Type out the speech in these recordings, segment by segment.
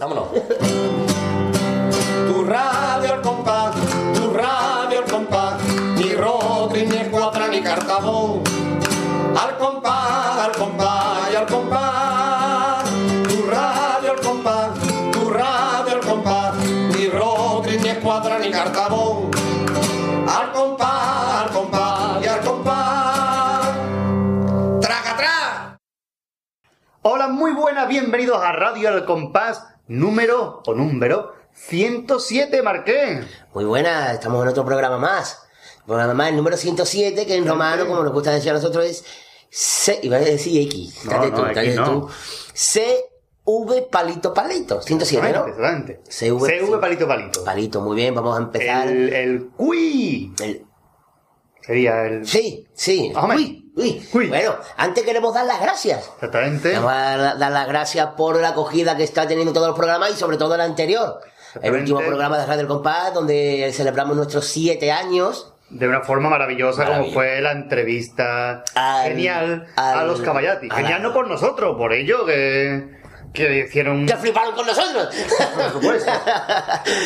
Vámonos. Tu radio al compás, tu radio al compás, ni Rodri, ni Escuadra, ni Cartabón. Al compás, al compás y al compás. Tu radio al compás, tu radio al compás, ni Rodri, ni Escuadra, ni Cartabón. Al compás, al compás y al compás. ¡Traga, traga! Hola, muy buenas, bienvenidos a Radio Al Compás, número o número 107, Marqués. Muy buena, estamos en otro programa más. Programa más, el número 107, que en romano, como nos gusta decir a nosotros, es C, iba a decir X, No, cállate no, tú, cállate no. tú. CV palito palito, 107, ¿no? Excelente. CV, CV palito palito. Palito, muy bien, vamos a empezar. El, el cui El- sería el... Sí, sí. Hombre. Uy, uy. Bueno, antes queremos dar las gracias. Exactamente. Vamos a dar las gracias por la acogida que está teniendo todos los programas y sobre todo el anterior. El último programa de Radio El Compás, donde celebramos nuestros siete años. De una forma maravillosa, como fue la entrevista Al- genial al- a los Caballati. a Genial la- no por nosotros, por ellos que, que hicieron... ¡Que fliparon con nosotros! Por supuesto.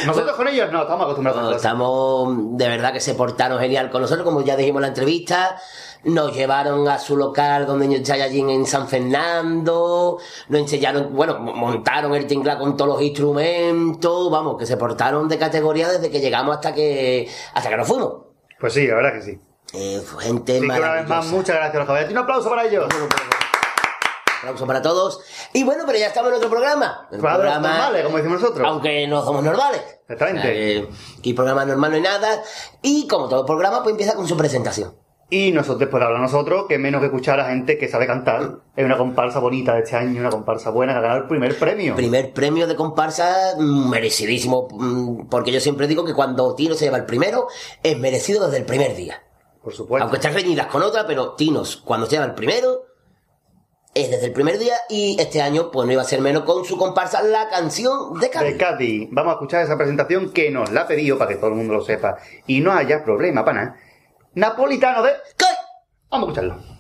Nosotros con ellos no, estamos acostumbrados No, estamos de verdad que se portaron genial con nosotros, como ya dijimos en la entrevista. Nos llevaron a su local donde estoy allí en San Fernando. Nos enseñaron, bueno, mo- montaron el tingla con todos los instrumentos. Vamos, que se portaron de categoría desde que llegamos hasta que hasta que nos fuimos. Pues sí, la verdad que sí. Eh, gente Así que una vez maravillosa. más, muchas gracias a los Caballati. Un aplauso para ellos. Aplauso para todos. Y bueno, pero ya estamos en otro programa. Los normales, como decimos nosotros. Aunque no somos normales. Exactamente. Aquí programa normal no hay nada. Y como todo programa, pues empieza con su presentación. Y nosotros, después de hablar nosotros, que menos que escuchar a gente que sabe cantar. Es una comparsa bonita de este año, una comparsa buena que ha ganado el primer premio. Primer premio de comparsa mm, merecidísimo. mm, Porque yo siempre digo que cuando Tino se lleva el primero, es merecido desde el primer día. Por supuesto. Aunque estén reñidas con otra, pero Tinos, cuando se lleva el primero, es desde el primer día. Y este año, pues no iba a ser menos con su comparsa, la canción de Cádiz. De Cádiz. Vamos a escuchar esa presentación que nos la ha pedido para que todo el mundo lo sepa. Y no haya problema para nada. Napolitano de... ¡Coy! Vamos a escucharlo.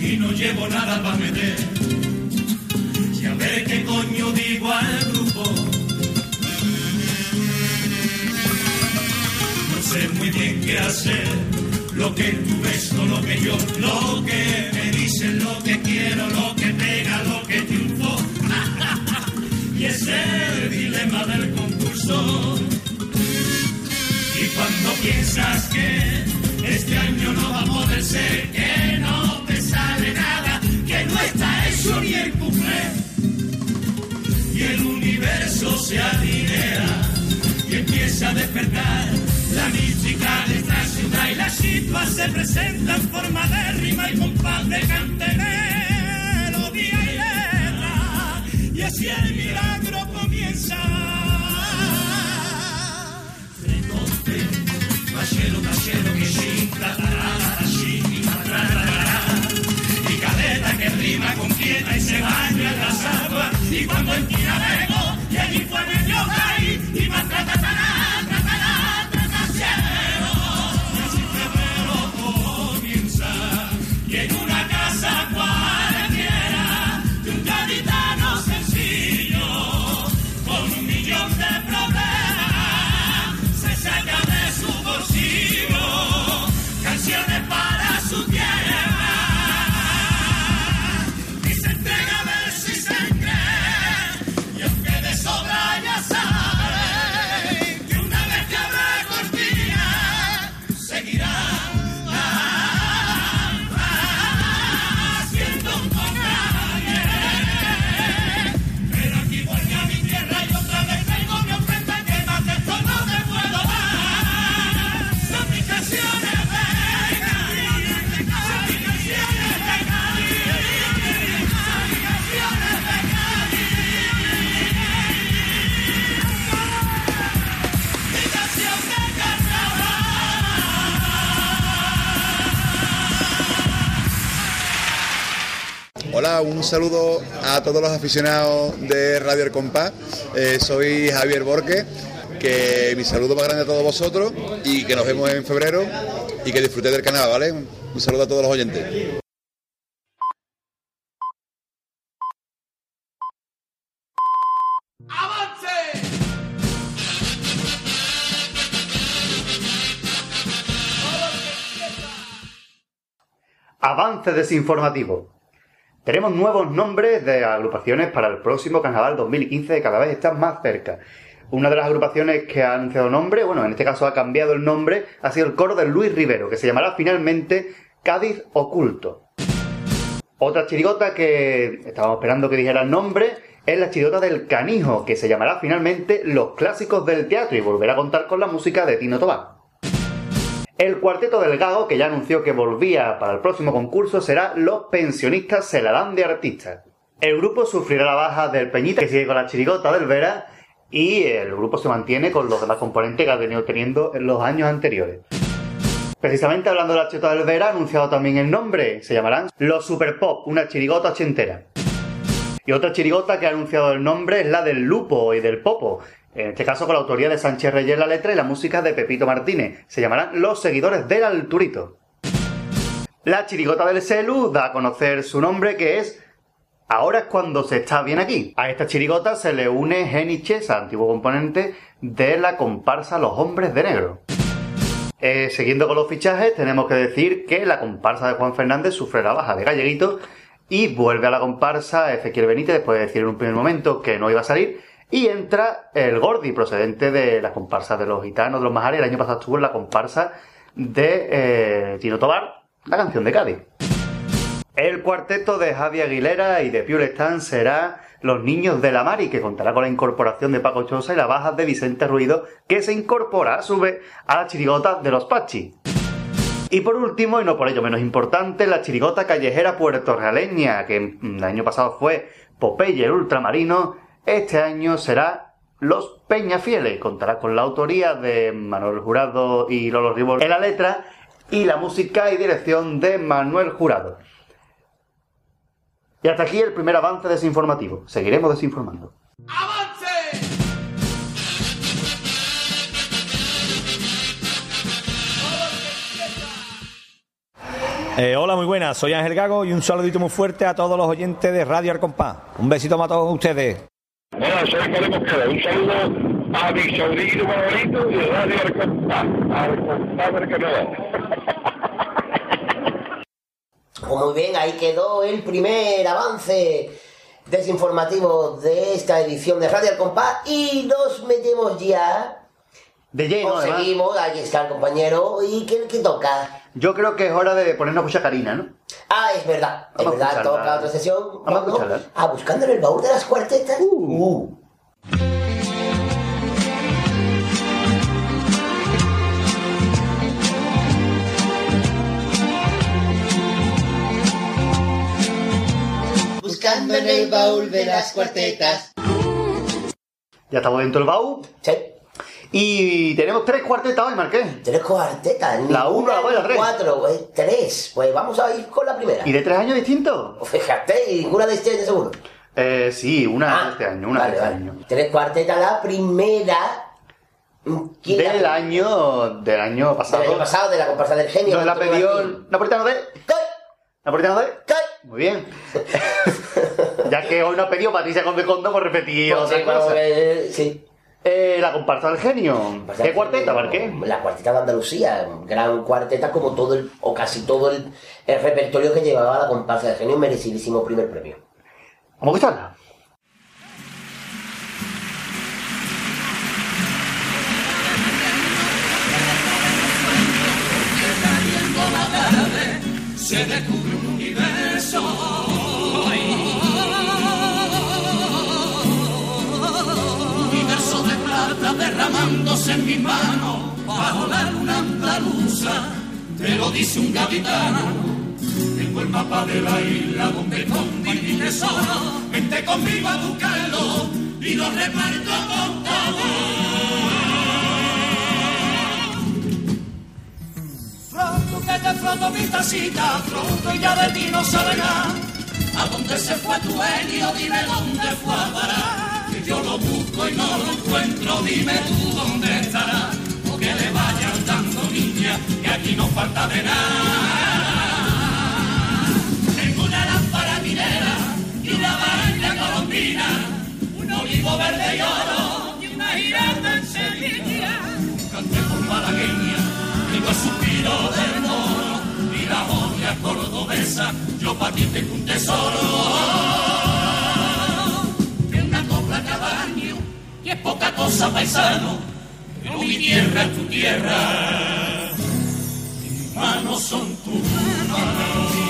Y no llevo nada para meter. Y a ver qué coño digo al grupo. No sé muy bien qué hacer, lo que tú ves, no lo que yo, lo que me dicen, lo que quiero, lo que pega, lo que triunfó. y es el dilema del concurso. Y cuando piensas que este año no va a poder ser, que no te sale nada, que no está hecho ni el cumple, y el universo se alinea y empieza a despertar. La mística de ciudad y la situación se presenta en forma de rima y compás de cante melodía y letra, y así el milagro comienza. Con quieta y se baña en las aguas. Y cuando tirarego, y allí fue medio caí, y más saludo a todos los aficionados de Radio El Compás. Eh, soy Javier Borque, que mi saludo más grande a todos vosotros y que nos vemos en febrero y que disfrutéis del canal, ¿vale? Un saludo a todos los oyentes. Avance desinformativo. Tenemos nuevos nombres de agrupaciones para el próximo Carnaval 2015 que cada vez están más cerca. Una de las agrupaciones que ha anunciado nombre, bueno, en este caso ha cambiado el nombre, ha sido el coro de Luis Rivero, que se llamará finalmente Cádiz Oculto. Otra chirigota que estábamos esperando que dijera el nombre es la chirigota del Canijo, que se llamará finalmente Los Clásicos del Teatro y volverá a contar con la música de Tino Tobar. El cuarteto Delgado, que ya anunció que volvía para el próximo concurso, será Los pensionistas se la dan de artistas. El grupo sufrirá la baja del Peñita, que sigue con la chirigota del Vera, y el grupo se mantiene con los demás componentes que ha venido teniendo en los años anteriores. Precisamente hablando de la chirigota del Vera, ha anunciado también el nombre, se llamarán Los Super Pop, una chirigota ochentera. Y otra chirigota que ha anunciado el nombre es la del Lupo y del Popo, en este caso con la autoría de Sánchez Reyes la letra y la música de Pepito Martínez. Se llamarán Los Seguidores del Alturito. La chirigota del Celu da a conocer su nombre que es Ahora es cuando se está bien aquí. A esta chirigota se le une Jenny antiguo componente de la comparsa Los Hombres de Negro. Eh, siguiendo con los fichajes, tenemos que decir que la comparsa de Juan Fernández sufre la baja de Galleguito y vuelve a la comparsa Ezequiel Benítez después de decir en un primer momento que no iba a salir y entra el Gordi, procedente de la comparsa de los gitanos, de los majares. El año pasado estuvo en la comparsa de eh, Tino Tobar, la canción de Cádiz. El cuarteto de Javi Aguilera y de Piul Stan será Los Niños de la Mari, que contará con la incorporación de Paco Chosa y la baja de Vicente Ruido, que se incorpora a su vez a la chirigota de los Pachi. Y por último, y no por ello menos importante, la chirigota callejera puertorrealeña, que el año pasado fue Popeye el Ultramarino, este año será Los Peñafieles. Contará con la autoría de Manuel Jurado y Lolo Ribol en la letra y la música y dirección de Manuel Jurado. Y hasta aquí el primer avance desinformativo. Seguiremos desinformando. Eh, hola, muy buenas. Soy Ángel Gago y un saludito muy fuerte a todos los oyentes de Radio Arcompá. Un besito a todos ustedes. Hola, soy Pablo Mosquera. Un saludo a mi sobrino favorito y Radio. Arcompá del Canadá. Muy bien, ahí quedó el primer avance desinformativo de esta edición de Radio Al Compás y nos metemos ya. De lleno, además. seguimos, ahí está el compañero. ¿Y qué, qué toca? Yo creo que es hora de ponernos mucha carina, ¿no? Ah, es verdad, es Vamos a verdad, toca otra sesión. Vamos a escucharla. Ah, buscando en el baúl de las cuartetas. Uh. Buscando en el baúl de las cuartetas. Ya estamos dentro del baúl. Sí, Y tenemos tres cuartetas hoy, Marqués. tres cuartetas. La uno, la dos la tres. Cuatro, pues, tres. Pues vamos a ir con la primera. ¿Y de tres años distintos? Pues Fíjate, y ninguna de este año seguro. Eh, sí, una Ah, de este año, una vale, de este vale. año. Tres cuartetas, la primera. ¿quién la- Del año, del año pasado. Del año pasado, de la comparsa del genio. Nos la pidió napolitano de... ¿Napolitano de? Muy bien. ya que hoy nos ha pedido Patricia Conde por repetir Pues otra sí, cosa. que- sí. Eh, la comparsa del genio. ¿Qué cuarteta, Marqués? La cuarteta de Andalucía, gran cuarteta como todo el, o casi todo el, el repertorio que llevaba la comparsa del genio, merecidísimo primer premio. Vamos a escucharla. se descubre un universo. Universo derramándose en mis manos bajo la luna andaluza. Te lo dice un gaditano. Tengo el mapa de la isla donde escondí mi tesoro. Vente conmigo a buscarlo y lo reparto con todo. Pronto que te froto mi tacita, pronto y ya de ti no nada. ¿A dónde se fue tu genio? Dime dónde fue a parar. Yo lo busco y no lo encuentro. Dime tú dónde estará. O que le vayan dando niña, que aquí no falta de nada. Tengo una lámpara minera y una varilla colombina. Un olivo verde y oro y una giralda en Sevilla. Canté por malagueña y los suspiros del moro y la joya cordobesa. Yo pa' ti tengo un tesoro. Y es poca cosa paisano. Pero mi tierra es tu tierra. Mis manos son tus manos.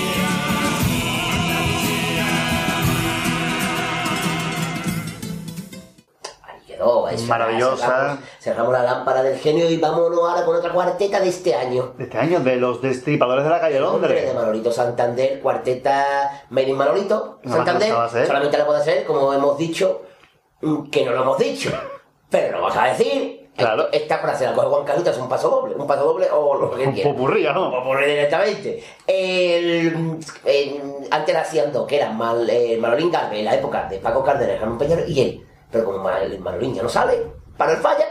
Maravillosa. Cerramos, cerramos la lámpara del genio y vámonos ahora con otra cuarteta de este año. De este año, de los destripadores de la calle Hombre, de Londres. Manolito Santander, cuarteta Made in Manolito No, Santander. no va a ser. Solamente la puede hacer, como hemos dicho, que no lo hemos dicho. Pero lo vamos a decir. Claro. Esta frase la coge Juan y hace un paso doble. Un paso doble o lo que Un quiera. popurrí, ¿no? Popurrí directamente. El, el- antes la hacían dos, que eran Mal, eh, Manolín en la época de Paco Cárdenas, Ramón Peñero y él. Pero como Mal- el Manolín ya no sale, para el falla,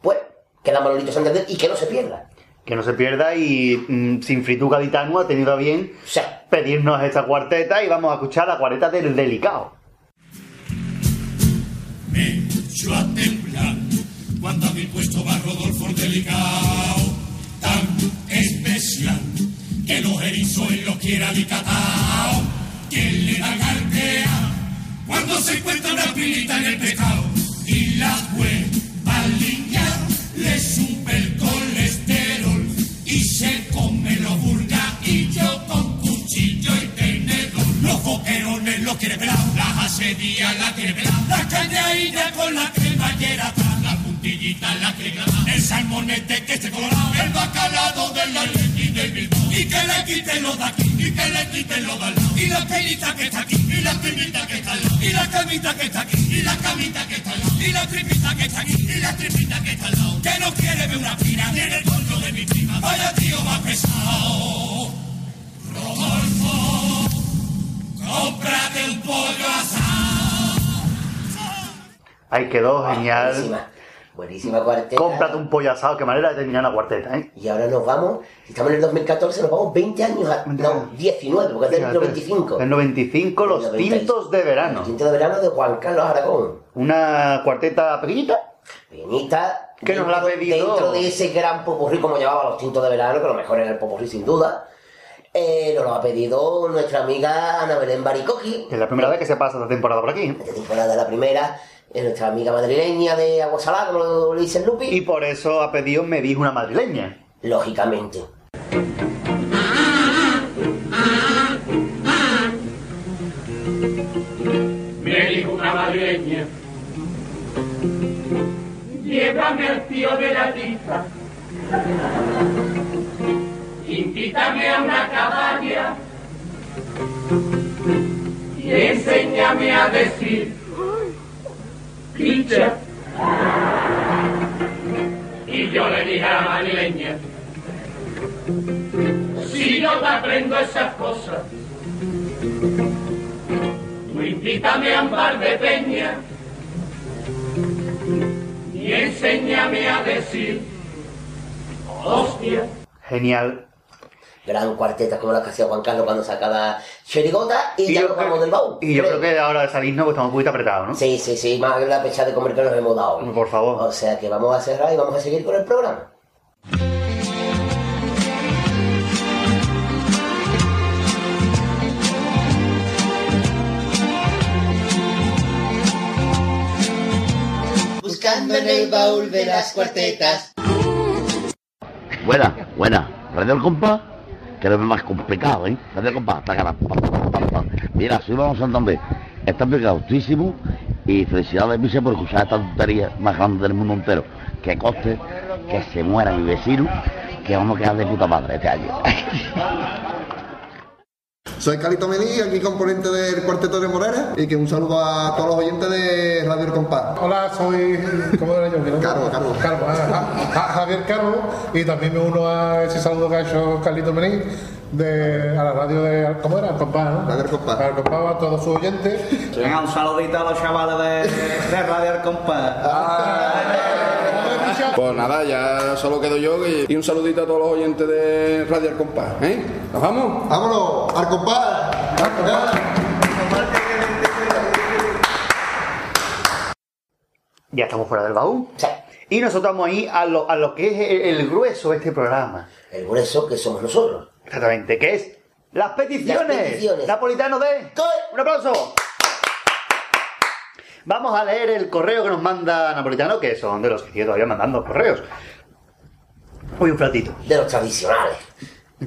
pues queda Manolito Santander y que no se pierda. Que no se pierda y mm, sin frituca Ditano ha tenido a bien O sea, pedirnos esta cuarteta y vamos a escuchar la cuarteta del delicado. Me a temblar cuando a mi puesto va Rodolfo el delicado, tan especial que los erizos él los quiera alicatao, que le da galpea cuando se encuentra una pilita en el pecado y la hueva liña le sube el colesterol y se come los los boquerones los quiere pelar las asedías la quiere pelar la cañailla con la cremallera atrás la puntillita la quiere clavar el salmonete que esté colorado el bacalado del Atleti del Bilbao. Y que le quiten lo de aquí y que le quiten lo de al lado y la pelita que está aquí y la primita que está al lado y la camita que está aquí y la camita que está al lado y la tripita que está aquí y la tripita que está al lado que no quiere ver una pira ni en el collo de mi prima. Vaya tío más pesado. Rodolfo cómprate un pollo asado Ahí quedó, genial. buenísima. Buenísima cuarteta. Cómprate un pollo asado, qué manera de terminar la cuarteta, ¿eh? Y ahora nos vamos, si estamos en el 2014, nos vamos 20 años, a, no, 19, porque es del 95. El 95, los 96. tintos de verano. El tinto de verano de Juan Carlos Aragón. Una cuarteta pequeñita. Pequeñita. Que nos la ha pedido. Dentro de ese gran popurrí como llevaba los tintos de verano, que lo mejor era el popurrí sin duda, eh, nos lo ha pedido nuestra amiga Ana Belén Baricoqui. Que es la primera vez que se pasa esta temporada por aquí. Esta temporada la primera, es nuestra amiga madrileña de Aguasalá, como lo le dice el Lupi. Y por eso ha pedido Me dijo una madrileña. Lógicamente. Me dijo una madrileña, llévame al tío de la tiza, invítame a una caballa y enséñame a decir, picha. Y yo le dije a la madrileña, si no te aprendo esas cosas, Tú invítame a un bar de peña y enséñame a decir, hostia. Genial. Gran cuarteta como la que hacía Juan Carlos cuando sacaba Chirigota y, ya creo- vamos del baúl. y yo creo que ahora de salirnos pues estamos un poquito apretados, ¿no? Sí, sí, sí, más la pecha de comer que nos hemos dado. Por favor. O sea que vamos a cerrar y vamos a seguir con el programa. Buscando en el baúl de las cuartetas. Buena, buena. Radio El Compás, que es lo más complicado, ¿eh? Mira, soy Vamos Santander. Está pegautísimo y felicidades, Miche, por escuchar esta tontería más grande del mundo entero. Que coste, que se muera mi vecino, que vamos a quedar de puta madre este año. Soy Calito Melí, aquí componente del Cuarteto de Morera y que un saludo a todos los oyentes de Radio El Compás. Hola, soy. ¿Cómo era yo? Carlos, Carlos. Carlos, ah, ah, ah, Javier Carlos, y también me uno a ese saludo que ha hecho Carlito Mení de, a la radio de. ¿Cómo era? El Compás, ¿no? Radio El Compás. Al Compás, a todos sus oyentes. Venga, un saludito a los chavales de, de Radio El Compás. Pues nada, ya solo quedo yo y, y un saludito a todos los oyentes de Radio El Compás. ¿eh? ¿Nos vamos? ¡Vámonos! ¡Al compás! Ya estamos fuera del baúl. Y nosotros vamos ahí a lo, a lo que es el, el grueso de este programa. El grueso que somos nosotros. Exactamente, que es las peticiones. Las peticiones. Napolitano de... ¡Un aplauso! Vamos a leer el correo que nos manda Napolitano, que son de los que sigue todavía mandando correos. Hoy un platito. De los tradicionales.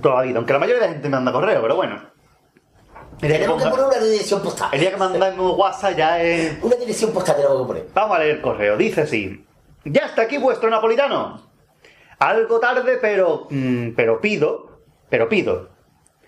Toda la vida, aunque la mayoría de la gente manda correo, pero bueno. El día que Tenemos que ponga- poner una dirección postal. el día que mandamos WhatsApp ya es... Una dirección postal tenemos que poner. Vamos a leer el correo. Dice así. Ya está aquí vuestro napolitano. Algo tarde, pero... mm, pero pido. Pero pido.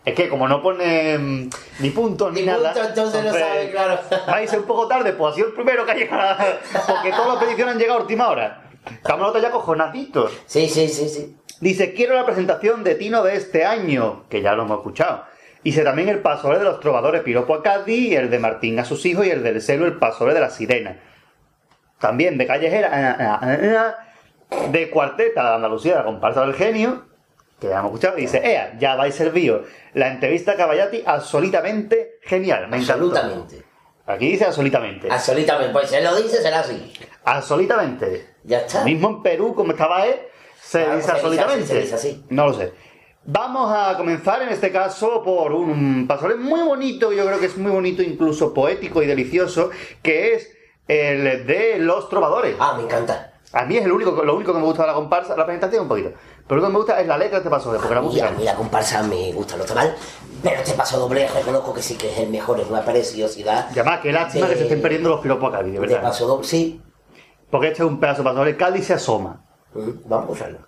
Es que como no pone mm, ni puntos ni, Ni nada... punto, entonces no sabe, claro. Va a ser un poco tarde, pues ha sido el primero que ha llegado. Porque todas las peticiones han llegado a última hora. Estamos ya cojonaditos. Sí, sí, sí, sí. Dice, quiero la presentación de Tino de este año, que ya lo hemos escuchado. Dice también el pasole de los trovadores Piropo a Cádiz, y el de Martín a sus hijos y el del celo el pasole de la sirena. También de callejera, ah, ah, ah, de cuarteta de Andalucía, la comparsa del genio, que ya hemos escuchado, y dice, ea, ya vais servido. La entrevista a Caballati absolutamente genial, me encantó. Absolutamente. Aquí dice absolutamente. Absolutamente. Pues si él lo dice, será así. Absolutamente. Ya está. Mismo en Perú, como estaba él, se Claro, dice absolutamente. se dice así. No lo sé. Vamos a comenzar en este caso por un pasole muy bonito, yo creo que es muy bonito, incluso poético y delicioso, que es el de los trovadores. Ah, me encanta. A mí es el único, lo único que me gusta de la comparsa, la presentación un poquito. Pero lo que me gusta es la letra de este pasole, porque la música a mí la comparsa me gusta, no está mal. Pero este paso doble reconozco que sí que es el mejor, es una preciosidad. Y además, qué lástima de- que se estén perdiendo los piropos a Cádiz, de De verdad. paso doble, sí. Porque este es un pedazo de pasole, Cádiz se asoma. Mm, Vamos a usarlo.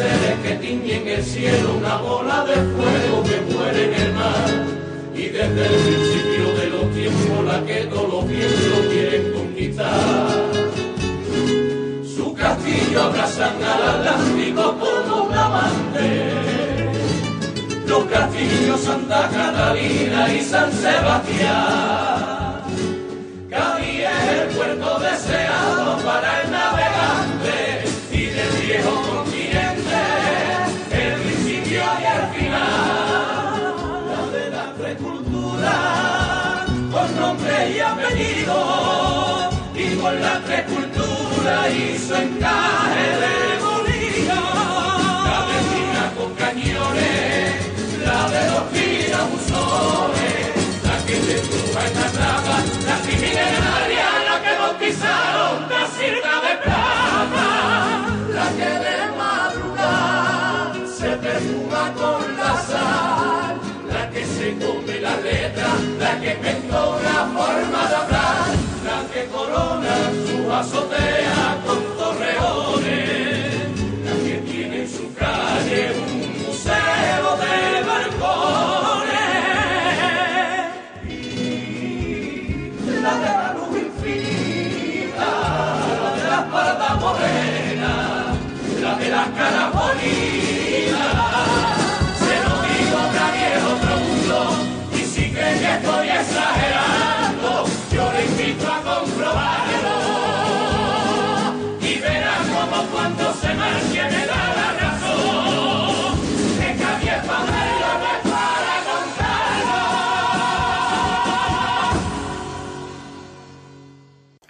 Atardeceres que tiñen el cielo, una bola de fuego que muere en el mar. Y desde el principio de los tiempos la que todos los vientos quieren conquistar. Su castillo abrazan al Atlántico como un amante los castillos Santa Catalina y San Sebastián. Con nombre y con las tres culturas y su encaje de molino. La vecina con cañones la de los tirabuzones, la que se estuvo esta traba, la criminalaria, la que bautizaron la circa de plata, la que de la letra, la que inventó una forma de hablar, la que corona su azotea con torreones, la que tiene en su calle un museo de balcones. La de la luz infinita, la de las pardas morenas, la de las caras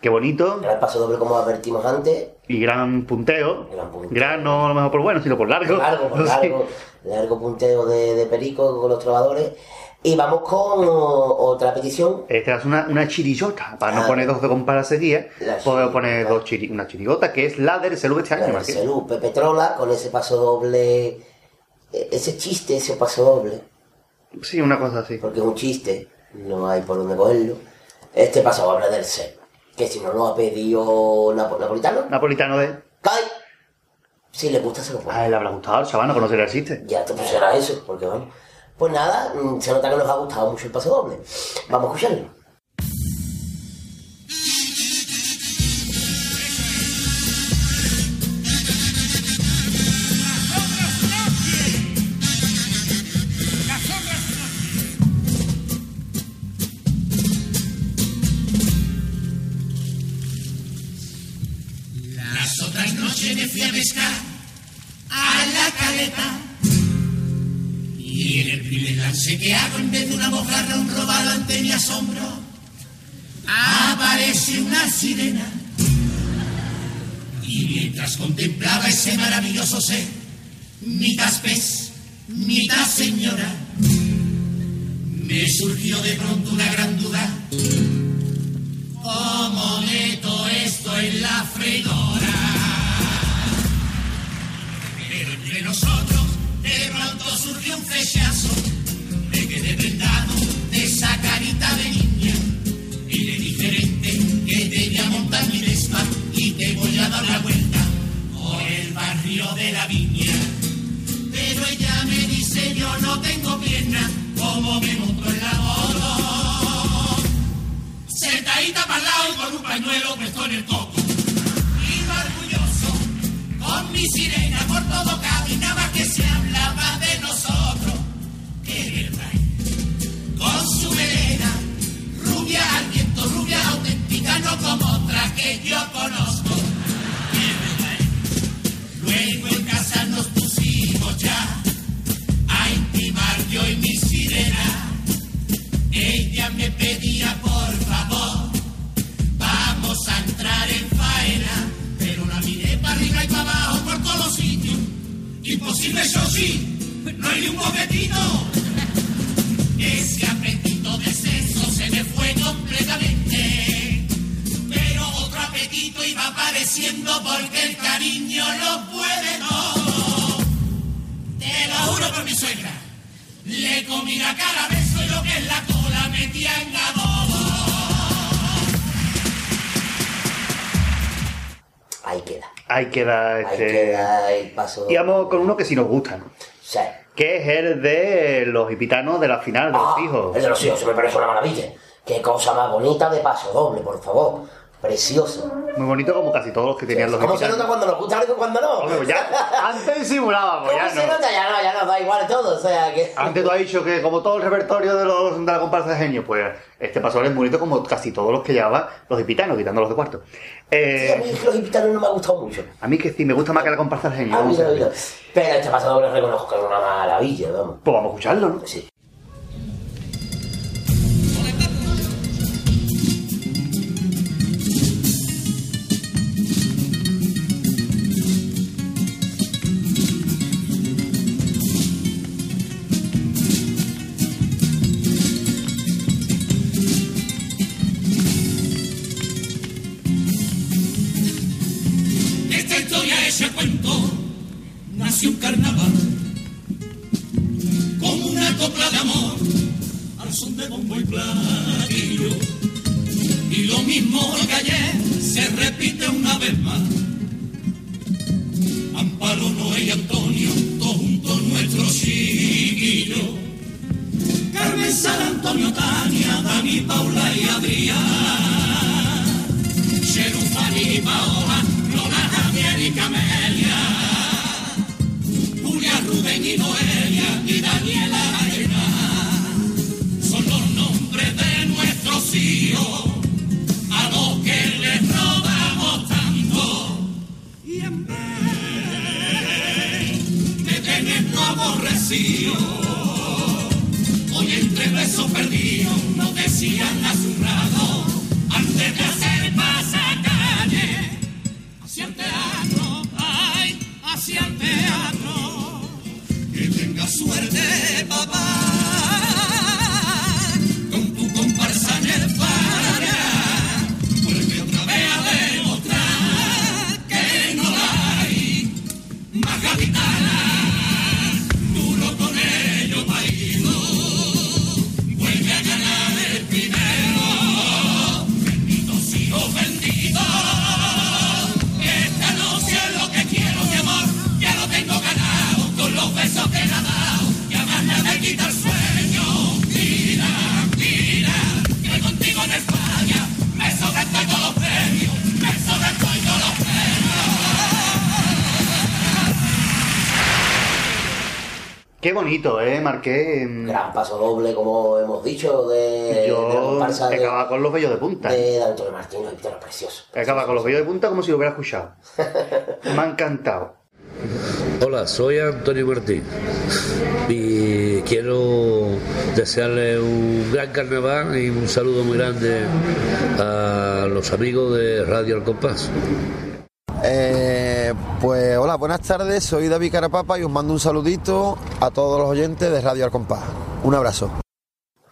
Qué bonito. Gran paso doble como advertimos antes. Y gran punteo. Gran, no a lo mejor por bueno, sino por largo. Largo, por largo. Largo punteo de, de Perico con los trovadores. Y vamos con otra petición. Esta es una, una chirillota. Para no Ah. poner dos de comparas seguidas, La puedo poner dos chiri- una chirigota, que es la del Selú de este año, La Pepe Trola, con ese paso doble. eh, Ese chiste, ese paso doble. Sí, una cosa así. Porque es un chiste, no hay por dónde cogerlo. Este paso doble del ser. Que si no lo ha pedido Napo- Napolitano, Napolitano de. ¡Cay! Si le gusta, se lo pone. Ah, le habrá gustado al chaval, no conocerá el chiste. Ya te pusieras eso, porque vamos. Pues nada, mm, se nota que nos ha gustado mucho el paso doble. Vamos a escucharlo. Las otras noches me fui a pescar a la caleta. Y en el primer lance que hago, en vez de una mojarra, un robado ante mi asombro, aparece una sirena. Y mientras contemplaba ese maravilloso ser, mitad pez, mitad señora, me surgió de pronto una gran duda. ¿Cómo meto esto en la freidora? Pero entre nosotros de pronto surgió un flechazo. Me quedé prendado de esa carita de niña. Y le diferente que te voy a montar mi Vespa y te voy a dar la vuelta por el barrio de la viña. Pero ella me dice yo no tengo pierna, como me monto en Y con un pañuelo puesto en el coco. Iba orgulloso, con mi sirena por todo caminaba que se hablaba de nosotros. Qué verdad. Con su melena, rubia al rubia auténtica, no como otra que yo conozco. Qué verdad. Luego en casa nos pusimos ya a intimar yo y mi sirena. Ella me pedía Imposible, eso sí, no hay ni un. Ese apetito de sexo se me fue completamente, pero otro apetito iba apareciendo porque el cariño lo puede todo. Te lo juro por mi suegra. Le comí la cara beso y lo que es la cola metía en adobo. Ahí queda. Ahí queda Ahí este. queda el paso. Y vamos con uno que sí nos gusta, ¿no? Sí. Que es el de los hipitanos de la final de los hijos. El de los hijos, se me parece una maravilla. Qué cosa más bonita de paso doble, por favor. Precioso. Muy bonito como casi todos los que tenían los ¿Cómo se nota cuando nos gusta algo y cuando no? Hombre, pues ya, antes disimulábamos, ¿Cómo ya se no. nota? Ya no, ya nos da igual todo. O sea que. Antes tú has dicho que como todo el repertorio de, los, de la comparsa de genio, pues este paso es bonito como casi todos los que llevaba los hipitanos, quitando los de cuarto. Eh, Sí, a mí que los invitados no me ha gustado mucho. a mí que sí, me gusta más que la comparsa de genio. A mira, ver. mira. Pero este paso doble reconozco que es una maravilla, vamos. Pues vamos a escucharlo, ¿no? Sí. Nació un carnaval. Como una copla de amor al son de bombo y platillo. Y lo mismo que ayer se repite una vez más. Amparo, Noé y Antonio todos juntos nuestro chiquillo. Carmen, San Antonio, Tania, Dani, Paula y Adrián. Cherufani y Paola, Lola, Javier y Camelia, Rubén y Noelia y Daniela Hernández son los nombres de nuestros hijos a los que les robamos tanto. Y en vez de tenerlo aborrecido, hoy entre besos perdidos nos decían a antes de hacer pasacalle hacia el teatro, ay, hacia el teatro suerte, papá, con tu comparsa en el fara, porque otra vez a demostrar que no hay más capital. Bonito, ¿eh, Marqués? Gran paso doble, como hemos dicho, de, de la Yo comparsa de, con los vellos de punta. de Antonio Martín, precioso. He acabado con los vellos de punta como si lo hubiera escuchado. Me ha encantado. Hola, soy Antonio Martín y quiero desearle un gran carnaval y un saludo muy grande a los amigos de Radio Al Compás. Eh, pues hola, buenas tardes, soy David Carapapa y os mando un saludito a todos los oyentes de Radio Al Compás. Un abrazo.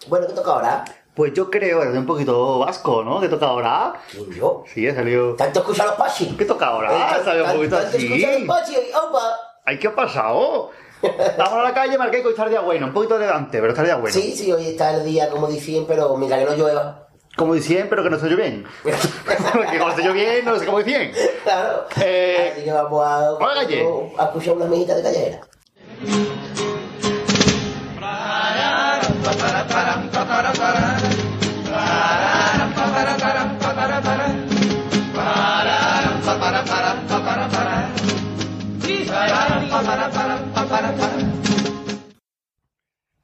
Bueno, ¿qué toca ahora? Pues yo creo, es un poquito vasco, ¿no? ¿Qué toca ahora? ¿Quién, yo? Sí, ha salido. ¿Tanto escucha los pachi? ¿Qué toca ahora? Ha salido un poquito ¿Tanto escucha así. los pachi? ¡Opa! Ay, ¿qué ha pasado? Vamos a la calle, Marqués, que hoy está el día bueno. Un poquito de Dante, pero está el día bueno. Sí, sí, hoy está el día como dicen, pero mira que no llueva. Como dicen, pero que no se bien. que como se bien, no sé cómo dicen. Claro. Eh, Así que vamos a, calle. a escuchar una mijita de callejera.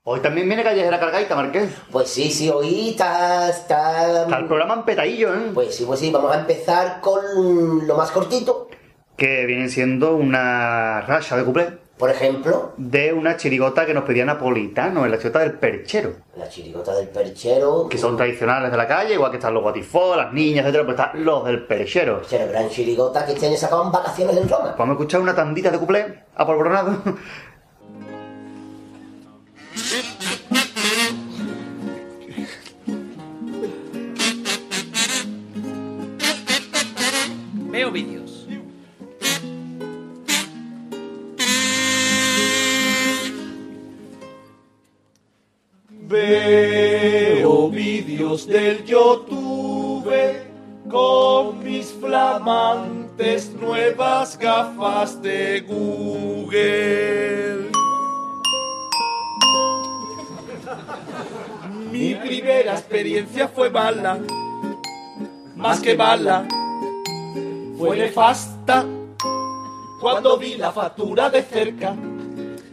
Hoy también viene callejera cargadita, Marqués. Pues sí, sí, hoy está, está... Está el programa en petadillo, ¿eh? Pues sí, pues sí, vamos a empezar con lo más cortito. Que viene siendo una racha de cuplé. Por ejemplo, De una chirigota que nos pedía Napolitano, en la chirigota del perchero. la chirigota del perchero. Que son tradicionales de la calle, igual que están los guatifós, las niñas, etcétera, pues están los del perchero. Perchero, gran chirigota que este año sacaban vacaciones en Roma. Vamos a escuchar una tandita de cuplé a polvoronado. Veo vídeos. Veo vídeos del YouTube con mis flamantes nuevas gafas de Google. Mi primera experiencia fue mala, más que mala, fue nefasta. Cuando vi la factura de cerca,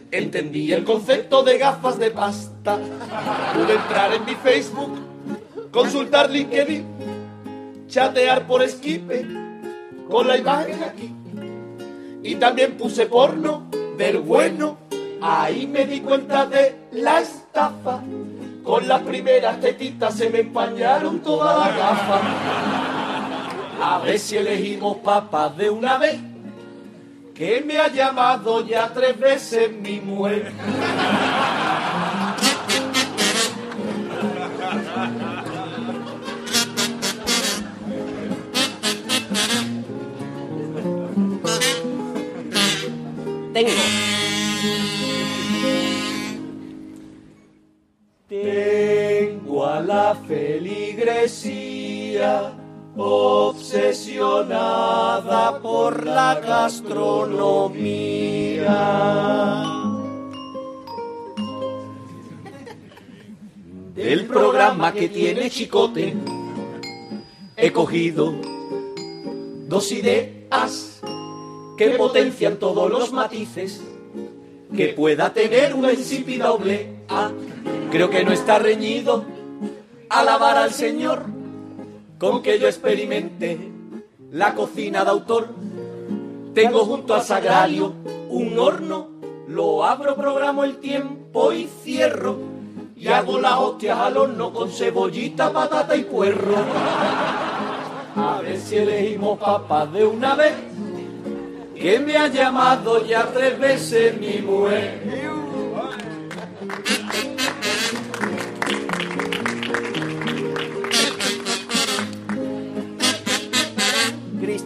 entendí el concepto de gafas de pasta. Pude entrar en mi Facebook, consultar LinkedIn, chatear por Skype con la imagen aquí. Y también puse porno del bueno. Ahí me di cuenta de la estafa. Con las primeras tetitas se me empañaron todas las gafas. A ver si elegimos papas de una vez. Que me ha llamado ya tres veces mi mujer. Tengo. Feligresía obsesionada por la gastronomía. Del programa que tiene Chicote he cogido dos ideas que potencian todos los matices que pueda tener una insípida doble A. Creo que no está reñido alabar al Señor con que yo experimente la cocina de autor. Tengo junto al sagrario un horno, lo abro, programo el tiempo y cierro. Y hago las hostias al horno con cebollita, patata y puerro. A ver si elegimos papas de una vez que me ha llamado ya tres veces mi mujer.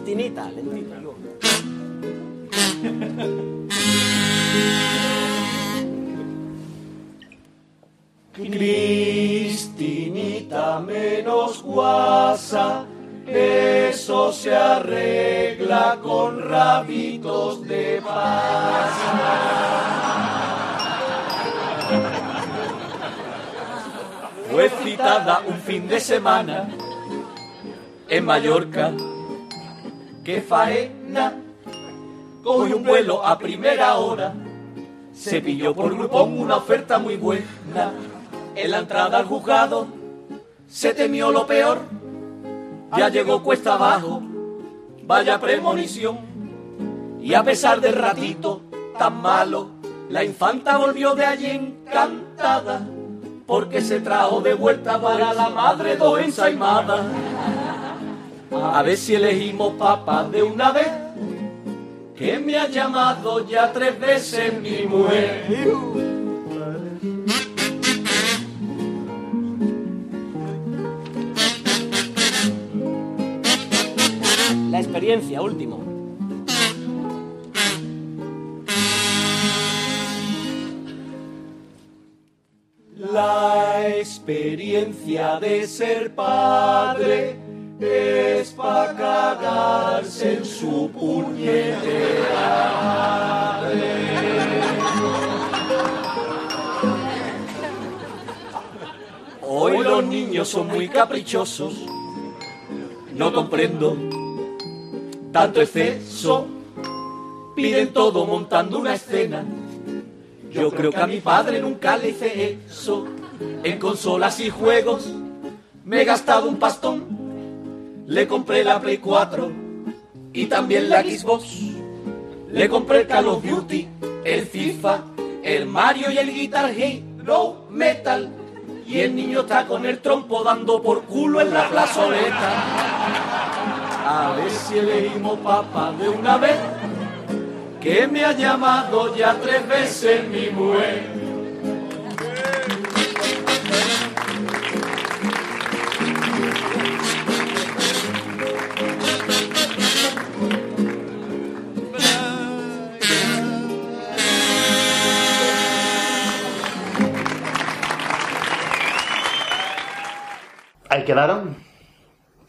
Cristinita, lentita. Cristinita menos guasa, eso se arregla con rabitos de pasa. Fue citada un fin de semana en Mallorca. ¡Qué faena! Cogí un vuelo a primera hora, Se pilló por grupón una oferta muy buena. En la entrada al juzgado se temió lo peor. Ya llegó cuesta abajo, vaya premonición. Y a pesar del ratito tan malo, la infanta volvió de allí encantada. Porque se trajo de vuelta para la madre dos ensaimadas. A ver si elegimos papa de una vez que me ha llamado ya tres veces mi mujer. La experiencia, último. La experiencia de ser padre es en su puñetera. Hoy los niños son muy caprichosos, no comprendo tanto exceso, piden todo montando una escena. Yo creo que a mi padre nunca le hice eso. En consolas y juegos me he gastado un pastón. Le compré la Play 4 y también la Xbox. Le compré el Call of Duty, el FIFA, el Mario y el Guitar Hero Metal. Y el niño está con el trompo dando por culo en la plazoleta. A ver si elegimos papa de una vez que me ha llamado ya tres veces mi mujer. Ahí quedaron.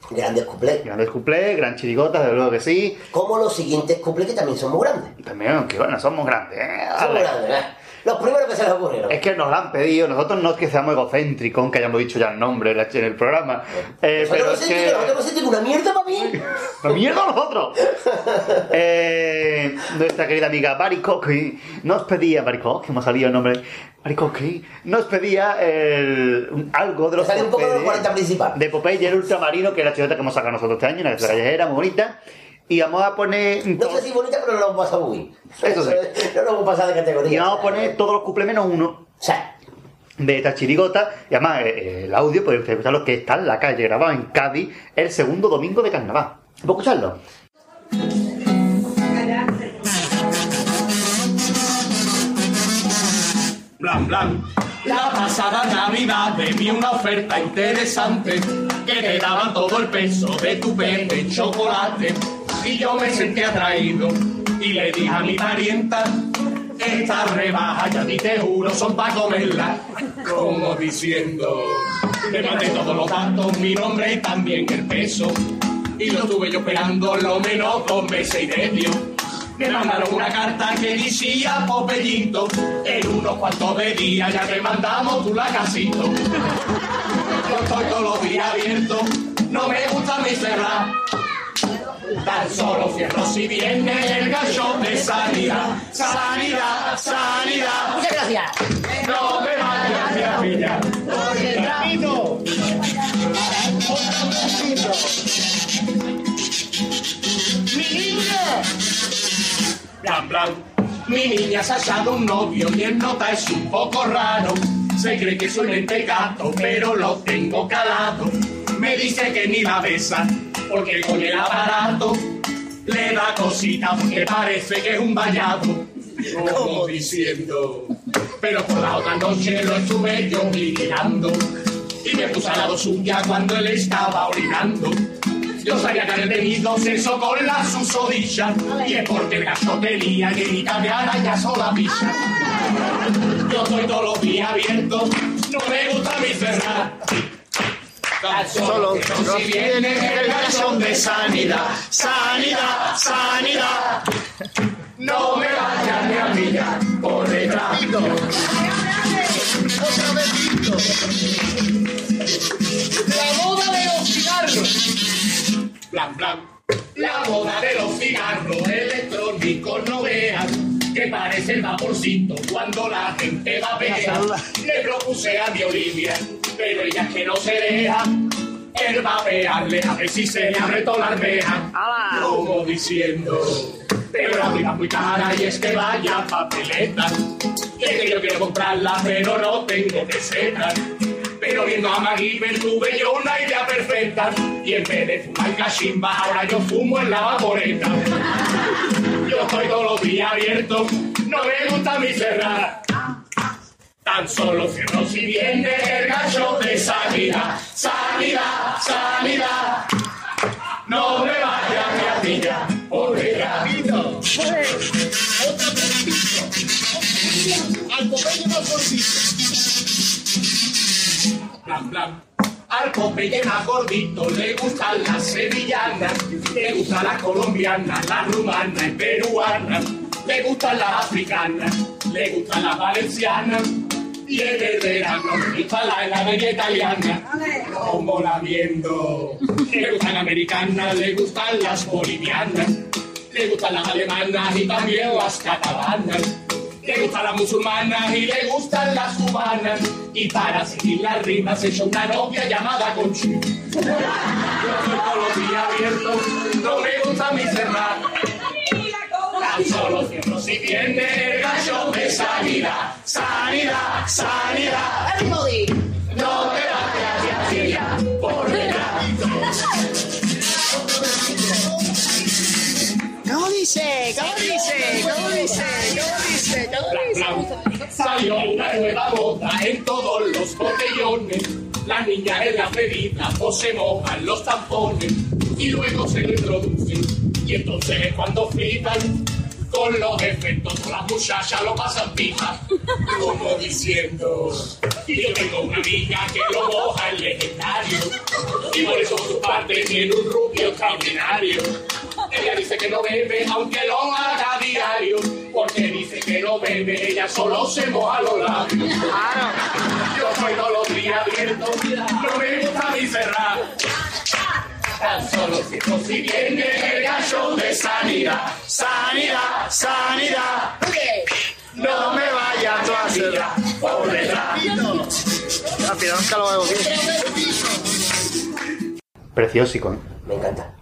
Grandes cuplés. Grandes cuplés, gran chirigota, desde luego que sí. Como los siguientes cuplés que también son muy grandes. También, que bueno, somos grandes, ¿eh? Vale. grandes, ¿eh? Los primeros que se les ocurrieron. Es que nos lo han pedido, nosotros no es que seamos egocéntricos, que hayamos dicho ya el nombre en la- el programa, eh, pero Nosotros es que... nosotros una mierda para mí. ¡La mierda a nosotros! Eh, nuestra querida amiga Baricoqui nos pedía, Baricoqui, hemos salido el nombre, Baricoqui, nos pedía el- algo de los sale un poco de los Popeye, 40 principales. de Popeye y el ultramarino, que es la chuleta que hemos sacado nosotros este año, una letra callejera muy bonita, y vamos a poner... No sé si bonita, pero no lo hemos pasado muy bien. Eso sí. No lo hemos pasado de categoría. Y vamos a poner todos los cumples menos uno. De esta chirigota. Y además, eh, el audio, podéis ustedes escucharlo, que está en la calle, grabado en Cádiz, el segundo domingo de carnaval. ¿Puedo escucharlo? Blan, blan. La pasada Navidad me vi una oferta interesante que te daban todo el peso de tu pene en chocolate. Y yo me sentí atraído y le dije a mi parienta, esta rebaja ya ni te juro son para comerla. Como diciendo, le mandé todos los datos, mi nombre y también el peso. Y lo tuve yo esperando lo menos dos meses y medio. Me mandaron una carta que decía Popeyito, en unos cuantos de días ya te mandamos tu la casito. Yo estoy todos los días abierto, no me gusta mi cerrar. Tan solo cierro si viene el gallo de sanidad. Sanidad, sanidad. Muchas gracias. No me vayas a pillar. Mi niña. Blan, blan. Mi niña se ha hallado un novio y el nota es un poco raro. Se cree que soy mentecato, pero lo tengo calado. Me dice que ni la besa, porque con el aparato le da cosita porque parece que es un vallado. Como diciendo. Pero por la otra noche lo estuve yo vigilando. Y me puse al lado suya cuando él estaba orinando. Yo sabía que había tenido sexo con la susodilla. Y es porque el gasto tenía llenita de arañas o la pilla. Yo estoy todos los días abierto, no me gusta mi cerrar. Solo si viene el gachón de sanidad, sanidad, sanidad. No me vayan ni a pillar por detrás. La moda de los cigarros. Blan, blan. La moda de los cigarros electrónicos no vean que parece el vaporcito cuando la gente va a ver. Le propuse a mi Olivia, pero ella es que no se deja. Él va a ver si se le abre toda la armeja. Como diciendo, pero la vida muy cara y es que vaya papeleta. Y es que yo quiero comprarla, pero no tengo pesetas. Pero viendo a Maggie tuve yo una idea perfecta. Y en vez de fumar cachimba, ahora yo fumo en la vaporeta. Yo estoy todos los días abierto, no me gusta mi cerrar. Tan solo cierro si viene el gallo de sanidad. Sanidad, sanidad. No me vaya a pillar por detrás. Al Popeye más gordito. Blan, blan. Al Popeye más gordito le gustan las sevillanas, le gusta la colombiana, la rumana y peruana, le gustan las africanas, le gustan las valencianas. Y el verano le gusta la heladería italiana, como la viendo. Le gustan americanas, le gustan las bolivianas, le gustan las alemanas y también las catalanas. Le gustan las musulmanas y le gustan las cubanas. Y para seguir las rimas se echó una novia llamada Conchi. Yo los días abierto, no me gusta mi cerrar. Tan solo cierro si viene el gallo de sanidad. Sanidad, sanidad. Everybody. No te vayas de aquí por dice? ¿Cómo dice? ¿Cómo dice? ¿Cómo dice? ¿Cómo dice? Salió una nueva moda en todos los botellones. Las niñas en la bebida o se mojan los tampones y luego se lo introducen. Y entonces cuando flipan con los efectos, las muchachas lo pasan pipa. Como diciendo, y yo tengo una amiga que lo moja el legendario. Y por eso su parte tiene un rubio extraordinario. Ella dice que no bebe, aunque lo haga diario. Porque dice que no bebe, ella solo se moja los labios. Yo soy todos los días abierto, no me gusta ni cerrar. Tan solo si viene el gallo de sanidad. Sanidad, sanidad. No me vayas tú a tirar por detrás. Final nunca lo veo Precioso, ¿no? Me encanta.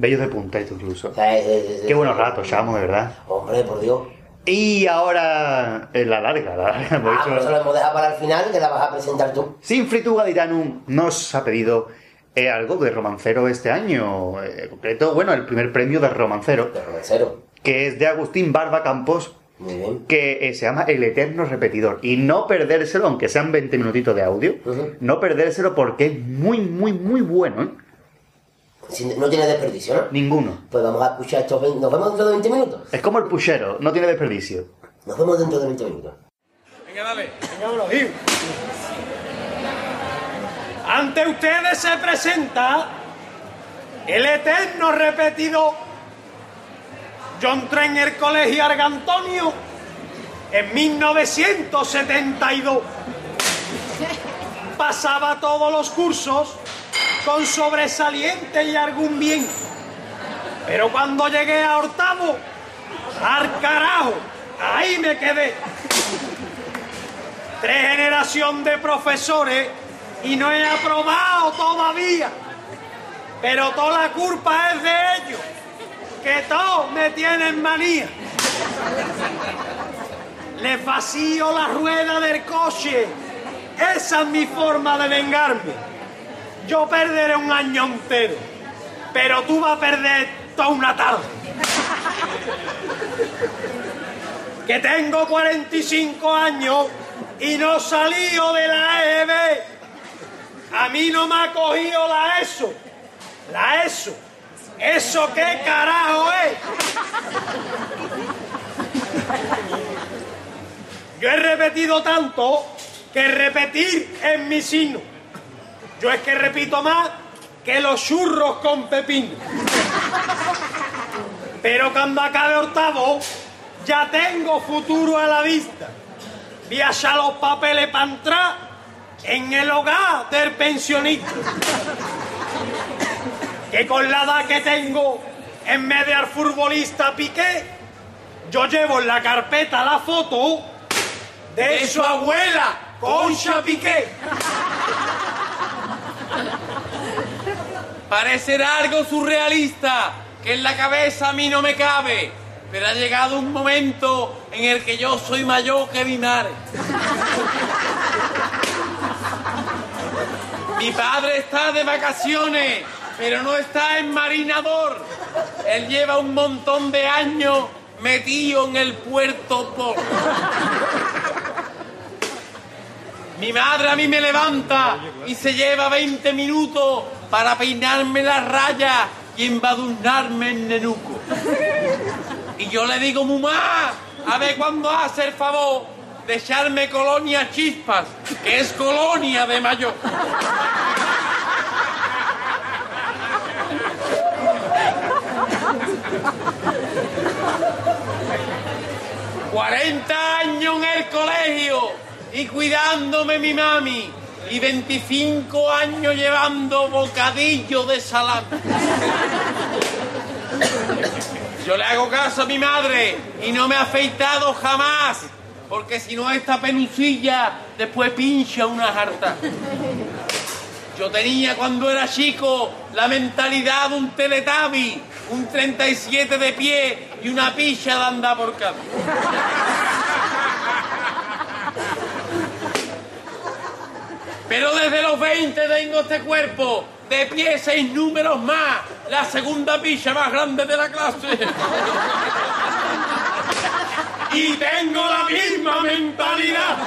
Bellos de punta incluso. Sí, sí. Qué buenos ratos, chamo, de verdad. Hombre, por Dios. Y ahora, en la larga, la larga, Ah, eso lo hemos dejado para el final, que la vas a presentar tú. Sinfritu Gaditanum nos ha pedido eh, algo de romancero este año. eh, En concreto, bueno, el primer premio de romancero. De romancero. Que es de Agustín Barba Campos. Muy bien. Que eh, se llama El Eterno Repetidor. Y no perdérselo, aunque sean 20 minutitos de audio, no perdérselo porque es muy, muy, muy bueno. Sin- No tiene desperdicio, ¿no? Ninguno. Pues vamos a escuchar estos 20. ¿Nos vemos dentro de 20 minutos? Es como el puchero, no tiene desperdicio. Nos vemos dentro de 20 minutos. Venga, dale. Venga, Elohim. Ante ustedes se presenta el eterno repetido John Trenner Colegio Argantonio en 1972. Pasaba todos los cursos con sobresaliente y algún bien. Pero cuando llegué a octavo, al carajo, ahí me quedé. Tres generaciones de profesores y no he aprobado todavía. Pero toda la culpa es de ellos, que todos me tienen manía. Les vacío la rueda del coche. Esa es mi forma de vengarme. Yo perderé un año entero, pero tú vas a perder toda una tarde. Que tengo 45 años y no salío de la EB. A mí no me ha cogido la ESO. La ESO. ¿Eso qué carajo es? Yo he repetido tanto que repetir es mi sino. Yo es que repito más que los churros con pepino. Pero cuando acabe octavo, ya tengo futuro a la vista. Voy a echar los papeles para entrar en el hogar del pensionista. Que con la edad que tengo, en vez de al futbolista Piqué, yo llevo en la carpeta la foto de su abuela, Concha Piqué. Parecerá algo surrealista, que en la cabeza a mí no me cabe, pero ha llegado un momento en el que yo soy mayor que madre. Mi padre está de vacaciones, pero no está en marinador. Él lleva un montón de años metido en el puerto Port. Mi madre a mí me levanta y se lleva 20 minutos para peinarme las rayas y embadurnarme en nenuco. Y yo le digo, mamá, a ver cuándo hace el favor de echarme colonia chispas, que es colonia de mayor. ¡40 años en el colegio y cuidándome mi mami! Y 25 años llevando bocadillo de salami. Yo le hago caso a mi madre y no me he afeitado jamás, porque si no esta penucilla después pincha una jarta. Yo tenía cuando era chico la mentalidad de un teletabi, un 37 de pie y una picha de andar por casa. Pero desde los 20 tengo este cuerpo, de pie seis números más, la segunda picha más grande de la clase. Y tengo la misma mentalidad.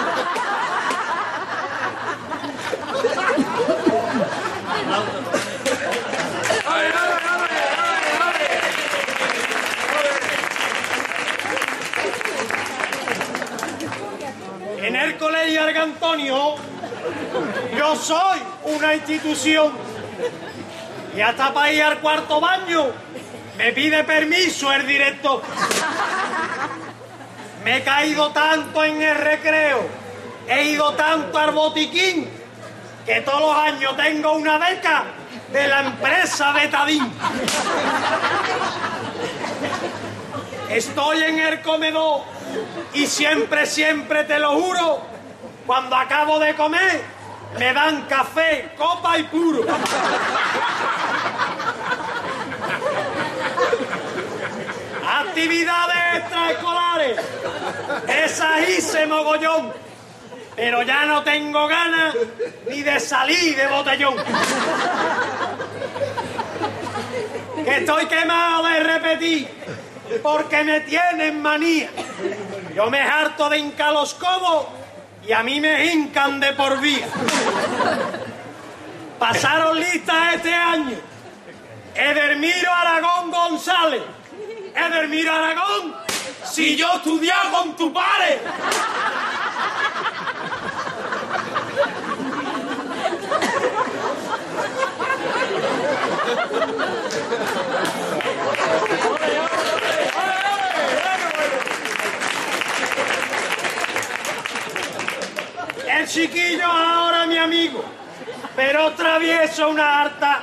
En el colegio Argantonio yo soy una institución y hasta para ir al cuarto baño me pide permiso el director. Me he caído tanto en el recreo, he ido tanto al botiquín, que todos los años tengo una beca de la empresa Betadín. Estoy en el comedor y siempre, siempre te lo juro, cuando acabo de comer, me dan café, copa y puro. Actividades extraescolares. Esas hice mogollón. Pero ya no tengo ganas ni de salir de botellón. Que estoy quemado de repetir porque me tienen manía. Yo me harto de hincar y a mí me hincan de por vía. Pasaron listas este año. Edermiro Aragón González. Edermiro Aragón, si yo estudiaba con tu padre. El chiquillo ahora mi amigo, pero travieso una harta.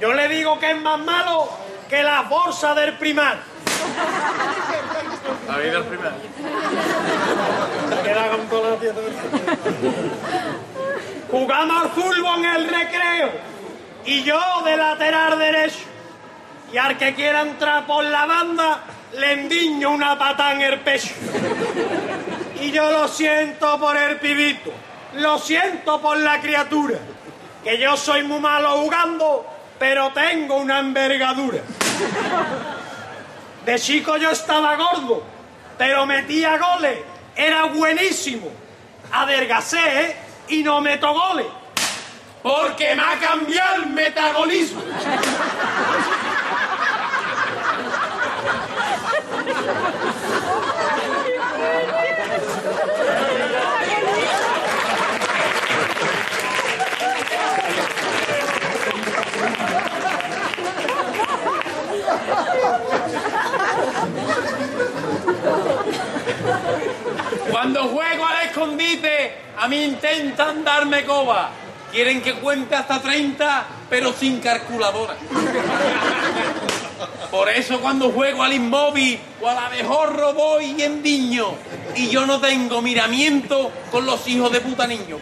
Yo le digo que es más malo que la bolsa del primar. La vida del primer. Queda con toda la tía todo el- Jugamos al fútbol en el recreo y yo de lateral derecho. Y al que quiera entrar por la banda, le endiño una pata en el pecho. Y yo lo siento por el pibito, lo siento por la criatura, que yo soy muy malo jugando, pero tengo una envergadura. De chico yo estaba gordo, pero metía goles, era buenísimo. Adelgacé ¿eh? y no meto goles, porque me ha cambiado el metabolismo. Cuando juego al escondite, a mí intentan darme coba. Quieren que cuente hasta 30, pero sin calculadora. Por eso cuando juego al inmóvil o a la mejor voy y endiño. Y yo no tengo miramiento con los hijos de puta niños.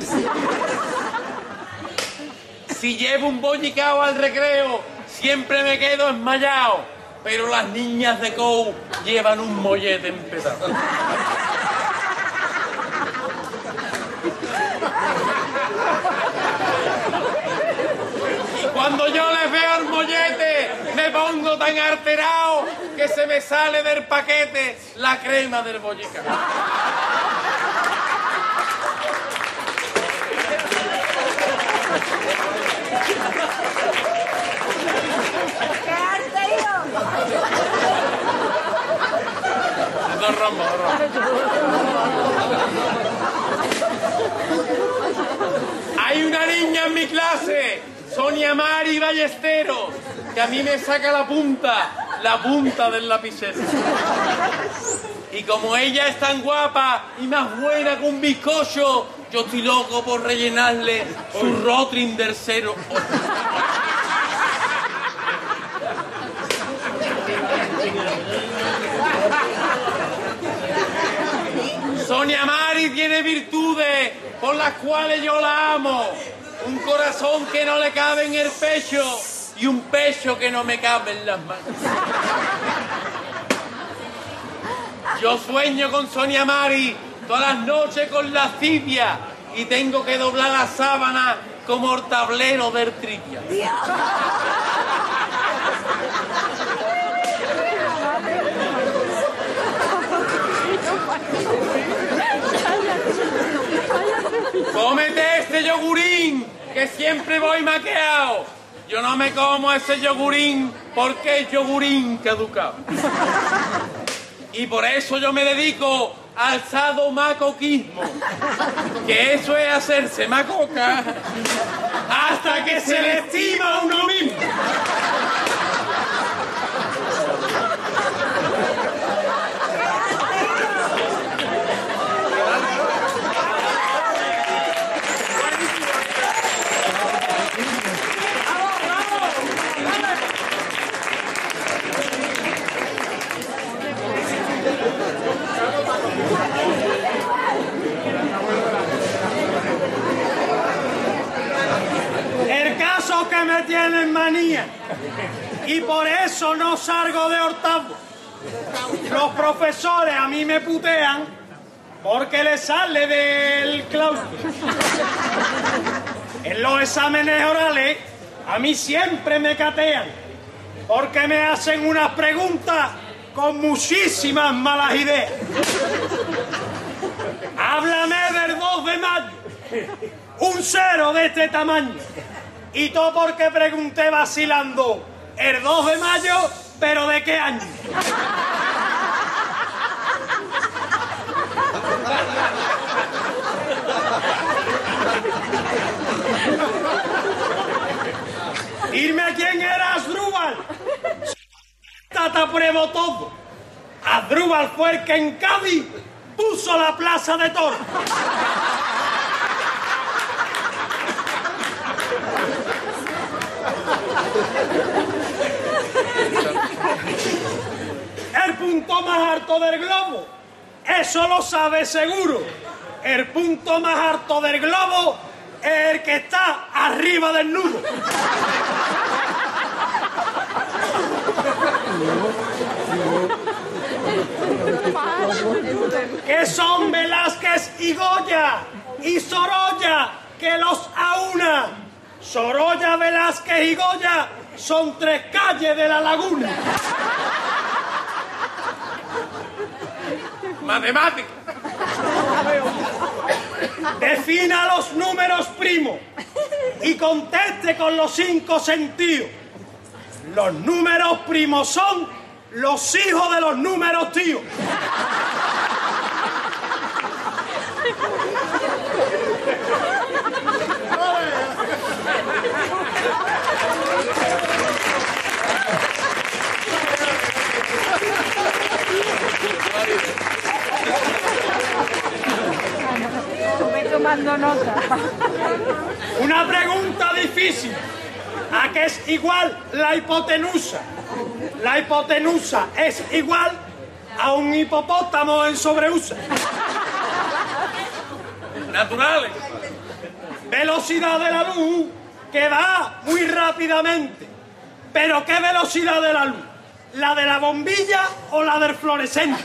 Si llevo un bollicao al recreo, siempre me quedo esmayado. Pero las niñas de COU llevan un mollete empezado. Cuando yo les veo el mollete, me pongo tan alterado que se me sale del paquete la crema del rombos, dos rombos. Hay una niña en mi clase, Sonia Mari Ballesteros, que a mí me saca la punta, la punta del lapicero. Y como ella es tan guapa y más buena que un bizcocho, yo estoy loco por rellenarle su rotring del cero. Sonia Mari tiene virtudes por las cuales yo la amo. Un corazón que no le cabe en el pecho y un pecho que no me cabe en las manos. Yo sueño con Sonia Mari todas las noches con la cipia y tengo que doblar la sábana como el tablero del trivia. Este yogurín, que siempre voy maqueado. Yo no me como ese yogurín porque es yogurín caducado. Y por eso yo me dedico al sadomacoquismo. Que eso es hacerse macoca hasta que se le estima a uno mismo. El me tienen manía y por eso no salgo de octavo. Los profesores a mí me putean porque les sale del claustro. En los exámenes orales a mí siempre me catean porque me hacen unas preguntas con muchísimas malas ideas. Háblame del 2 de mayo un cero de este tamaño. Y todo porque pregunté vacilando el 2 de mayo, pero ¿de qué año? Irme a quién era Asdrúbal. Tata pruebo todo. Asdrúbal fue el que en Cádiz puso la plaza de toros. El punto más alto del globo. Eso lo sabe seguro. El punto más alto del globo es el que está arriba del nudo. Que son Velázquez y Goya y Sorolla que los aúna. Sorolla, Velázquez y Goya son tres calles de la laguna. Matemática. Defina los números primos y conteste con los cinco sentidos. Los números primos son los hijos de los números tíos. Estuve tomando nota. Una pregunta difícil. ¿A qué es igual la hipotenusa? La hipotenusa es igual a un hipopótamo en sobreuso. Naturales. Velocidad de la luz que va muy rápidamente. Pero ¿qué velocidad de la luz? ¿La de la bombilla o la del fluorescente?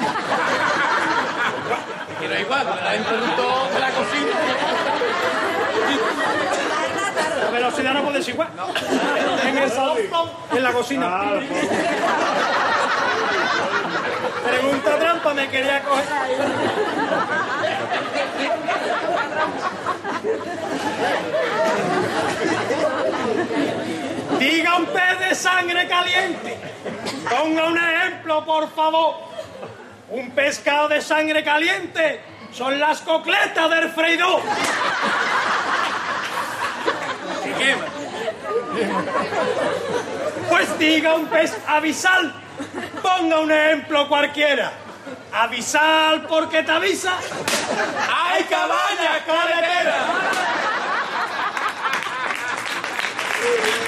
Que no es igual, la interruptor de la cocina. La velocidad no puede ser igual. En el salón, en la cocina. Pregunta trampa, me quería coger. Diga un pez de sangre caliente. Ponga un ejemplo, por favor. Un pescado de sangre caliente son las cocletas del freidor. Se quema. Pues diga un pez avisal. Ponga un ejemplo cualquiera. Avisal porque te avisa. ¡Hay cabaña carretera!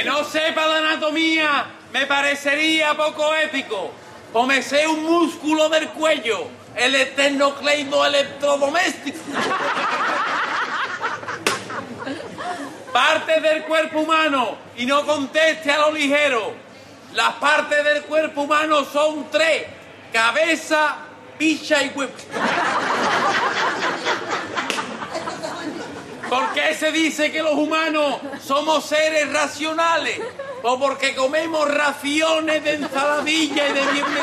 Que no sepa la anatomía me parecería poco épico. O me sé un músculo del cuello, el esternocleido electrodoméstico. Partes del cuerpo humano y no conteste a lo ligero. Las partes del cuerpo humano son tres: cabeza, picha y huevo. ¿Por qué se dice que los humanos somos seres racionales? O porque comemos raciones de ensaladilla y de viernes.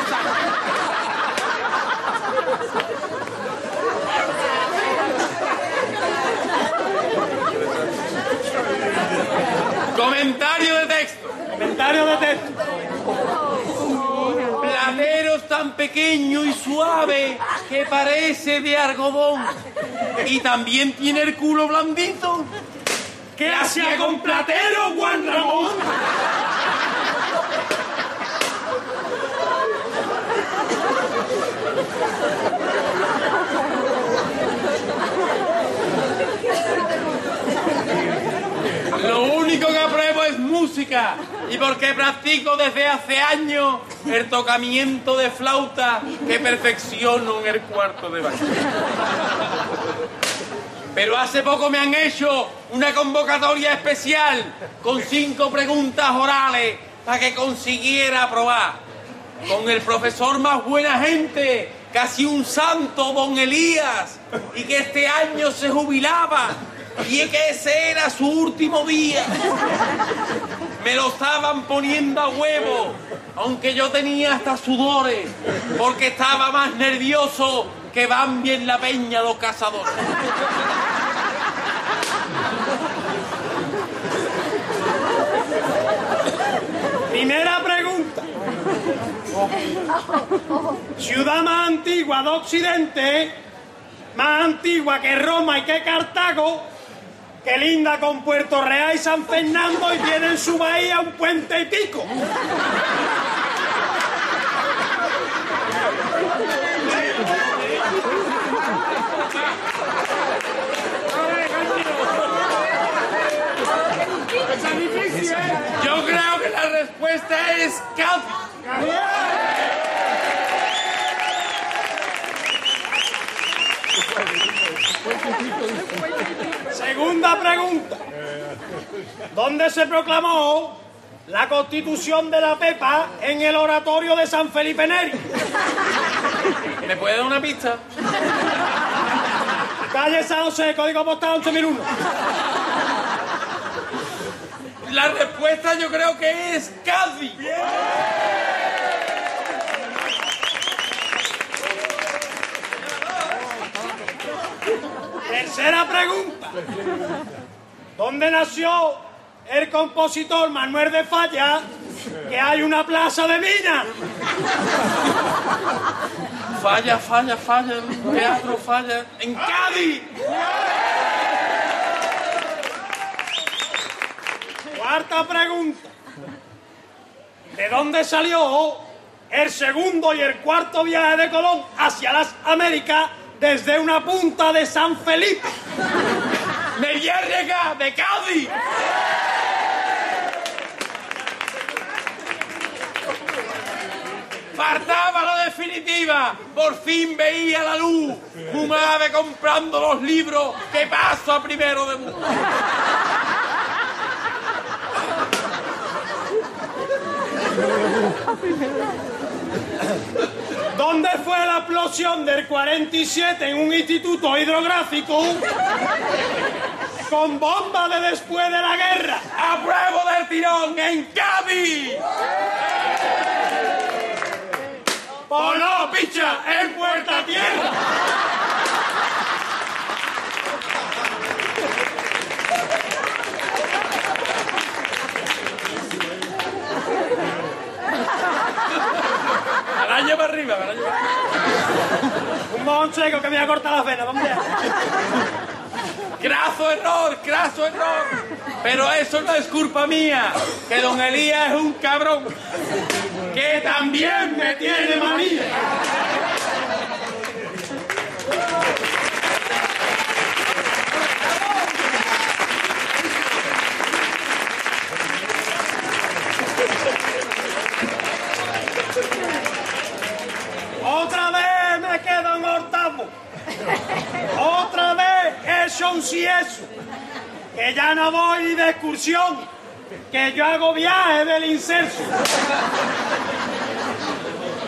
Comentario de texto. Comentario de texto. Tan pequeño y suave que parece de algodón. Y también tiene el culo blandito. ¿Qué hacía con platero, Juan Ramón? Lo único que apruebo es y porque practico desde hace años el tocamiento de flauta que perfecciono en el cuarto de baño. Pero hace poco me han hecho una convocatoria especial con cinco preguntas orales para que consiguiera aprobar. Con el profesor más buena gente, casi un santo, don Elías, y que este año se jubilaba y que ese era su último día. Me lo estaban poniendo a huevo, aunque yo tenía hasta sudores, porque estaba más nervioso que van bien la peña los cazadores. Primera pregunta. Ciudad más antigua de Occidente, más antigua que Roma y que Cartago, que linda con Puerto Real y San Fernando y tiene en su bahía un puente y pico. Yo creo que la respuesta es Cádiz. Segunda pregunta. ¿Dónde se proclamó la constitución de la Pepa en el oratorio de San Felipe Neri? ¿Me puede dar una pista? Calle San José, código postal 11001. La respuesta yo creo que es Cádiz. Tercera pregunta. ¿Dónde nació el compositor Manuel de Falla que hay una plaza de mina? Falla, falla, falla, el teatro falla. ¡En Cádiz! Cuarta pregunta. ¿De dónde salió el segundo y el cuarto viaje de Colón hacia las Américas desde una punta de San Felipe? Mediárrega de Cádiz. Faltaba la definitiva. Por fin veía la luz. Madre comprando los libros que paso a primero de mundo. ¿Dónde fue la explosión del 47 en un instituto hidrográfico? Con bomba de después de la guerra. ¡A prueba del tirón en Cádiz! ¡Oh no, picha! ¡En Puerta Tierra! Araña para arriba, araña para arriba. Un mojón seco que me ha cortado la vena, vamos allá. Graso error, graso error. Pero eso no es culpa mía, que don Elías es un cabrón. Que también me tiene manía. Otra vez eso un sí eso. Que ya no voy de excursión. Que yo hago viaje del incenso.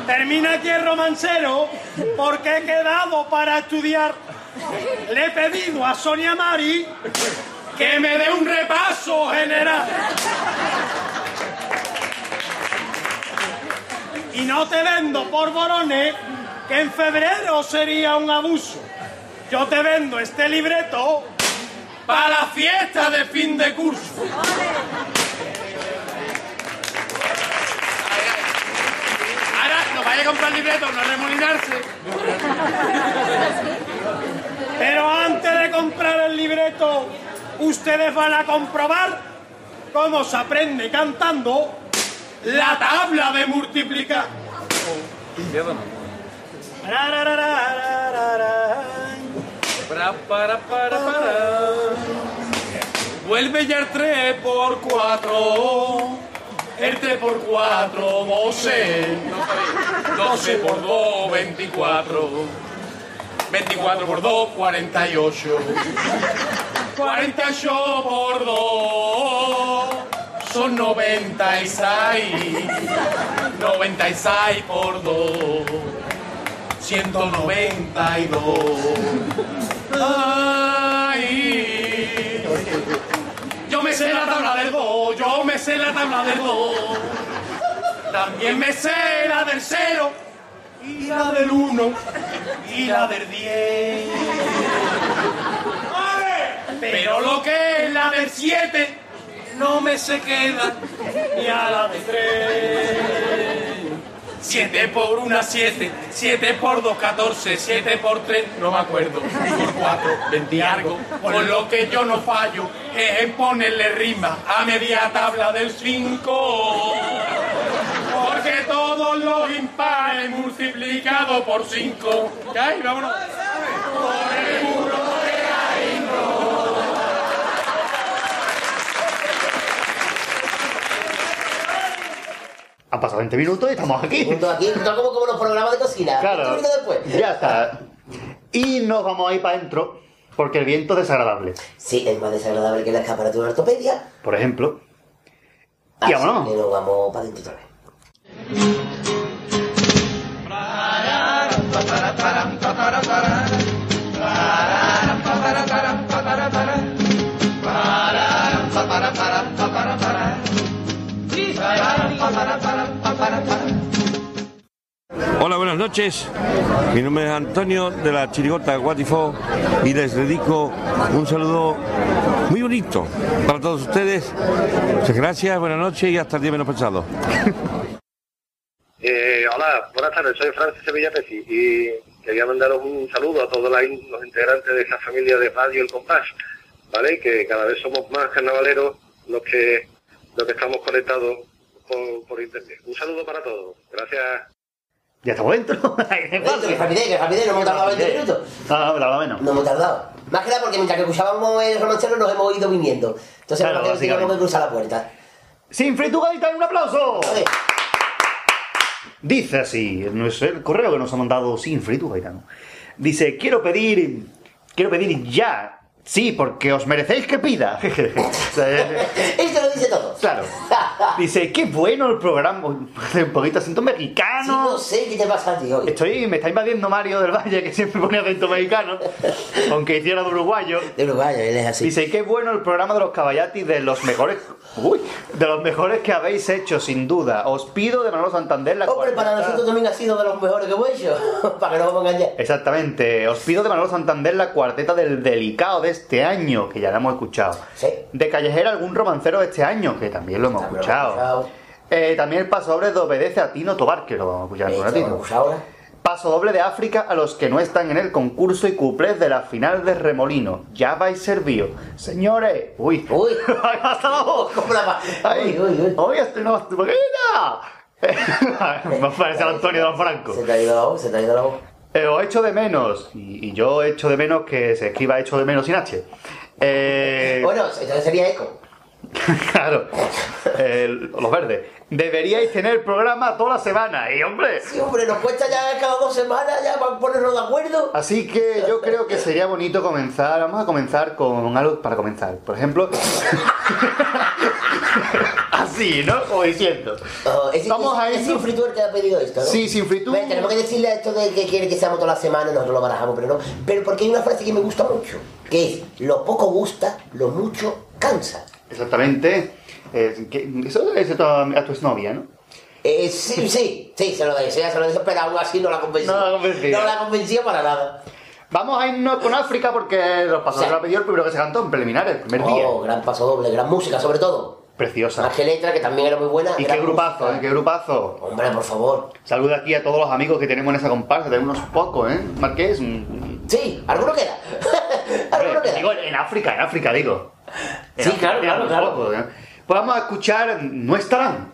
Termina aquí el romancero porque he quedado para estudiar. Le he pedido a Sonia Mari que me dé un repaso general. Y no te vendo por borones, que en febrero sería un abuso. Yo te vendo este libreto para la fiesta de fin de curso. Ahora no vaya a comprar libreto, no remolinarse. Pero antes de comprar el libreto, ustedes van a comprobar cómo se aprende cantando la tabla de multiplicar. Para, para, para, para. Vuelve el 3 por 4. El 3 por 4, 12. 12 por 2, 24. 24 por 2, 48. 48 por 2 son 96. 96 por 2. 192. Ay. Yo me sé la tabla del 2, yo me sé la tabla del 2. También me sé la del 0 y la del 1 y la del 10. Pero lo que es la del 7 no me se queda ni a la de 3. 7 por 1, 7. 7 por 2, 14. 7 por 3, no me acuerdo. Por 4, 20 algo. Por lo que yo no fallo es en ponerle rima a media tabla del 5. Porque todos los impares multiplicados por 5. ¿Ya? Y vámonos. Por el muro de Ainhoa. Han pasado 20 minutos y estamos aquí. Juntos aquí, como, como los programas de cocina. Claro. 20 minutos después. Ya está. Y nos vamos a ir para adentro porque el viento es desagradable, Sí, es más desagradable que la escaparate de una ortopedia. por ejemplo. Y Así vámonos. que nos vamos para adentro otra vez. Hola, buenas noches. Mi nombre es Antonio de la Chirigota Guatifó y les dedico un saludo muy bonito para todos ustedes. Muchas gracias, buenas noches y hasta el día menos pensado. Eh, hola, buenas tardes, soy Francis Sevilla Peci y quería mandaros un saludo a todos los integrantes de esta familia de Radio El Compás, ¿vale? Que cada vez somos más carnavaleros los que, los que estamos conectados por, por internet. Un saludo para todos, gracias. Ya estamos dentro. Dentro, que rapidez, que rapidez, no hemos tardado 20 minutos. No, no, menos. No hemos tardado. Más que nada porque mientras que escuchábamos el romancero nos hemos ido viniendo. Entonces Claro, no teníamos que cruzar la puerta. Sin tu gadita, un aplauso. Dice así, no es el correo que nos ha mandado Sinfree, tu gaitano. Dice, quiero pedir, quiero pedir ya. Sí, porque os merecéis que pida. Dice todo. Claro. Dice, qué bueno el programa. Un poquito acento mexicano. no sé qué te pasa a ti hoy. Estoy, me está invadiendo Mario del Valle, que siempre pone acento mexicano, aunque hiciera de uruguayo. De uruguayo, él es así. Dice, qué bueno el programa de los caballatis, de los mejores, uy, de los mejores que habéis hecho, sin duda. Os pido de Manolo Santander la Hombre, para nosotros también ha sido de los mejores que hemos hecho. para que no vamos a engañar. Exactamente. Os pido de Manolo Santander la cuarteta del delicado de este año, que ya la hemos escuchado. De Callejera algún romancero de este año, que también lo hemos escuchado. Eh, también el paso doble de Obedece a Tino Tobar, que lo vamos a escuchar un ratito. Paso doble de África a los que no están en el concurso y cuplés de la final de Remolino. Ya vais servido. Señores. Uy. Uy. hasta abajo. Ay. Hoy estoy no, Me parece al Antonio de los Francos. Se te ha ido la voz, se te ha ido la voz. Eh, os echo de menos, y, y yo echo de menos que se escriba echo de menos sin H. Eh, Bueno, entonces sería eco. claro, los verdes. Deberíais tener programa toda la semana, y hombre. Sí, hombre, nos cuesta ya cada dos semanas ya para ponernos de acuerdo. Así que yo creo que sería bonito comenzar. Vamos a comenzar con algo para comenzar. Por ejemplo. Así, ¿no? Como diciendo. Oh, es, Vamos es- a es sin fritur que ha pedido esto, ¿no? Sí, sin fritur. Tenemos que decirle a esto de que quiere que seamos toda la semana, nosotros lo barajamos, pero no. Pero porque hay una frase que me gusta mucho, que es, lo poco gusta, lo mucho cansa. Exactamente. Eh, que- eso es a tu, a tu exnovia, ¿no? Eh, sí, sí, sí, se lo desea, se lo deseo, pero aún así no la convenció. No la convenció. No la convenció para nada. Vamos a irnos con África porque los pasos de la pidió el primero que se cantó en preliminares, el primer día. Oh, gran paso doble, gran música sobre todo. Preciosa. Más que letra, que también era muy buena. Y qué grupazo, música. ¿eh? Qué grupazo. Hombre, por favor. Saluda aquí a todos los amigos que tenemos en esa comparsa, tenemos unos pocos, ¿eh? Marqués. mm, Sí, alguno queda. Hombre, Digo, en África, en África, digo. En Sí, África claro, claro, claro. pocos, ¿eh? Pues vamos a escuchar No estarán.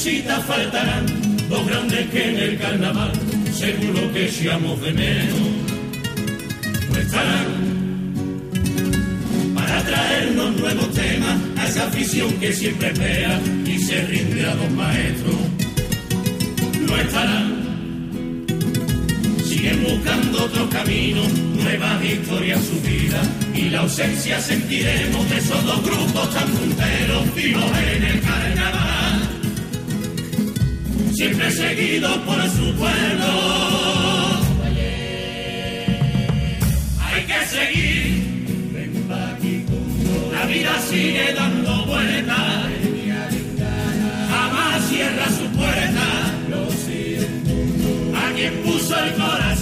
Cita faltarán los grandes que en el carnaval seguro que echamos de menos. No estarán para traernos nuevos temas a esa afición que siempre espera y se rinde a los maestros. No estarán, siguen buscando otros caminos, nuevas historias su vida y la ausencia sentiremos de esos dos grupos tan punteros vivos en el carnaval. Siempre seguidos por su pueblo. Hay que seguir. La vida sigue dando vueltas. Jamás cierra su puerta. A quien puso el corazón.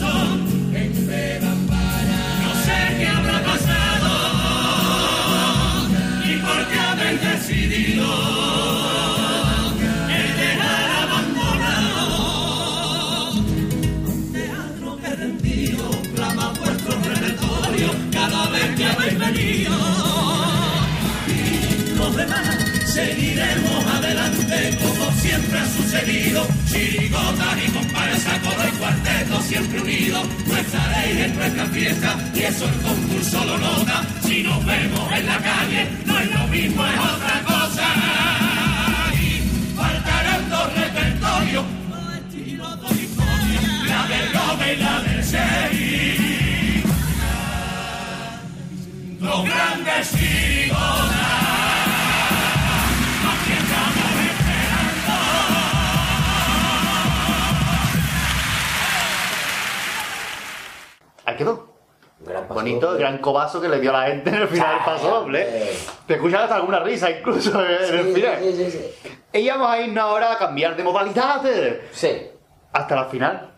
Y los demás seguiremos adelante como siempre ha sucedido. Chirigotas y comparsa, coro y cuarteto siempre unidos. No estaréis en nuestra fiesta y eso el concurso lo nota. Si nos vemos en la calle, no es lo mismo, es otra cosa. Y faltarán dos repertorios, la del Robe y la del Seri. Los grandes estamos Ahí quedó. Gran Bonito, doble. gran cobazo que le dio a la gente en el final del paso doble. Te escuchas hasta alguna risa incluso en el final. sí, sí, sí. Y vamos a irnos ahora a cambiar de modalidad. Sí. Hasta la final.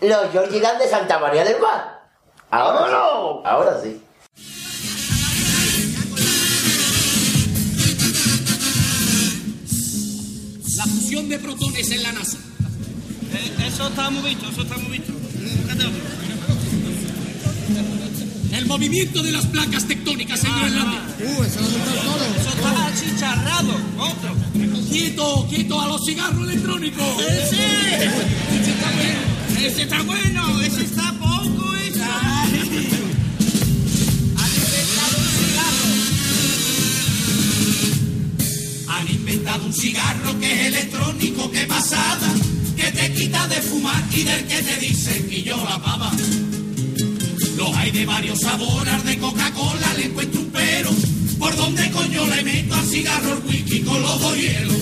Los Georgie Dan de Santa María del Mar. Ahora sí. Ahora sí. La fusión de protones en la NASA. eso está muy visto, eso está muy visto. El movimiento de las placas tectónicas en Groenlandia. Uh, eso está achicharrado. Otro. Quieto, quieto a los cigarros electrónicos. ¡Ese! Ese está bueno. Ese está bueno. Ese está poco, eso. Han inventado un cigarro que es electrónico, que pasada, que te quita de fumar y del que te dicen y yo la pava. Los hay de varios sabores, de Coca-Cola le encuentro un pero. ¿Por dónde coño le meto al cigarro el con los dos hielos?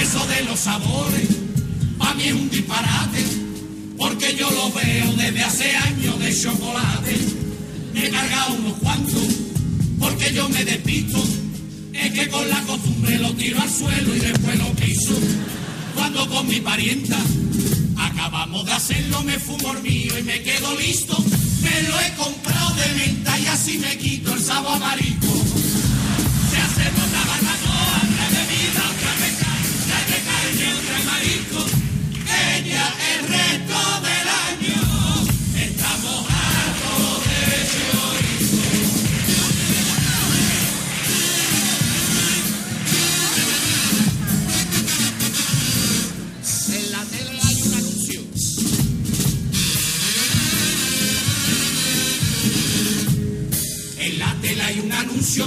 Eso de los sabores, para mí es un disparate, porque yo lo veo desde hace años de chocolate. Me he cargado unos cuantos, porque yo me despisto. Es que con la costumbre lo tiro al suelo y después lo piso. Cuando con mi parienta acabamos de hacerlo, me fumo el mío y me quedo listo. Me lo he comprado de menta y así me quito el sabor amarillo. Se hacemos una barbacoa, otra bebida, otra de carne, otra de marisco.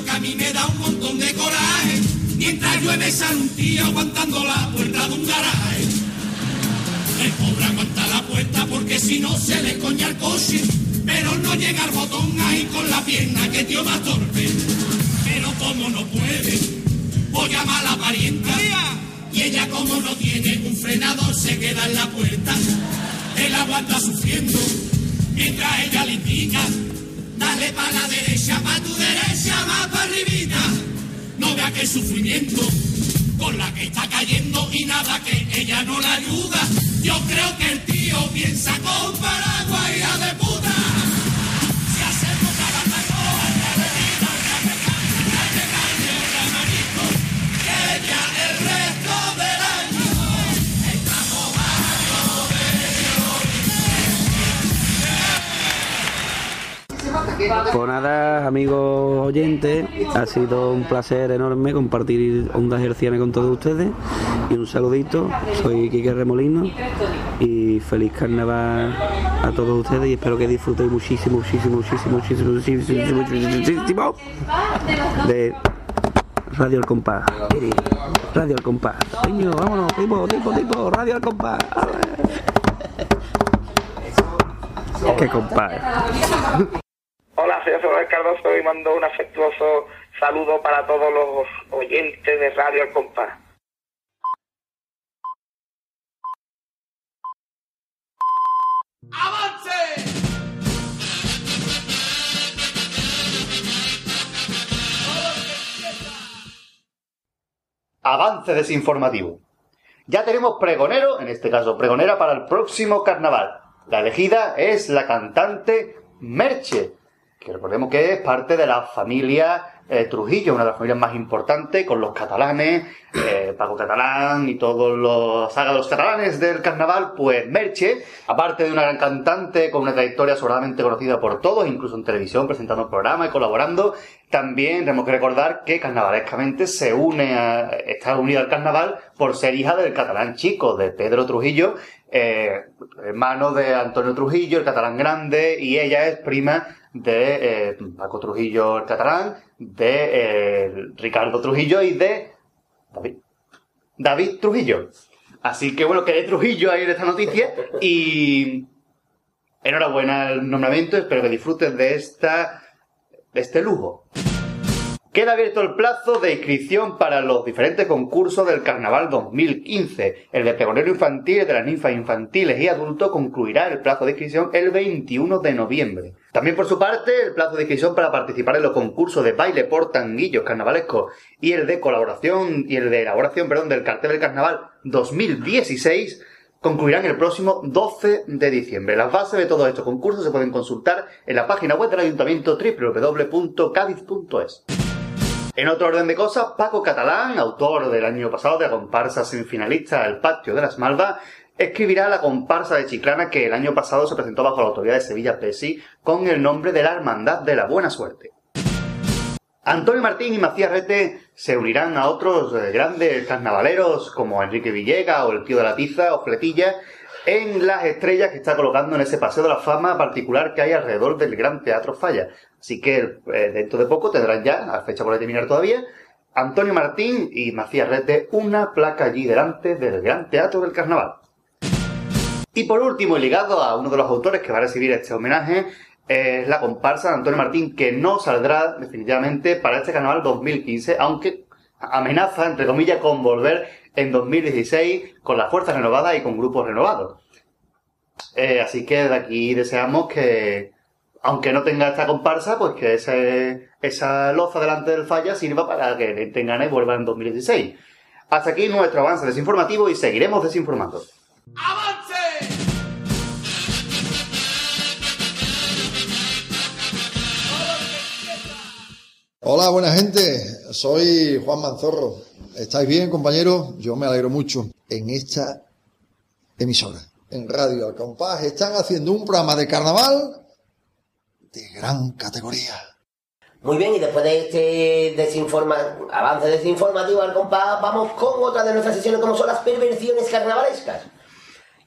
Que a mí me da un montón de coraje. Mientras llueve un tío aguantando la puerta de un garaje. El pobre aguanta la puerta porque si no se le coña el coche. Pero no llega al botón ahí con la pierna que tío más torpe. Pero como no puede, voy a llamar a la parienta. Y ella como no tiene un frenador se queda en la puerta. Él aguanta sufriendo mientras ella le indica. Dale para la derecha, para tu derecha, más para arribita. No vea qué sufrimiento con la que está cayendo y nada que ella no la ayuda. Yo creo que el tío piensa con paraguas, de puta. Pues nada, amigos oyentes, ha sido un placer enorme compartir ondas hercianas con todos ustedes y un saludito, soy Quique Remolino y feliz carnaval a todos ustedes y espero que disfrutéis muchísimo, muchísimo, muchísimo, muchísimo, muchísimo, muchísimo, de Radio El Compás. Radio El Compás. Vámonos, tipo, tipo, tipo, Radio El Compás. Qué compás. Hola, soy José Cardoso y mando un afectuoso saludo para todos los oyentes de Radio El Compás. Avance desinformativo. Ya tenemos pregonero, en este caso pregonera, para el próximo carnaval. La elegida es la cantante Merche, que recordemos que es parte de la familia eh, Trujillo, una de las familias más importantes, con los catalanes, eh, Paco Catalán y todos los saga los catalanes del carnaval, pues Merche, aparte de una gran cantante con una trayectoria sobradamente conocida por todos, incluso en televisión, presentando programas y colaborando, también tenemos que recordar que carnavalescamente se une a, está unida al carnaval por ser hija del catalán chico, de Pedro Trujillo, eh, hermano de Antonio Trujillo, el catalán grande, y ella es prima de eh, Paco Trujillo, el catalán, de eh, Ricardo Trujillo y de David, Trujillo. Así que bueno, quedé Trujillo ahí en esta noticia y enhorabuena el nombramiento, espero que disfruten de esta este lujo. Queda abierto el plazo de inscripción para los diferentes concursos del Carnaval 2015. El de pregonero infantil de las ninfas infantiles y adultos concluirá el plazo de inscripción el 21 de noviembre. También por su parte, el plazo de inscripción para participar en los concursos de baile por tanguillos carnavalescos y el de colaboración y el de elaboración, perdón, del cartel del Carnaval 2016 concluirán el próximo 12 de diciembre. Las bases de todos estos concursos se pueden consultar en la página web del ayuntamiento www.cádiz.es. En otro orden de cosas, Paco Catalán, autor del año pasado de la comparsa semifinalista El Patio de las Malvas, escribirá la comparsa de Chiclana que el año pasado se presentó bajo la autoridad de Sevilla Pesi con el nombre de la Hermandad de la Buena Suerte. Antonio Martín y Macías Rete se unirán a otros eh, grandes carnavaleros como Enrique Villega o el Tío de la Tiza o Fletilla en las estrellas que está colocando en ese paseo de la fama particular que hay alrededor del Gran Teatro Falla. Así que eh, dentro de poco tendrán ya, a fecha por determinar todavía, Antonio Martín y Macías Rete una placa allí delante del Gran Teatro del Carnaval. Y por último, ligado a uno de los autores que va a recibir este homenaje, es la comparsa de Antonio Martín, que no saldrá definitivamente para este carnaval 2015, aunque amenaza, entre comillas, con volver en 2016 con las fuerzas renovadas y con grupos renovados. Eh, así que de aquí deseamos que, aunque no tenga esta comparsa, pues que esa loza delante del falla sirva para que tengan y vuelva en 2016. Hasta aquí nuestro avance desinformativo y seguiremos desinformando. Hola, buena gente. Soy Juan Manzorro. ¿Estáis bien, compañeros? Yo me alegro mucho. En esta emisora, en Radio Al Compás, están haciendo un programa de carnaval de gran categoría. Muy bien, y después de este desinforma... avance desinformativo al compás, vamos con otra de nuestras sesiones como son las perversiones carnavalescas.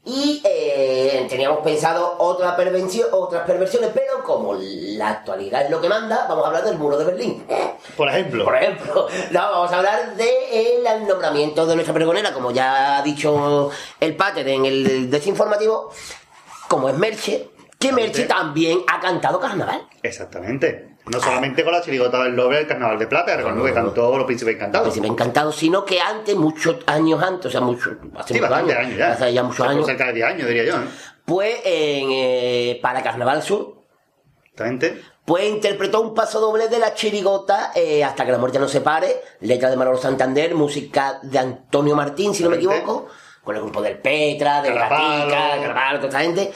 Y eh, teníamos pensado otra pervención, otras perversiones, pero como la actualidad es lo que manda, vamos a hablar del muro de Berlín. Por ejemplo. Por ejemplo. No, vamos a hablar del nombramiento de nuestra pregonera, como ya ha dicho el pater en el desinformativo, como es Merche, que Merche también ha cantado carnaval. Exactamente. No solamente con la chirigota del Lobre del Carnaval de Plata, recuerdo que cantó Los Príncipes Encantados. Los Príncipes Encantados, sino que antes, muchos años antes, o sea, muchos, hace Sí, muchos años, años ya. hace ya muchos años, cerca de 10 años, diría yo. ¿eh? pues en, eh, para Carnaval Sur, Exactamente. pues interpretó un paso doble de la chirigota eh, hasta que la muerte nos separe, letra de Manolo Santander, música de Antonio Martín, si no me equivoco, con el grupo del Petra, del. Gatica, Carapalo, toda esta gente.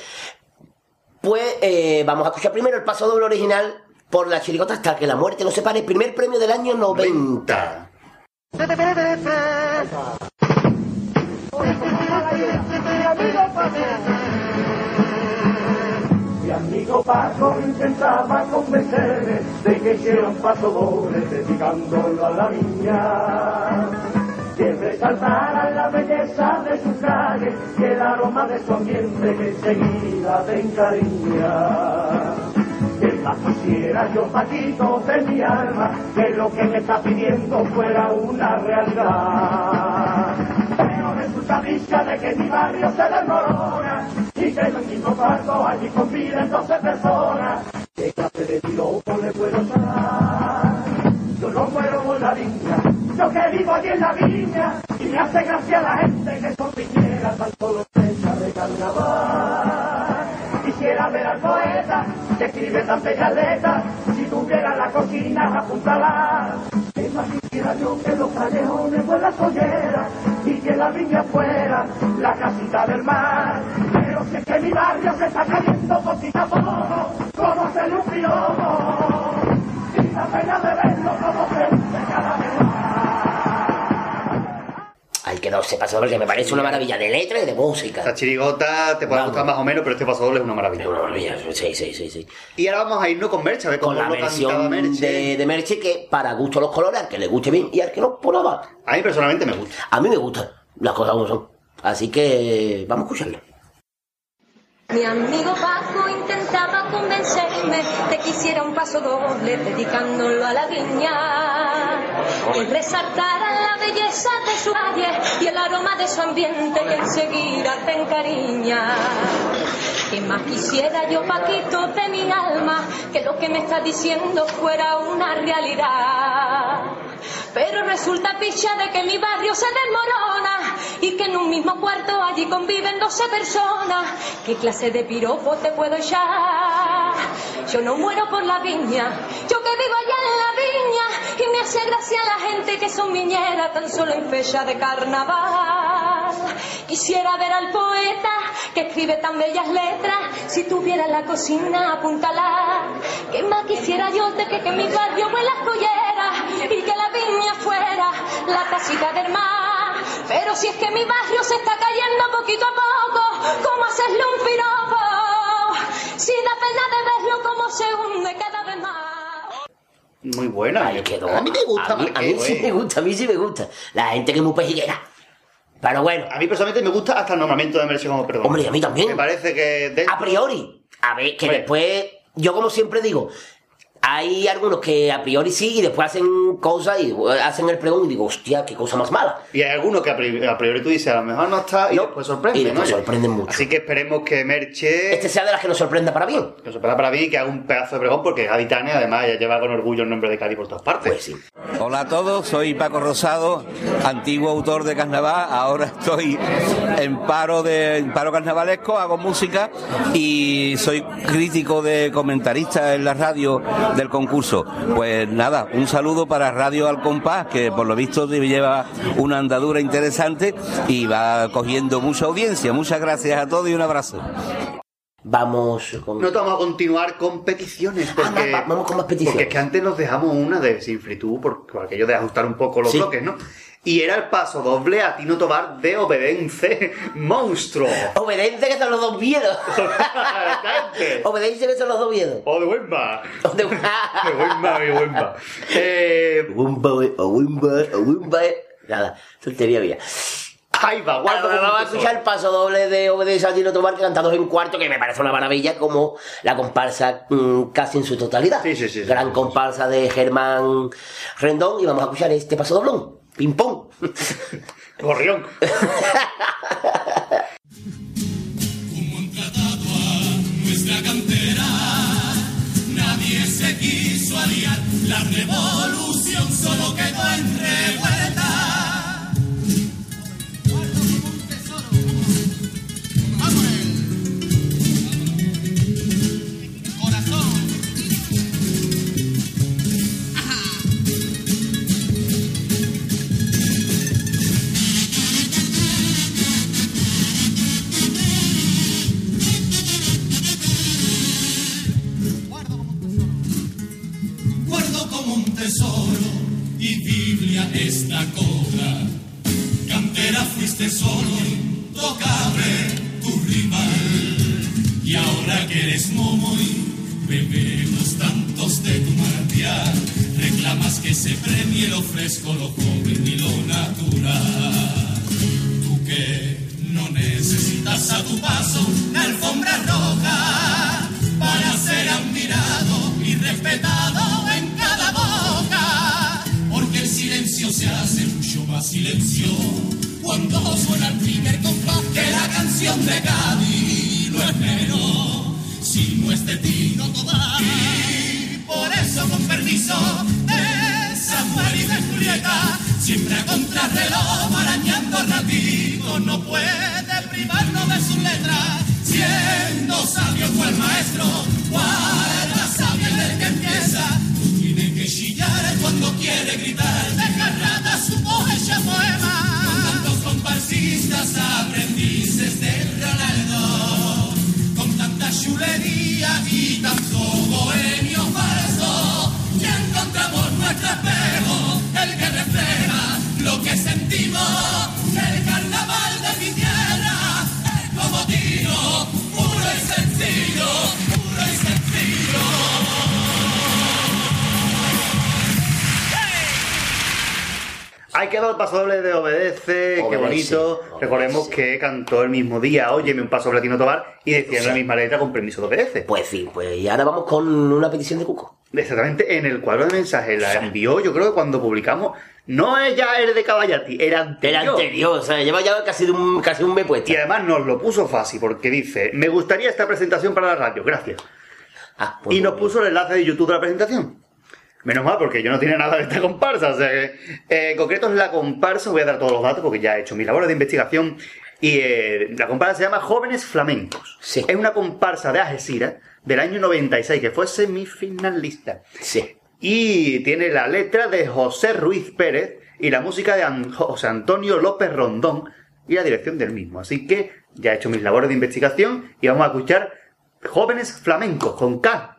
Pues eh, vamos a escuchar primero el paso doble original por la chirigota hasta que la muerte nos separe, primer premio del año 90. Mi amigo Paco intentaba convencerme de que hiciera un paso doble dedicándolo a la niña. Que resaltara la belleza de su calle y el aroma de su ambiente que enseguida te encariña. Quisiera yo, Paquito, de mi alma, que lo que me está pidiendo fuera una realidad. Pero resulta dicha de que mi barrio se desmorona y que el mismo parto allí conviven 12 personas. ¿Qué clase de piropo le puedo dar? Yo no muero con la viña, yo que vivo allí en la viña y me hace gracia la gente que son piñeras tan solo fecha de carnaval. Ver al poeta que escribe tan bellas letras, si tuviera la cocina apuntalar. Es más quisiera yo que los callejones fueran solleras y que la viña fuera la casita del mar. Pero si es que mi barrio se está cayendo poquito a poco, como hacerle un piropo. Y la pena de verlo como se hunde cada vez Hay que no se paso doble, que me parece una maravilla de letra y de música. La chirigota te puede gustar más o menos, pero este paso doble es una maravilla. Una maravilla, sí, sí, sí, sí. Y ahora vamos a irnos con Merche, a ver Con la lo cantaba versión Merche. de, de Merche que para gusto los colores, al que le guste bien y al que no, por nada. A mí personalmente me gusta. A mí me gustan las cosas como son. Así que vamos a escucharlo. Mi amigo Paco intentaba convencerme de que hiciera un paso doble dedicándolo a la viña. Y resaltaran la belleza de su calle y el aroma de su ambiente que enseguida te encariña. ¿Qué más quisiera yo, Paquito, de mi alma, que lo que me estás diciendo fuera una realidad? Pero resulta picha de que mi barrio se desmorona y que en un mismo cuarto allí conviven 12 personas. ¿Qué clase de piropo te puedo echar? Yo no muero por la viña, yo que vivo allá en la viña y me hace gracia la gente que son viñeras tan solo en fecha de carnaval. Quisiera ver al poeta que escribe tan bellas letras, si tuviera la cocina apúntala. ¿Qué más quisiera yo de que, que mi barrio huela a collera y que la viña fuera la casita del mar? Pero si es que mi barrio se está cayendo poquito a poco, ¿cómo hacerle un piropo? Si da pena de verlo como se hunde cada vez más. Muy buena. Ahí quedó. A mí me gusta, A mí, a mí sí me gusta, a mí sí me gusta. La gente que es muy pejiguera. Pero bueno. A mí personalmente me gusta hasta el nombramiento de Merche como perdón. Hombre, a mí también. Me parece que... de- A priori. A ver, que Hombre. después, yo como siempre digo, hay algunos que a priori sí y después hacen cosas y hacen el pregón y digo, hostia, qué cosa más mala. Y hay algunos que a priori, a priori tú dices, a lo mejor no está y después sorprende. y después ¿no? sorprenden mucho. Así que esperemos que Merche... Este sea de las que nos sorprenda para bien. Que nos sorprenda para mí y que haga un pedazo de pregón porque Gaditane además ya lleva con orgullo el nombre de Cádiz por todas partes. Pues sí. Hola a todos, soy Paco Rosado, antiguo autor de carnaval, ahora estoy en paro de en paro carnavalesco, hago música y soy crítico de comentarista en la radio del concurso. Pues nada, un saludo para Radio Al Compás, que por lo visto lleva una andadura interesante y va cogiendo mucha audiencia. Muchas gracias a todos y un abrazo. Vamos con... No te vamos a continuar con peticiones porque... va- vamos con más peticiones. Porque es que antes nos dejamos una de Sinfritud por, por aquello de ajustar un poco los Sí. bloques, ¿no? Y era el paso doble a Tino Tobar de Obedence Monstruo. Obedece que son los dos miedos. Obedece que son los dos miedos. O de Wemba. O de De Wemba, de Wemba. Eh, Wimba, o Wimba, o Wimba. Nada, tontería mía. Ahí va, guarda Ahora vamos a escuchar el paso doble de Obedece a Tino Tomar, que cantados en cuarto, que me parece una maravilla, como la comparsa mm, casi en su totalidad. Sí, sí, sí, sí. Gran comparsa de Germán Rendón, y vamos a escuchar este paso doblón. Ping pong. Gorrión. nuestra cantera. Nadie se quiso aliar, la revolución solo quedó en revuelta. Tesoro y Biblia esta cobra. Cantera fuiste solo, intocable, tu rival. Y ahora que eres momo y bebemos tantos de tu manantial, reclamas que se premie lo fresco, lo joven y lo natural. Tú que no necesitas a tu paso la alfombra roja para ser admirado y respetado se hace mucho más silencio cuando suena el primer compás que la canción de Cádiz no es menos si no es de ti no toda. Y por eso con permiso de Samuel y de Julieta siempre a contrarreloj arañando ratito no puede privarnos de sus letras siendo sabio cual maestro guarda sabia desde que empieza. Tiene que chillar cuando quiere gritar hecha poema. Con tantos comparsistas aprendices de Ronaldo. Con tanta chulería y tanto bohemio falso ya encontramos nuestro espejo el que refleja lo que sentimos Hay que dar el paso doble de Obedece, qué Obedece, bonito. Recordemos que cantó el mismo día Óyeme un paso doble a Tino Tobar y decía en la misma letra con permiso de Obedece. Pues sí, pues y ahora vamos con una petición de Cuco. Exactamente, en el cuadro de mensajes la envió, yo creo que cuando publicamos, no es ya el de Caballati, era anterior. Era anterior, o sea, lleva ya casi un, casi un mes puesto. Y además nos lo puso fácil, porque dice, me gustaría esta presentación para la radio, gracias. Ah, pues y nos puso el enlace de YouTube de la presentación. Menos mal, porque yo no tiene nada de esta comparsa. O sea que, eh, en concreto es la comparsa, voy a dar todos los datos porque ya he hecho mi labor de investigación. Y eh, la comparsa se llama Jóvenes Flamencos. Es una comparsa de Algeciras del año 96, que fue semifinalista. Sí. Y tiene la letra de José Ruiz Pérez y la música de An- José Antonio López Rondón y la dirección del mismo. Así que ya he hecho mis labores de investigación y vamos a escuchar Jóvenes Flamencos con K.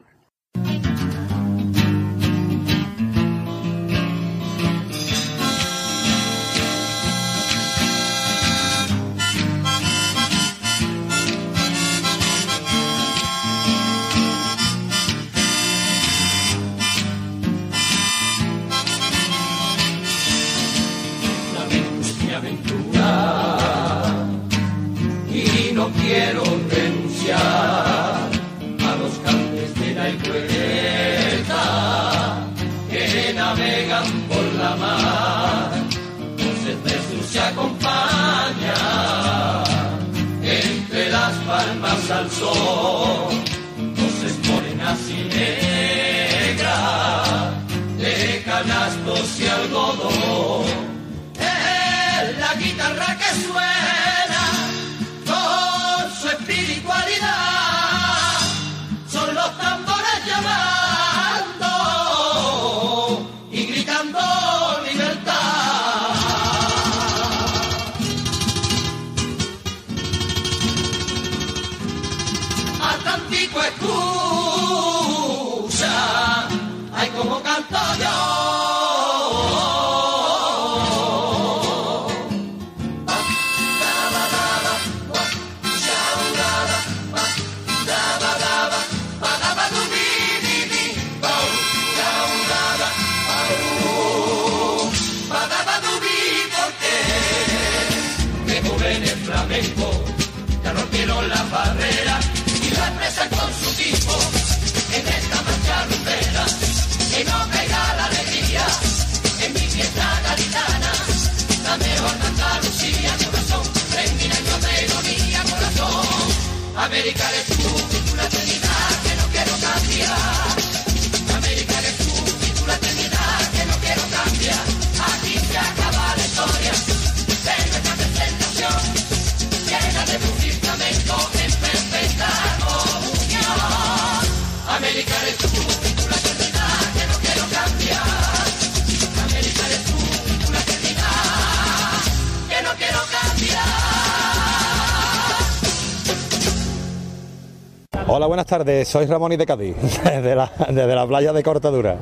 Soy Ramón y de Cádiz, desde la, desde la playa de Cortadura.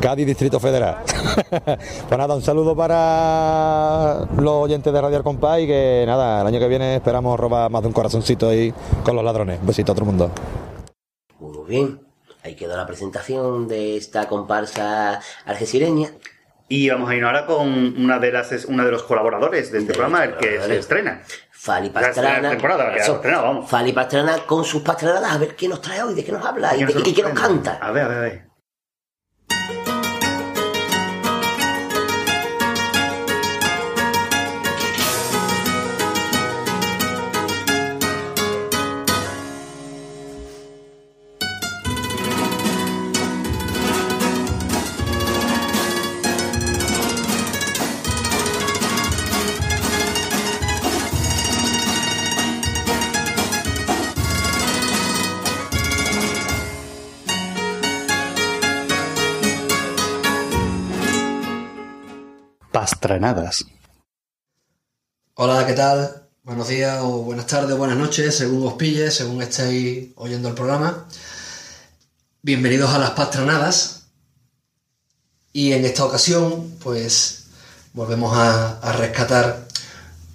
Cádiz, Distrito Federal. pues nada, un saludo para los oyentes de Radio Compás y que nada, el año que viene esperamos robar más de un corazoncito ahí con los ladrones. Un besito a todo el mundo. Muy bien. Ahí quedó la presentación de esta comparsa algecireña. Y vamos a ir ahora con una de las una de los colaboradores de este programa, el que se estrena. Fali Pastrana. temporada, que ha Eso. estrenado, vamos. Fali Pastrana con sus pastranadas, a ver qué nos trae hoy, de qué nos habla y, ¿Quién de- nos y qué nos canta. A ver, a ver, a ver. Pastranadas. Hola, ¿qué tal? Buenos días o buenas tardes o buenas noches, según os pille, según estéis oyendo el programa. Bienvenidos a las pastranadas. Y en esta ocasión, pues, volvemos a, rescatar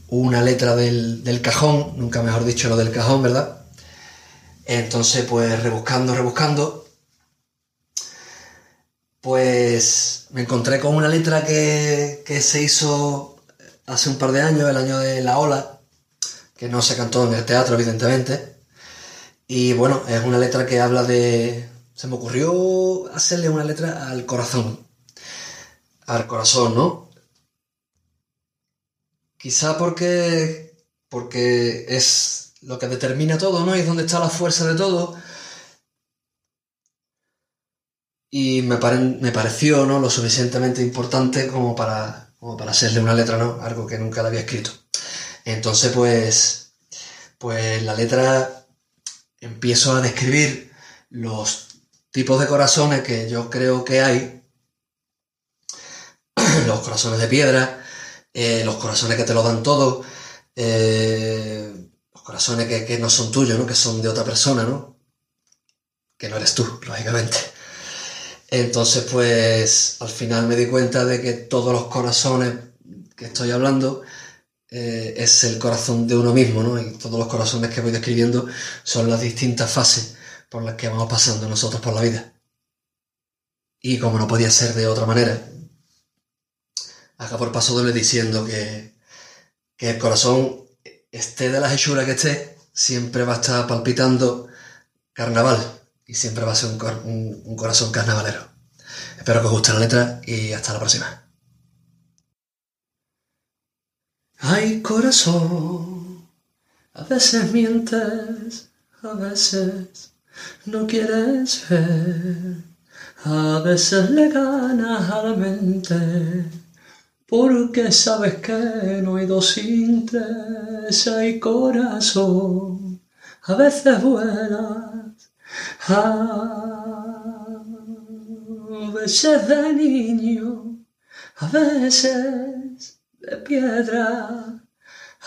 una letra del, del cajón, nunca mejor dicho lo del cajón, ¿verdad? Entonces, pues, rebuscando, rebuscando, pues me encontré con una letra que, que se hizo hace un par de años, el año de la ola, que no se cantó en el teatro, evidentemente. Y bueno, es una letra que habla de... Se me ocurrió hacerle una letra al corazón. Al corazón, ¿no? Quizá porque, porque es lo que determina todo, ¿no? Y es donde está la fuerza de todo. Y me, pare- me pareció, ¿no? Lo suficientemente importante como para, como para hacerle una letra, ¿no? Algo que nunca le había escrito. Entonces, pues, pues la letra empiezo a describir los tipos de corazones que yo creo que hay. los corazones de piedra, eh, los corazones que te lo dan todo, eh, los corazones que, que no son tuyos, ¿no? Que son de otra persona, ¿no? Que no eres tú, lógicamente. Entonces, pues, al final me di cuenta de que todos los corazones que estoy hablando eh, es el corazón de uno mismo, ¿no? Y todos los corazones que voy describiendo son las distintas fases por las que vamos pasando nosotros por la vida. Y como no podía ser de otra manera, acá por paso doble diciendo que, que el corazón, esté de la hechura que esté, siempre va a estar palpitando carnaval y siempre va a ser un, cor- un- corazón carnavalero. Espero que os guste la letra y hasta la próxima. Ay, corazón, a veces mientes, a veces no quieres ver, a veces le ganas a la mente, porque sabes que no hay dos sin tres, hay corazón, a veces vuelas, a veces de niño, a veces de piedra,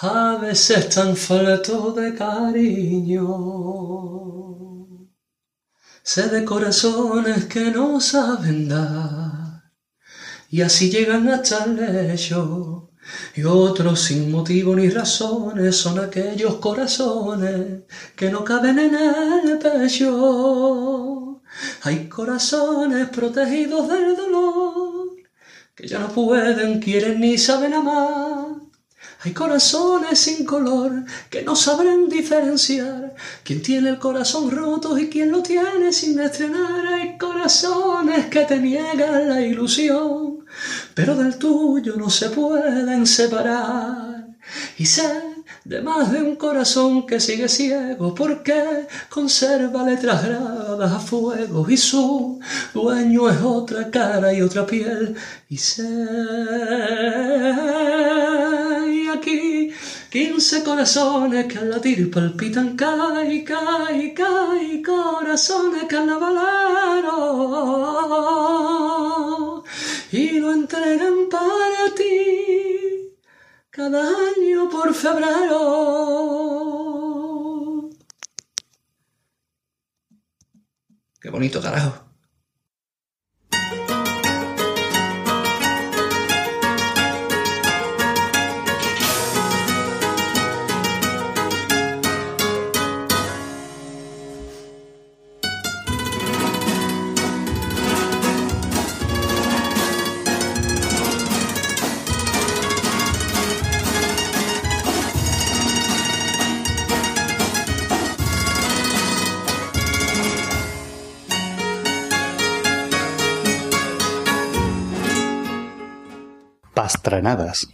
a veces tan falto de cariño. Sé de corazones que no saben dar y así llegan hasta el lecho. Y otros sin motivo ni razones son aquellos corazones que no caben en el pecho. Hay corazones protegidos del dolor que ya no pueden, quieren ni saben amar. Hay corazones sin color que no sabrán diferenciar quién tiene el corazón roto y quién lo tiene sin estrenar. Hay corazones que te niegan la ilusión, pero del tuyo no se pueden separar. Y sé de más de un corazón que sigue ciego porque conserva letras grabadas a fuego y su dueño es otra cara y otra piel. Y sé 15 corazones que al latir palpitan, cae, cae, cae, corazones carnavaleros, y lo entregan para ti cada año por febrero. Qué bonito, carajo. Pastranadas.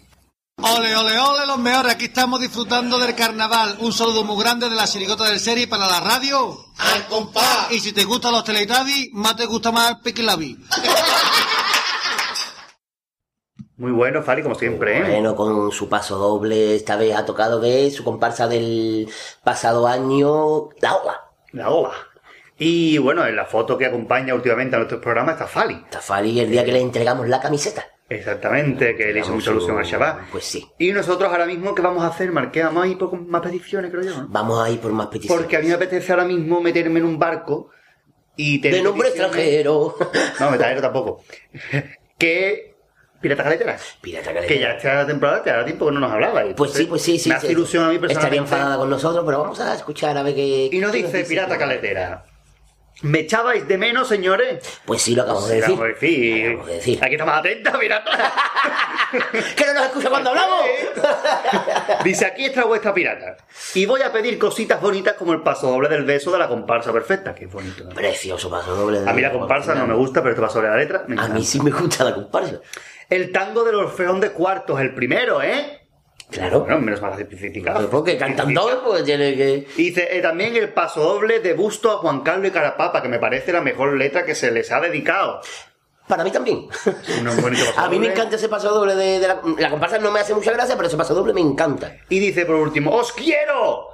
Ole, ole, ole, los mejores. Aquí estamos disfrutando del carnaval. Un saludo muy grande de la chirigota del serie para la radio. ¡Al compás! Y si te gustan los Teletubbies, más te gusta más Piquilabi. Muy bueno, Fari, como siempre, ¿eh? Bueno, con su paso doble, esta vez ha tocado de su comparsa del pasado año, La Ola. La Ola. Y bueno, en la foto que acompaña últimamente a nuestros programas está Fali. Está Fali el día que le entregamos la camiseta. Exactamente, que le hizo mucha ilusión al Shabbat. Pues sí. Y nosotros ahora mismo, ¿qué vamos a hacer? Marqué, vamos a ir por más peticiones, creo yo. ¿no? Vamos a ir por más peticiones. Porque a mí me apetece ahora mismo meterme en un barco y tener. De nombre extranjero. No, metalero tampoco. que. Pirata Caletera. Pirata Caletera. Que ya esta temporada te hará tiempo que no nos hablaba. Pues sí, pues sí, sí. Me hace sí. ilusión a mí personalmente. Estaría enfadada con nosotros, pero vamos a escuchar a ver qué. Y nos qué dice Pirata Caletera. ¿Me echabais de menos, señores? Pues sí, lo acabamos de decir. Acabamos de decir. Aquí estamos atentos, pirata. que no nos escucha cuando hablamos. Dice, aquí está vuestra pirata. Y voy a pedir cositas bonitas como el paso doble del beso de la comparsa perfecta, que es bonito. ¿no? Precioso paso doble. de A mí la comparsa no me gusta, pero este paso doble de la letra me A mí sí me gusta la comparsa. El tango del Orfeón de Cuartos, el primero, ¿eh? Claro. Bueno, menos mal especificado. Porque cantan todos, pues tiene que... Y dice, eh, también el paso doble de Busto a Juan Carlos y Carapapa, que me parece la mejor letra que se les ha dedicado. Para mí también. A mí me encanta ese paso doble de, de la... La comparsa no me hace mucha gracia, pero ese paso doble me encanta. Y dice por último, ¡Os quiero!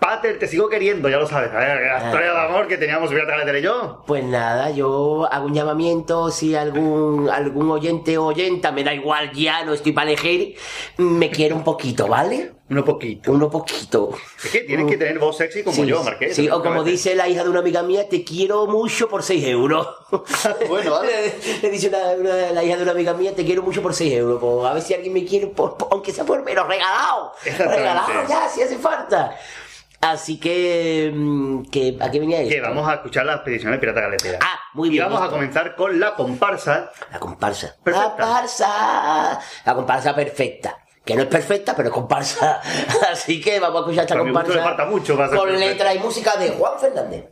Pater, te sigo queriendo, ya lo sabes. A ver, la historia de amor que teníamos Pirata Galetera y yo. Pues nada, yo hago un llamamiento, si algún, algún oyente o oyenta, me da igual ya, no estoy para elegir, me quiere un poquito, ¿vale? Uno poquito. Uno poquito. Es que tienes que tener voz sexy como Sí, yo, Marqués. Sí, o como dice la hija de una amiga mía, te quiero mucho por 6 euros. bueno, vale. le, le dice una- una- la hija de una amiga mía, te quiero mucho por 6 euros. Pues a ver si alguien me quiere, por- por- aunque sea por menos, regalado. Regalado ya, si hace falta. Así que, mm, que ¿a qué venía esto? Que vamos a escuchar la expedición de Pirata Galetera. Ah, muy bien. Y vamos a comenzar con la comparsa. La comparsa. Perfecta. La comparsa. La comparsa perfecta. Que no es perfecta, pero es comparsa. Así que vamos a escuchar esta Pero a mi gusto comparsa. le falta mucho para ser con letra y música de Juan Fernández.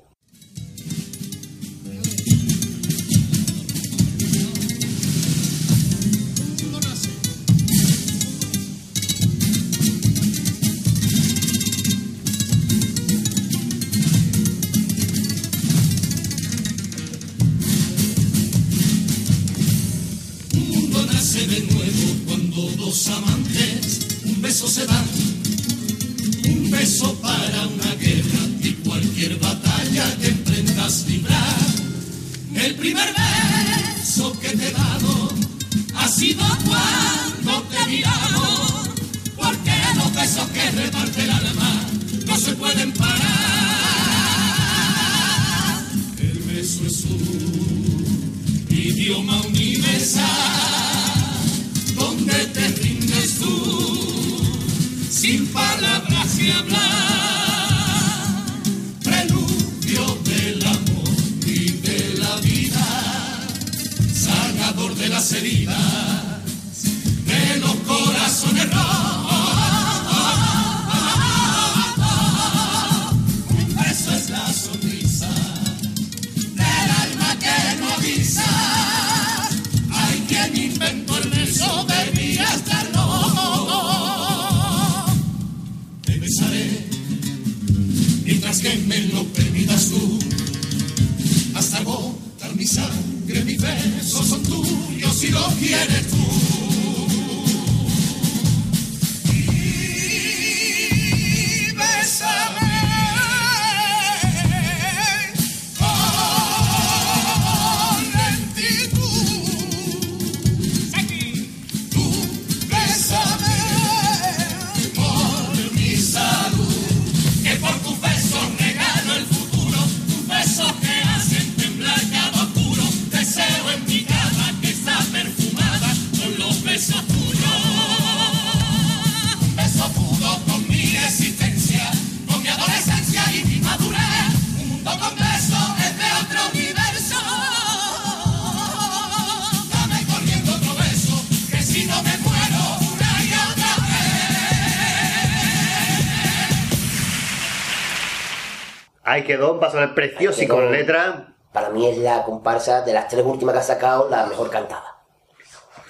Ahí quedó un paso doble precioso y con letra. Para mí es la comparsa de las tres últimas que ha sacado, la mejor cantada.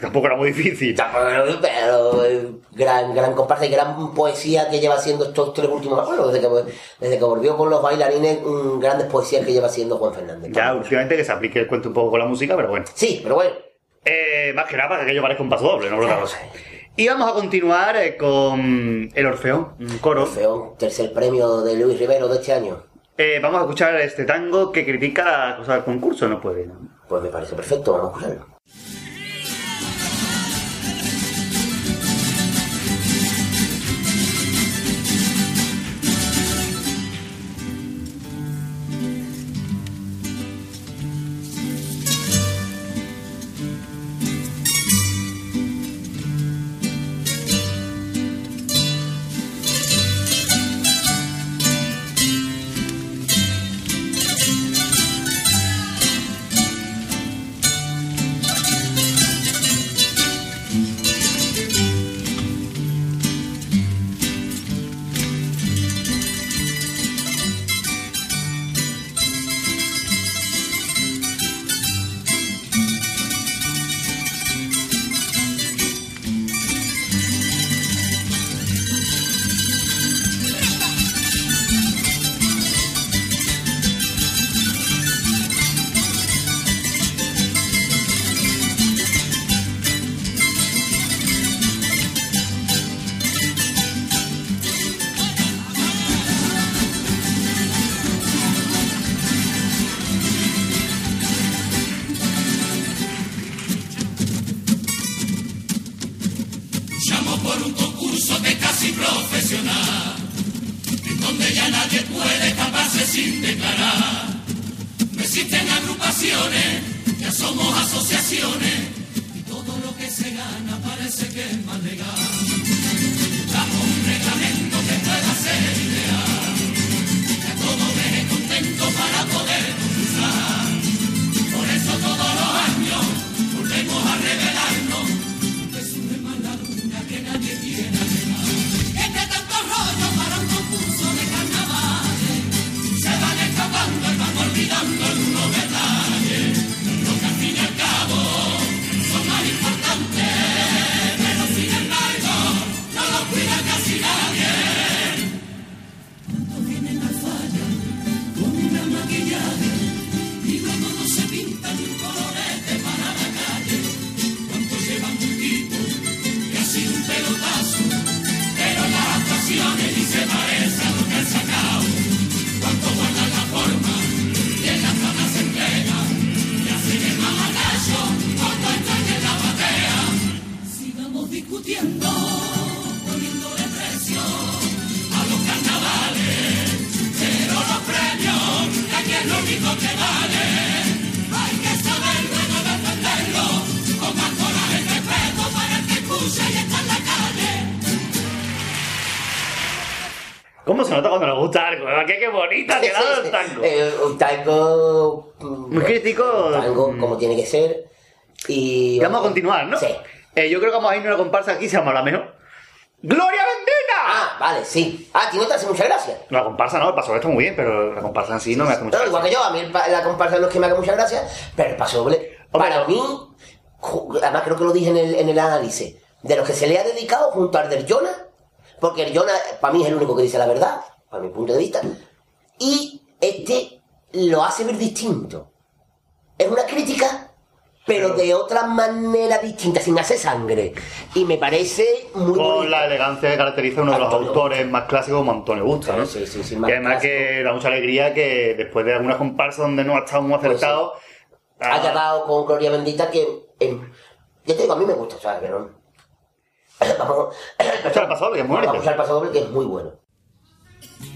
Tampoco era muy difícil. Pero, pero, eh, gran, gran comparsa y gran poesía que lleva haciendo estos tres últimos bueno, desde que, desde que volvió con los bailarines, grandes poesías que lleva haciendo Juan Fernández. Ya últimamente que se aplique el cuento un poco con la música, pero bueno. Sí, pero bueno. Eh, más que nada para que aquello parezca un paso doble, no otra cosa. Y vamos a continuar eh, con el Orfeón, un coro. Orfeón, tercer premio de Luis Rivero de este año. Eh, vamos a escuchar este tango que critica la cosa del concurso, no puede. Pues me parece perfecto, vamos a escucharlo. Qué bonita ha quedado el tango? Eh, un tango. Muy crítico. Un tango como tiene que ser. Y. Y vamos a continuar, ¿no? Sí. Eh, yo creo que vamos a ir a una comparsa aquí, se llama la mejor. ¡Gloria bendita! Ah, vale, sí. Ah, a ti no te hace mucha gracia. La comparsa no, el paso está muy bien, pero la comparsa en sí no me hace mucha No, igual que yo, a mí el la comparsa no es que me haga mucha gracia, pero el paso doble, para mí, además creo que lo dije en el, en el análisis, de los que se le ha dedicado junto al del Jonah, porque el Jonah para mí es el único que dice la verdad, para mi punto de vista, y este lo hace ver distinto. Es una crítica, pero de otra manera distinta, sin hacer sangre. Y me parece muy Con bonito. la elegancia que caracteriza a uno de los autores más clásicos como Antonio Busta, ¿no? Sí, sí, sí, y más además que da mucha alegría que después de algunas comparsas donde no ha estado muy acertado, haya dado con Gloria Bendita que. yo te digo, a mí me gusta, ¿sabes? Pero. Vamos. El paso doble, que es muy. Vamos al que es muy bueno. Yeah.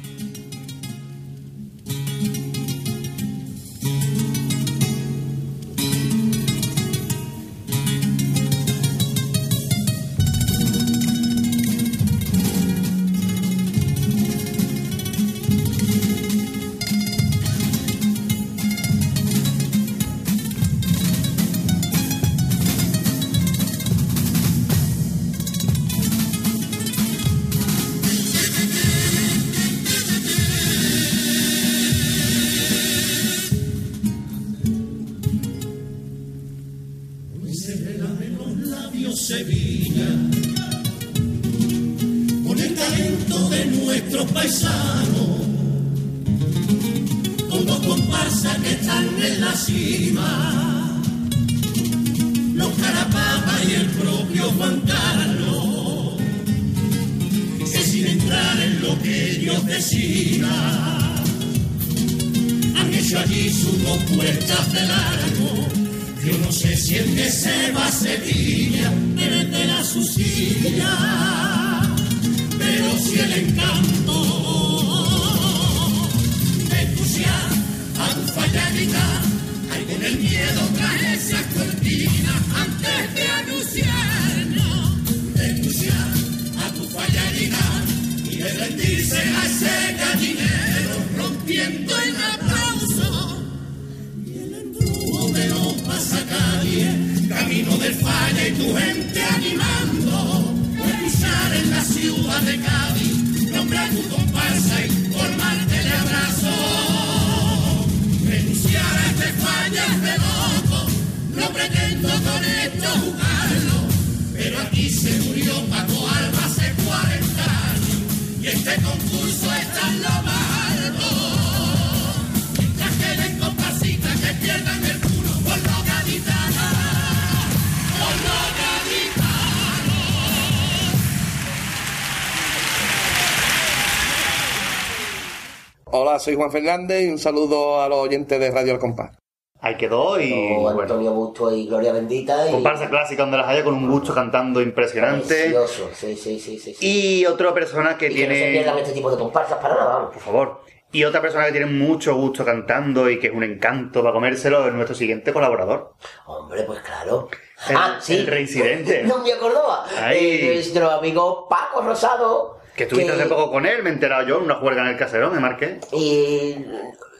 Hola, soy Juan Fernández y un saludo a los oyentes de Radio Al Compás. Ahí quedó y. Bueno, Antonio Busto y Gloria Bendita. Y... comparsa clásica donde las haya con un gusto cantando impresionante. Precioso, sí, sí, sí, sí. sí. Y otra persona que Y que no se tiene. pierdan este tipo de comparsas para nada, vamos. Por favor. Y otra persona que tiene mucho gusto cantando y que es un encanto para comérselo es nuestro siguiente colaborador. Hombre, pues claro. El, ah, sí. el reincidente. No me acordaba. Ahí. Eh, nuestro amigo Paco Rosado. Que estuviste hace poco con él, me he enterado yo, una juerga en el caserón, me marqué. Y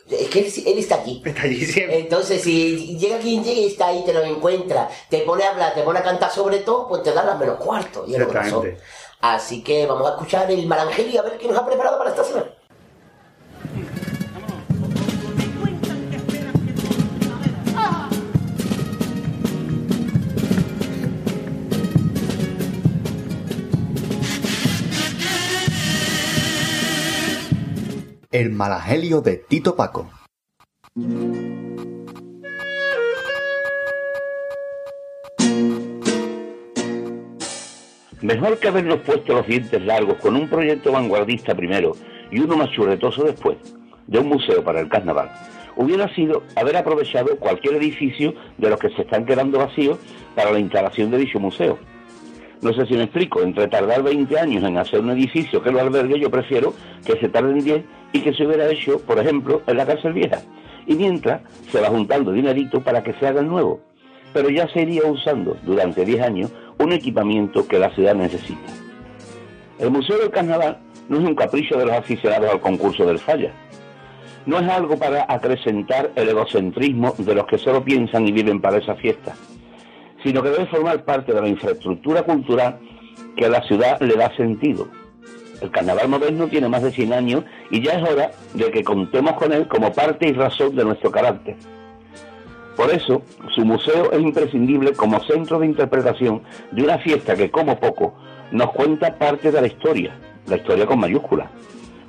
es que él, él está aquí. Está allí siempre. Entonces, si llega quien llegue y está ahí, te lo encuentra, te pone a hablar, te pone a cantar sobre todo, pues te dan las menos cuarto. Y es lo que pasó. Exactamente. Así que vamos a escuchar el Marangeli y a ver qué nos ha preparado para esta semana. El malagelio de Tito Paco. Mejor que habernos puesto los dientes largos con un proyecto vanguardista primero y uno más churretoso después, de un museo para el carnaval, hubiera sido haber aprovechado cualquier edificio de los que se están quedando vacíos para la instalación de dicho museo. No sé si me explico, entre tardar 20 años en hacer un edificio que lo albergue, yo prefiero que se tarden 10 y que se hubiera hecho, por ejemplo, en la cárcel vieja. Y mientras se va juntando dinerito para que se haga el nuevo. Pero ya se iría usando durante 10 años un equipamiento que la ciudad necesita. El Museo del Carnaval no es un capricho de los aficionados al concurso del Falla. No es algo para acrecentar el egocentrismo de los que solo piensan y viven para esa fiesta, sino que debe formar parte de la infraestructura cultural que a la ciudad le da sentido. El carnaval moderno tiene más de 100 años y ya es hora de que contemos con él como parte y razón de nuestro carácter. Por eso, su museo es imprescindible como centro de interpretación de una fiesta que, como poco, nos cuenta parte de la historia, la historia con mayúsculas,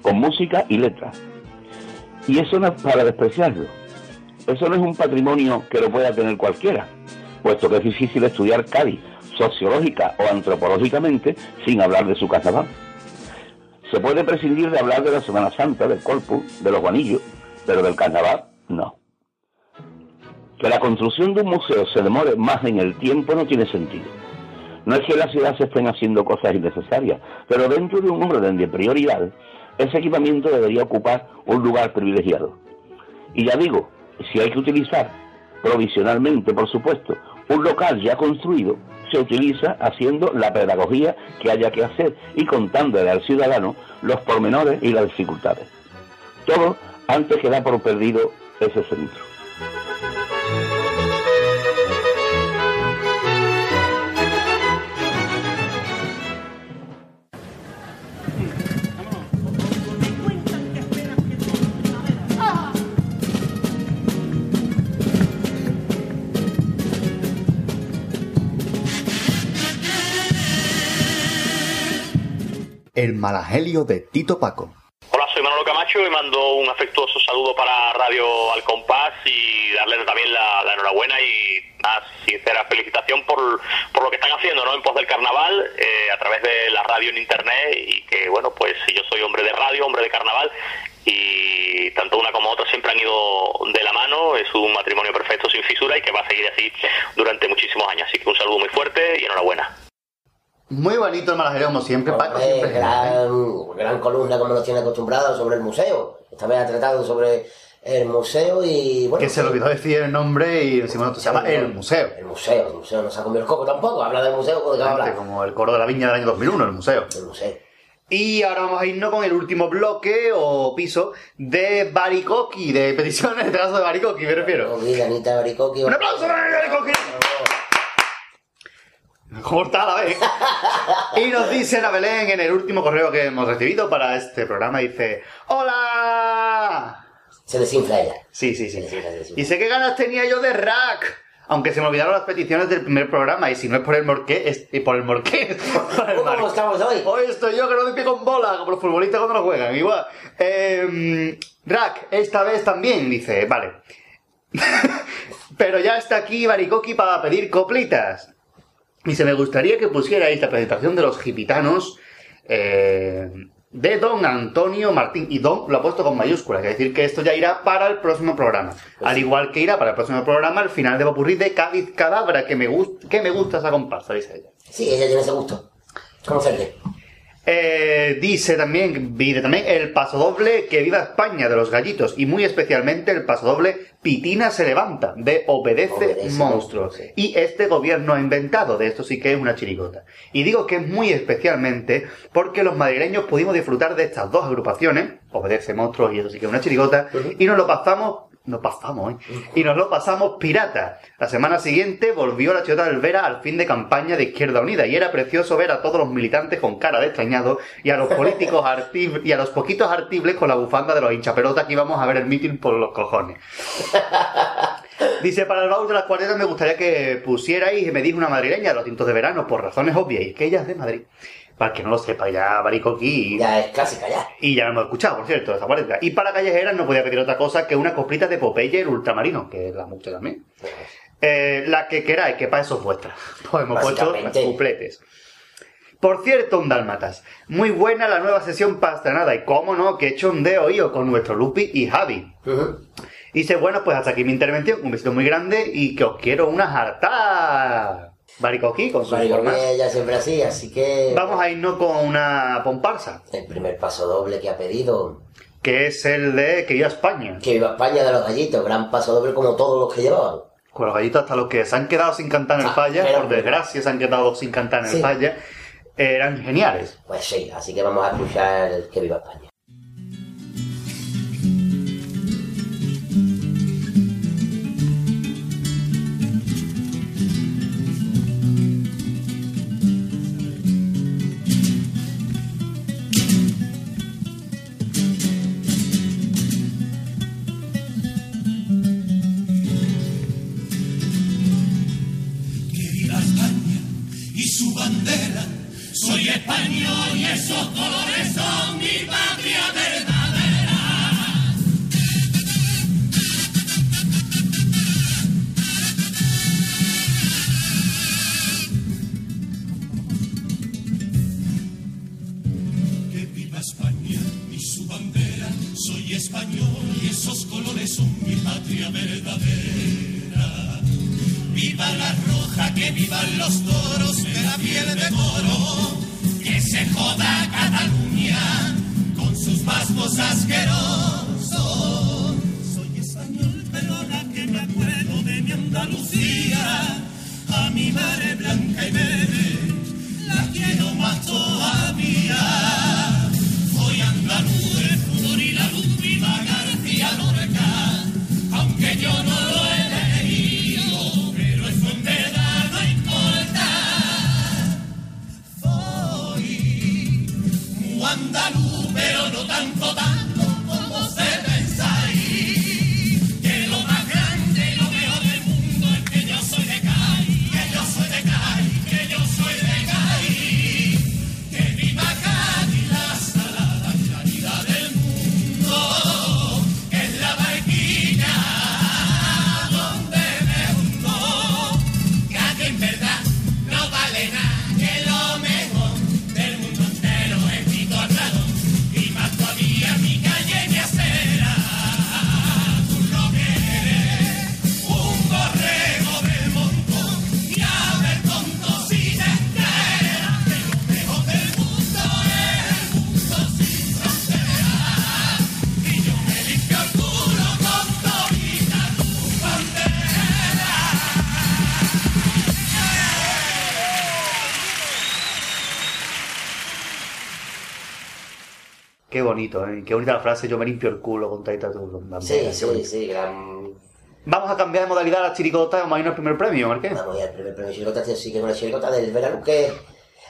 con música y letras. Y eso no es para despreciarlo. Eso no es un patrimonio que lo pueda tener cualquiera, puesto que es difícil estudiar Cádiz sociológica o antropológicamente sin hablar de su carnaval. Se puede prescindir de hablar de la Semana Santa, del Corpus, de los guanillos, pero del carnaval no. Que la construcción de un museo se demore más en el tiempo no tiene sentido. No es que en la ciudad se estén haciendo cosas innecesarias, pero dentro de un orden de prioridad, ese equipamiento debería ocupar un lugar privilegiado. Y ya digo, si hay que utilizar, provisionalmente por supuesto, un local ya construido, se utiliza haciendo la pedagogía que haya que hacer y contándole al ciudadano los pormenores y las dificultades. Todo antes que dar por perdido ese centro. El malagelio de Tito Paco. Hola, soy Manolo Camacho y mando un afectuoso saludo para Radio Al Compás y darles también la, la enhorabuena y una sincera felicitación por, por lo que están haciendo ¿no? en pos del carnaval eh, a través de la radio en internet y que bueno pues yo soy hombre de radio, hombre de carnaval y tanto una como otra siempre han ido de la mano, es un matrimonio perfecto sin fisura y que va a seguir así durante muchísimos años, así que un saludo muy fuerte y enhorabuena. Muy bonito el malagelio como siempre, Paco. Hombre, Siempre gran, gran columna como nos tiene acostumbrados sobre el museo. Esta vez ha tratado sobre el museo y bueno. Que se le olvidó decir el nombre y decimos nosotros, se llama El Museo. El museo, el museo no se ha comido el coco tampoco. Habla del museo de hablar. Como el coro de la viña del año 2001, el museo. El museo. Y ahora vamos a irnos con el último bloque o piso de Baricoqui, de peticiones, este caso de Baricoqui, me refiero. Baricoqui, Anita Baricoqui. ¡Un aplauso para Baricoqui! ¿Cómo está la vez? y nos dice Ana Belén en el último correo que hemos recibido para este programa, dice ¡Hola! Se desinfla ella. Sí, sí, sí. Y sé qué ganas tenía yo de rack. Aunque se me olvidaron las peticiones del primer programa y si no es por el morqué, es y por el morqué. por el ¿Cómo estamos hoy? Hoy estoy yo que no doy pie con bola, como los futbolistas cuando no juegan, igual. Eh, rack, esta vez también, dice, vale. Pero ya está aquí Baricoqui para pedir coplitas. Y se me gustaría que pusierais la presentación de los gipitanos. eh, de don Antonio Martín. Y don lo ha puesto con mayúsculas, es decir, que esto ya irá para el próximo programa. Al igual que irá para el próximo programa el final de Popurrí de Cádiz Cadabra, que me, gusta que me gusta esa comparsa, dice ella. Sí, ella tiene ese gusto. ¿Cómo se Eh, dice también, pide también el pasodoble Que viva España de los gallitos y muy especialmente el pasodoble Pitina se levanta de Obedece, Obedece Monstruos. Y este gobierno ha inventado, de esto sí que es una chirigota. Y digo que es muy especialmente porque los madrileños pudimos disfrutar de estas dos agrupaciones, Obedece Monstruos y esto sí que es una chirigota, y nos lo pasamos nos pasamos, ¿eh? Y nos lo pasamos pirata. La semana siguiente volvió la Chirigota del Vera al fin de campaña de Izquierda Unida y era precioso ver a todos los militantes con cara de extrañado y a los políticos arti- y a los poquitos artibles con la bufanda de los hinchapelotas que íbamos a ver el mitin por los cojones. Dice, para el baúl de las cuartetas me gustaría que pusierais, me dijo una madrileña, los tintos de verano, por razones obvias, y que ella es de Madrid. Para que no lo sepa, ya Baricoqui... Ya es clásica, ya. Y ya lo hemos escuchado, por cierto, esta cuarteta. Y para callejeras no podía pedir otra cosa que una coplita de Popeye el ultramarino, que la mucho también. Eh, la que queráis, que para eso es vuestra. Pues hemos puesto cupletes. Por cierto, un Dálmatas. Muy buena la nueva sesión pastranada. Y cómo no, que hecho un de oído con nuestro Lupi y Javi. Y dice, bueno, pues hasta aquí mi intervención. Un besito muy grande y que os quiero una harta. Baricoqui con sus Baricoqui formas. ella siempre así, así que... Vamos a irnos con una pomparsa. El primer paso doble que ha pedido. Que es el de Que viva España. Que viva España de los gallitos. Gran paso doble como todos los que llevaban. Con los gallitos hasta los que se han quedado sin cantar en el Ah, falla, pero- por desgracia se han quedado sin cantar en el falla, eran geniales. Pues sí, así que vamos a escuchar el Que viva España. Bonito, ¿eh? Qué bonita la frase, yo me limpio el culo con taita tu bandera. Sí, sí, bonito. sí, gran... Vamos a cambiar de modalidad a la chiricota, vamos a irnos al primer premio, Marqués. Vamos a ir al primer premio chirigota, este sí que es una chirigota del Veraluque.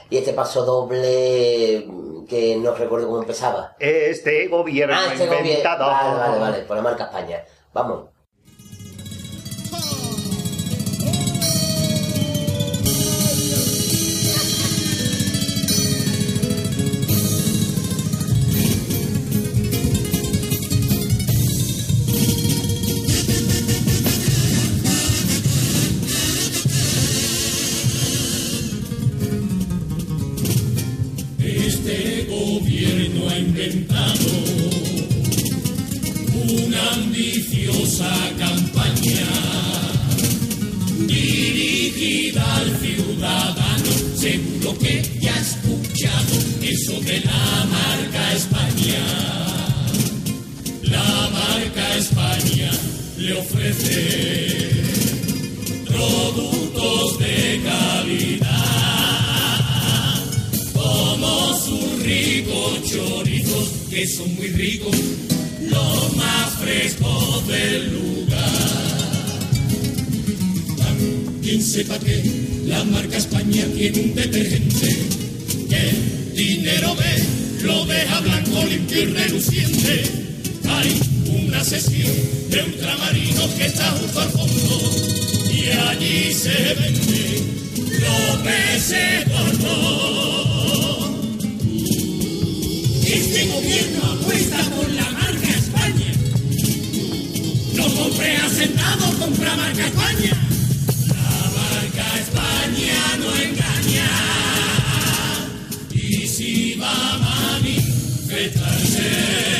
Y este paso doble que no recuerdo cómo empezaba. Este gobierno Ah, este gobierno. inventado. Vale, vale, vale, por la marca España. Vamos. Ricos chorizos que son muy ricos, los más frescos del lugar. También sepa que la marca España tiene un detergente que dinero ve, lo deja blanco, limpio y reluciente. Hay una sesión de ultramarinos que está junto al fondo y allí se vende lo que se gobierno apuesta por la marca España. No compre asentado, compra marca España. La marca España no engaña. Y si va a manifestarse,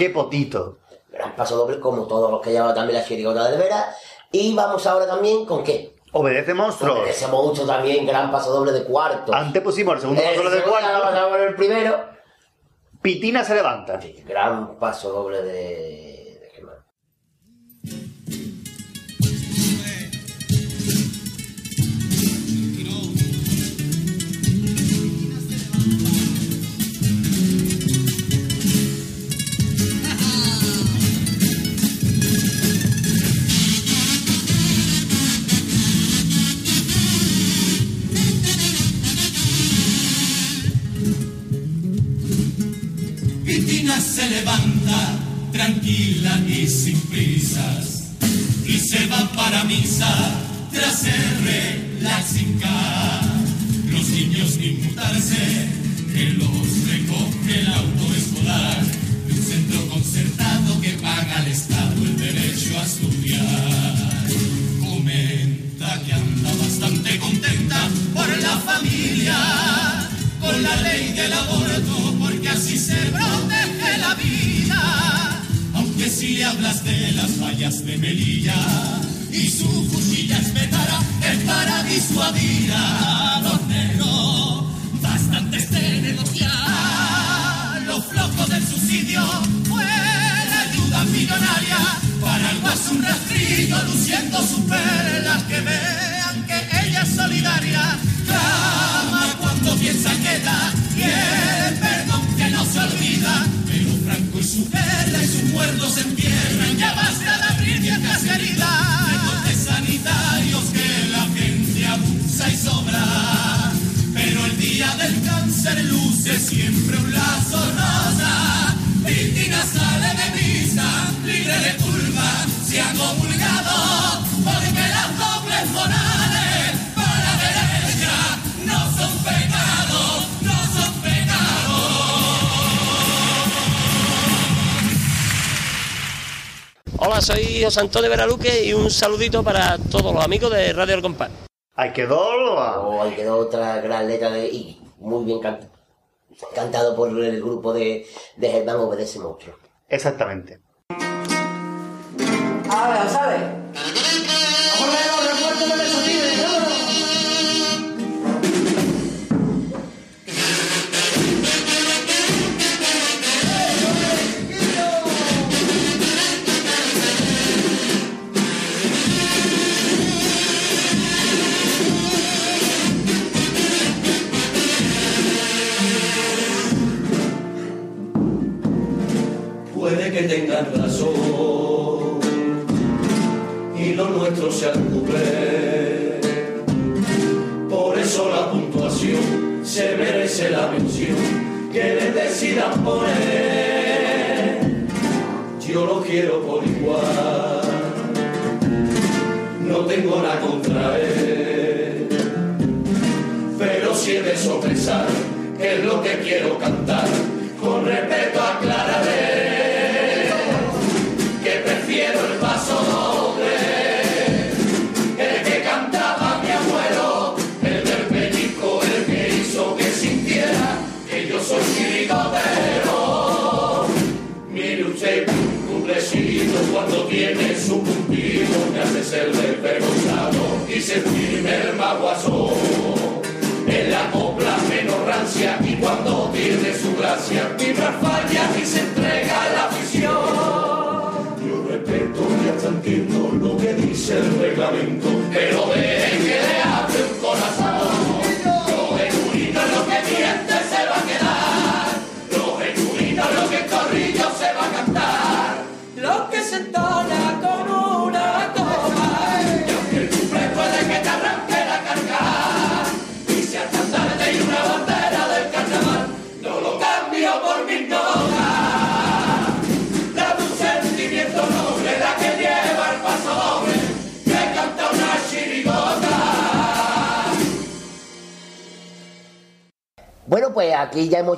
¡Qué potito! Gran paso doble como todos los que lleva también la chirigota de Vera. Y vamos ahora también con qué. Obedece monstruos. Obedece monstruo también, gran paso doble de cuarto. Antes pusimos el segundo El paso doble de ahora cuarto. vamos a ver el primero. Pitina se levanta. Gran paso doble de se levanta tranquila y sin prisas y se va para misa tras el relaxing car. Los niños sin mutarse que los recoge el auto escolar de un centro concertado que paga al Estado el derecho a estudiar. Comenta que anda bastante contenta por la familia con la ley del aborto, si le hablas de las fallas de Melilla y su cuchilla espetará, el para disuadirá a los negros. Bastantes de negociar, los flojos del subsidio fue la ayuda millonaria para el guaso un rastrillo luciendo sus perlas que vean que ella es solidaria. Clama cuando piensa que da y el perdón que no se olvida. Y su perla y sus muertos se entierran. Ya basta de abrir viejas heridas. Recortes sanitarios que la gente abusa y sobra. Pero el día del cáncer luce siempre un lazo rosa. Cristina sale de misa, libre de culpa, se ha Hola, soy José Antonio Veraluque y un saludito para todos los amigos de Radio El Compás. Ahí quedó. Oh, ahí quedó otra gran letra de y muy bien cantado. Cantado por el grupo de, de Germán Obedece Monstruo. Exactamente. A ver, ¿sabes?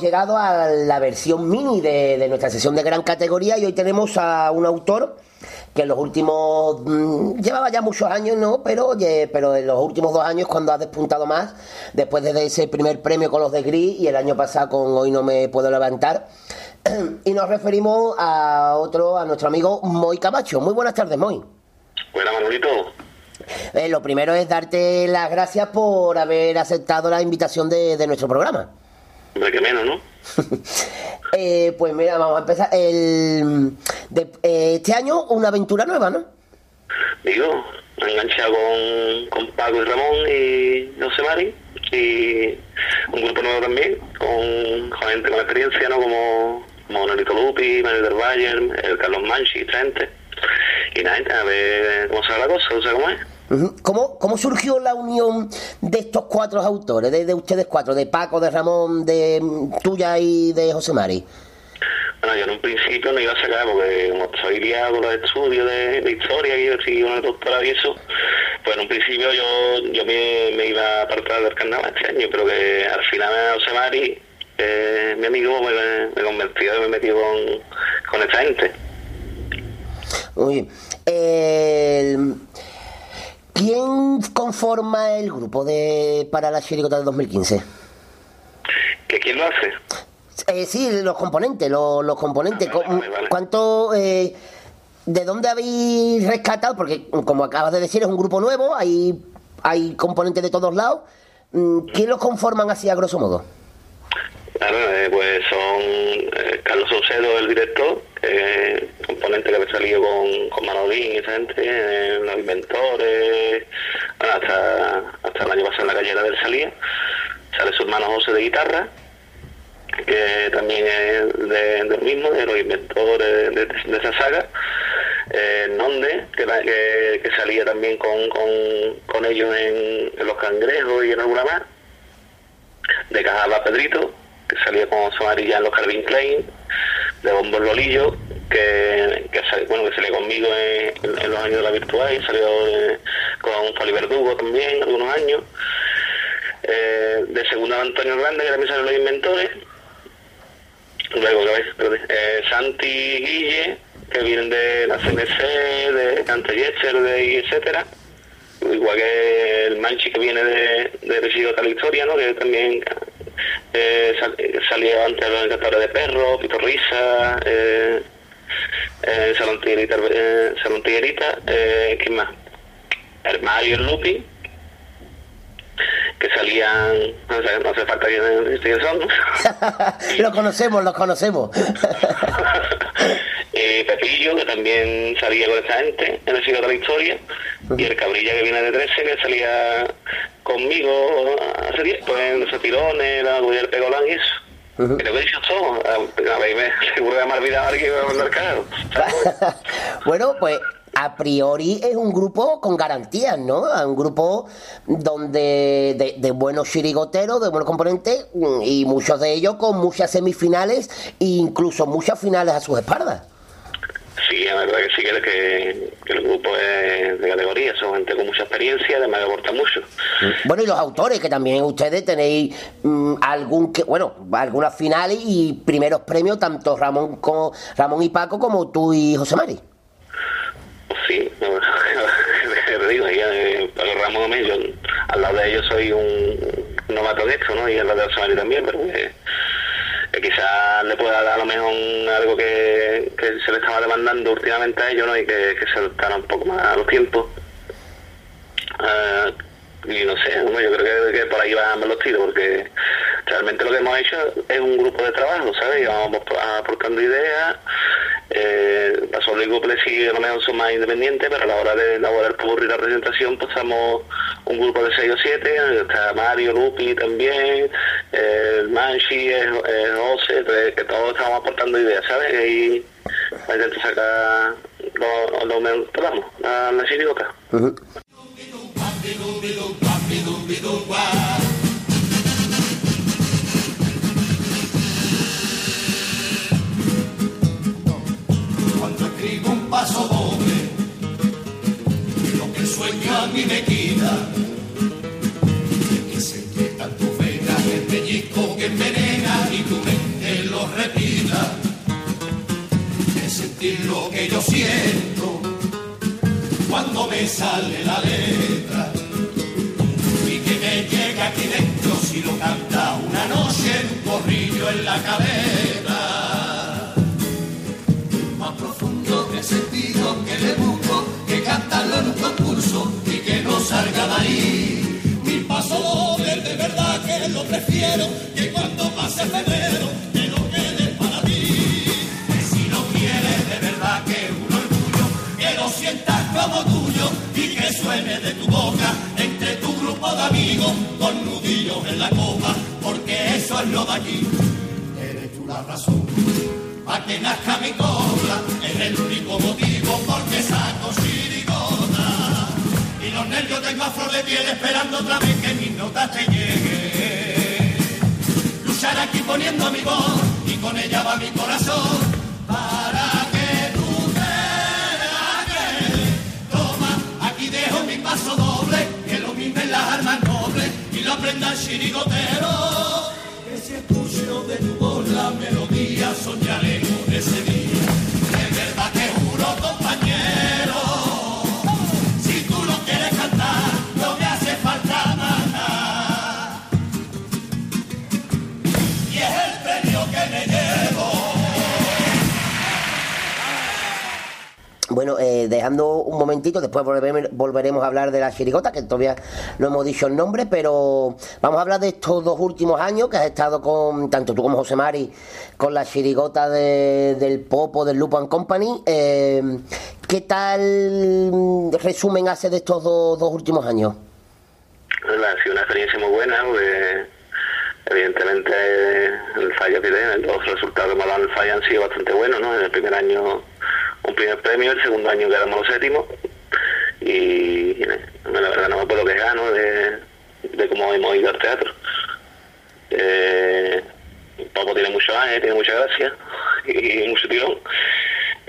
Llegado a la versión mini de, de nuestra sesión de gran categoría y hoy tenemos a un autor que en los últimos mm, llevaba ya muchos años, ¿no? Pero oye, pero en los últimos dos años cuando ha despuntado más, después de ese primer premio con los de Gris y el año pasado con Hoy no me puedo levantar. Y nos referimos a otro, a nuestro amigo Moy Camacho. Muy buenas tardes, Moy. Buena, Manolito. Eh, lo primero es darte las gracias por haber aceptado la invitación de, de nuestro programa. Hombre, que menos, ¿no? Eh, pues mira, vamos a empezar. El, de- eh, este año una aventura nueva, ¿no? Digo, enganchado con, con Paco y Ramón y José Mari y un grupo nuevo también, con, con gente con experiencia, ¿no? Como, como Nolito Lupi, Manuel del Valle, el Carlos Manchi, gente. Y nada, a ver cómo sale la cosa, ¿tú sabes cómo es? ¿Cómo, ¿Cómo surgió la unión de estos cuatro autores, de, de ustedes cuatro, de Paco, de Ramón, de mm, tuya y de José Mari? Bueno, yo en un principio no iba a sacar porque como estoy liado con los estudios de, de historia y yo una doctora y eso, pues en un principio yo, yo me, me iba a apartar del carnaval este año, pero que al final José Mari, eh, mi amigo, me, me convenció y me metió con, con esta gente. Muy bien. El- ¿Quién conforma el grupo de para la chirigota de 2015? ¿Que quién lo hace? Eh, sí, los componentes, los, los componentes. ¿Cu- ¿Cuánto, eh, de dónde habéis rescatado? Porque, como acabas de decir, es un grupo nuevo, hay, hay componentes de todos lados. Mm, ¿Quién los conforman así a grosso modo? Claro, eh, pues son eh, Carlos Saucedo, el director, componente que había salido con, con Manolín y esa gente, eh, los inventores, bueno, hasta, hasta el año pasado en la gallera del salía. Sale su hermano José de guitarra, que también es de, del mismo, de los inventores de, esa saga. Nonde, que, que, salía también con, con, con ellos en, en Los Cangrejos y en alguna más. De Cajaba Pedrito, que salía con Somarilla en los Calvin Klein, de Bombo el Bolillo, que, que, bueno, que salió conmigo en, los años de la virtual y salió eh, con Toli Verdugo también, algunos años. Eh, de segunda Antonio Grande, que también salió los inventores. Luego, ¿qué. Eh, Santi Guille, que vienen de la CNC, de Cantelletzer, de etcétera. Igual que el Manchi que viene de, de Residuo Tal Historia, ¿no? Que también eh, sal- eh, salió antes los encantadores de perros, Pito Risa, eh, eh, Salón Tiguerita, eh, Salón Tiguerita, eh, ¿quién más? El Mario el Lupi, que salían, no, sé, no hace falta que quiénes son, ¿no? lo conocemos, lo conocemos. eh, Pepillo, que también salía con esta gente en el siglo de la historia, y el Cabrilla que viene de 13, que salía conmigo hace tiempo en los tirones, la Guillermo Pegolán y eso. Que dicho todo, a, a ver, me, seguro que me ha olvidado alguien que me va a mandar caro. bueno, pues a priori es un grupo con garantías, ¿no? Un grupo donde de, de buenos chirigoteros, de buenos componentes y muchos de ellos con muchas semifinales e incluso muchas finales a sus espaldas. Sí, la verdad que sí que, que, que el grupo es de categoría, son gente con mucha experiencia, además que aporta mucho. Bueno, y los autores, que también ustedes tenéis mm, algún que, bueno, algunas finales y primeros premios, tanto Ramón como Ramón y Paco como tú y José Mari. Sí, no, te digo, eh, Ramón yo al lado de ellos soy un novato de esto, ¿no? Y al lado de José Mari también, pero que, que quizás le pueda dar a lo mejor algo que, que se le estaba demandando últimamente a ellos, ¿no? Y que, que se adaptara un poco más a los tiempos. Ah, y no sé, bueno, yo creo que, por ahí van los tiros, porque realmente lo que hemos hecho es un grupo de trabajo, ¿sabes? Y vamos aportando ideas. Eh, la solo y Couple sí a lo mejor son más independientes, pero a la hora de elaborar y la presentación, somos un grupo de 6 o 7, está Mario, Lupi también, eh, Manchi, el, el José, pues, que todos estamos aportando ideas, ¿sabes? Y a intentar sacar lo, lo mejor que podamos, la. Cuando escribo un paso doble, lo que sueño a mí me quita. Que sentir tanto pena, el pellizco que envenena y tu mente lo repita. Es sentir lo que yo siento cuando me sale la letra. Y que me llega aquí dentro si lo canta una noche en un corrillo en la cabeza más profundo que sentido que le busco, que cantarlo en un concurso y que no salga de ahí. Mi paso de verdad que lo prefiero, que cuando pase febrero, como tuyo y que suene de tu boca entre tu grupo de amigos con nudillos en la copa, porque eso es lo de aquí. Eres tú la razón a que nazca mi cobra es el único motivo por que saco chirigota y los nervios tengo a flor de piel esperando otra vez que mis notas te lleguen luchar aquí poniendo mi voz y con ella va mi corazón para paso doble que lo mismo en las armas nobles y lo aprenda el chirigotero. Que si escucho de tu voz la melodía soñaré Bueno, eh, dejando un momentito, después volveremos, a hablar de la chirigota, que todavía no hemos dicho el nombre, pero vamos a hablar de estos dos últimos años que has estado con, tanto tú como José Mari, con la chirigota de- del Popo, del Lupo and Company. Eh, ¿Qué tal mm, resumen hace de estos dos, dos últimos años? Ha sido una experiencia muy buena, porque evidentemente el fallo que tiene, los resultados que hemos fallo han sido bastante buenos, ¿no? En el primer año un primer premio, el segundo año quedamos los séptimos y la verdad no me puedo quejar, ¿no? De, cómo hemos ido al teatro. Eh, Papo tiene mucho años, tiene mucha gracia y mucho tirón.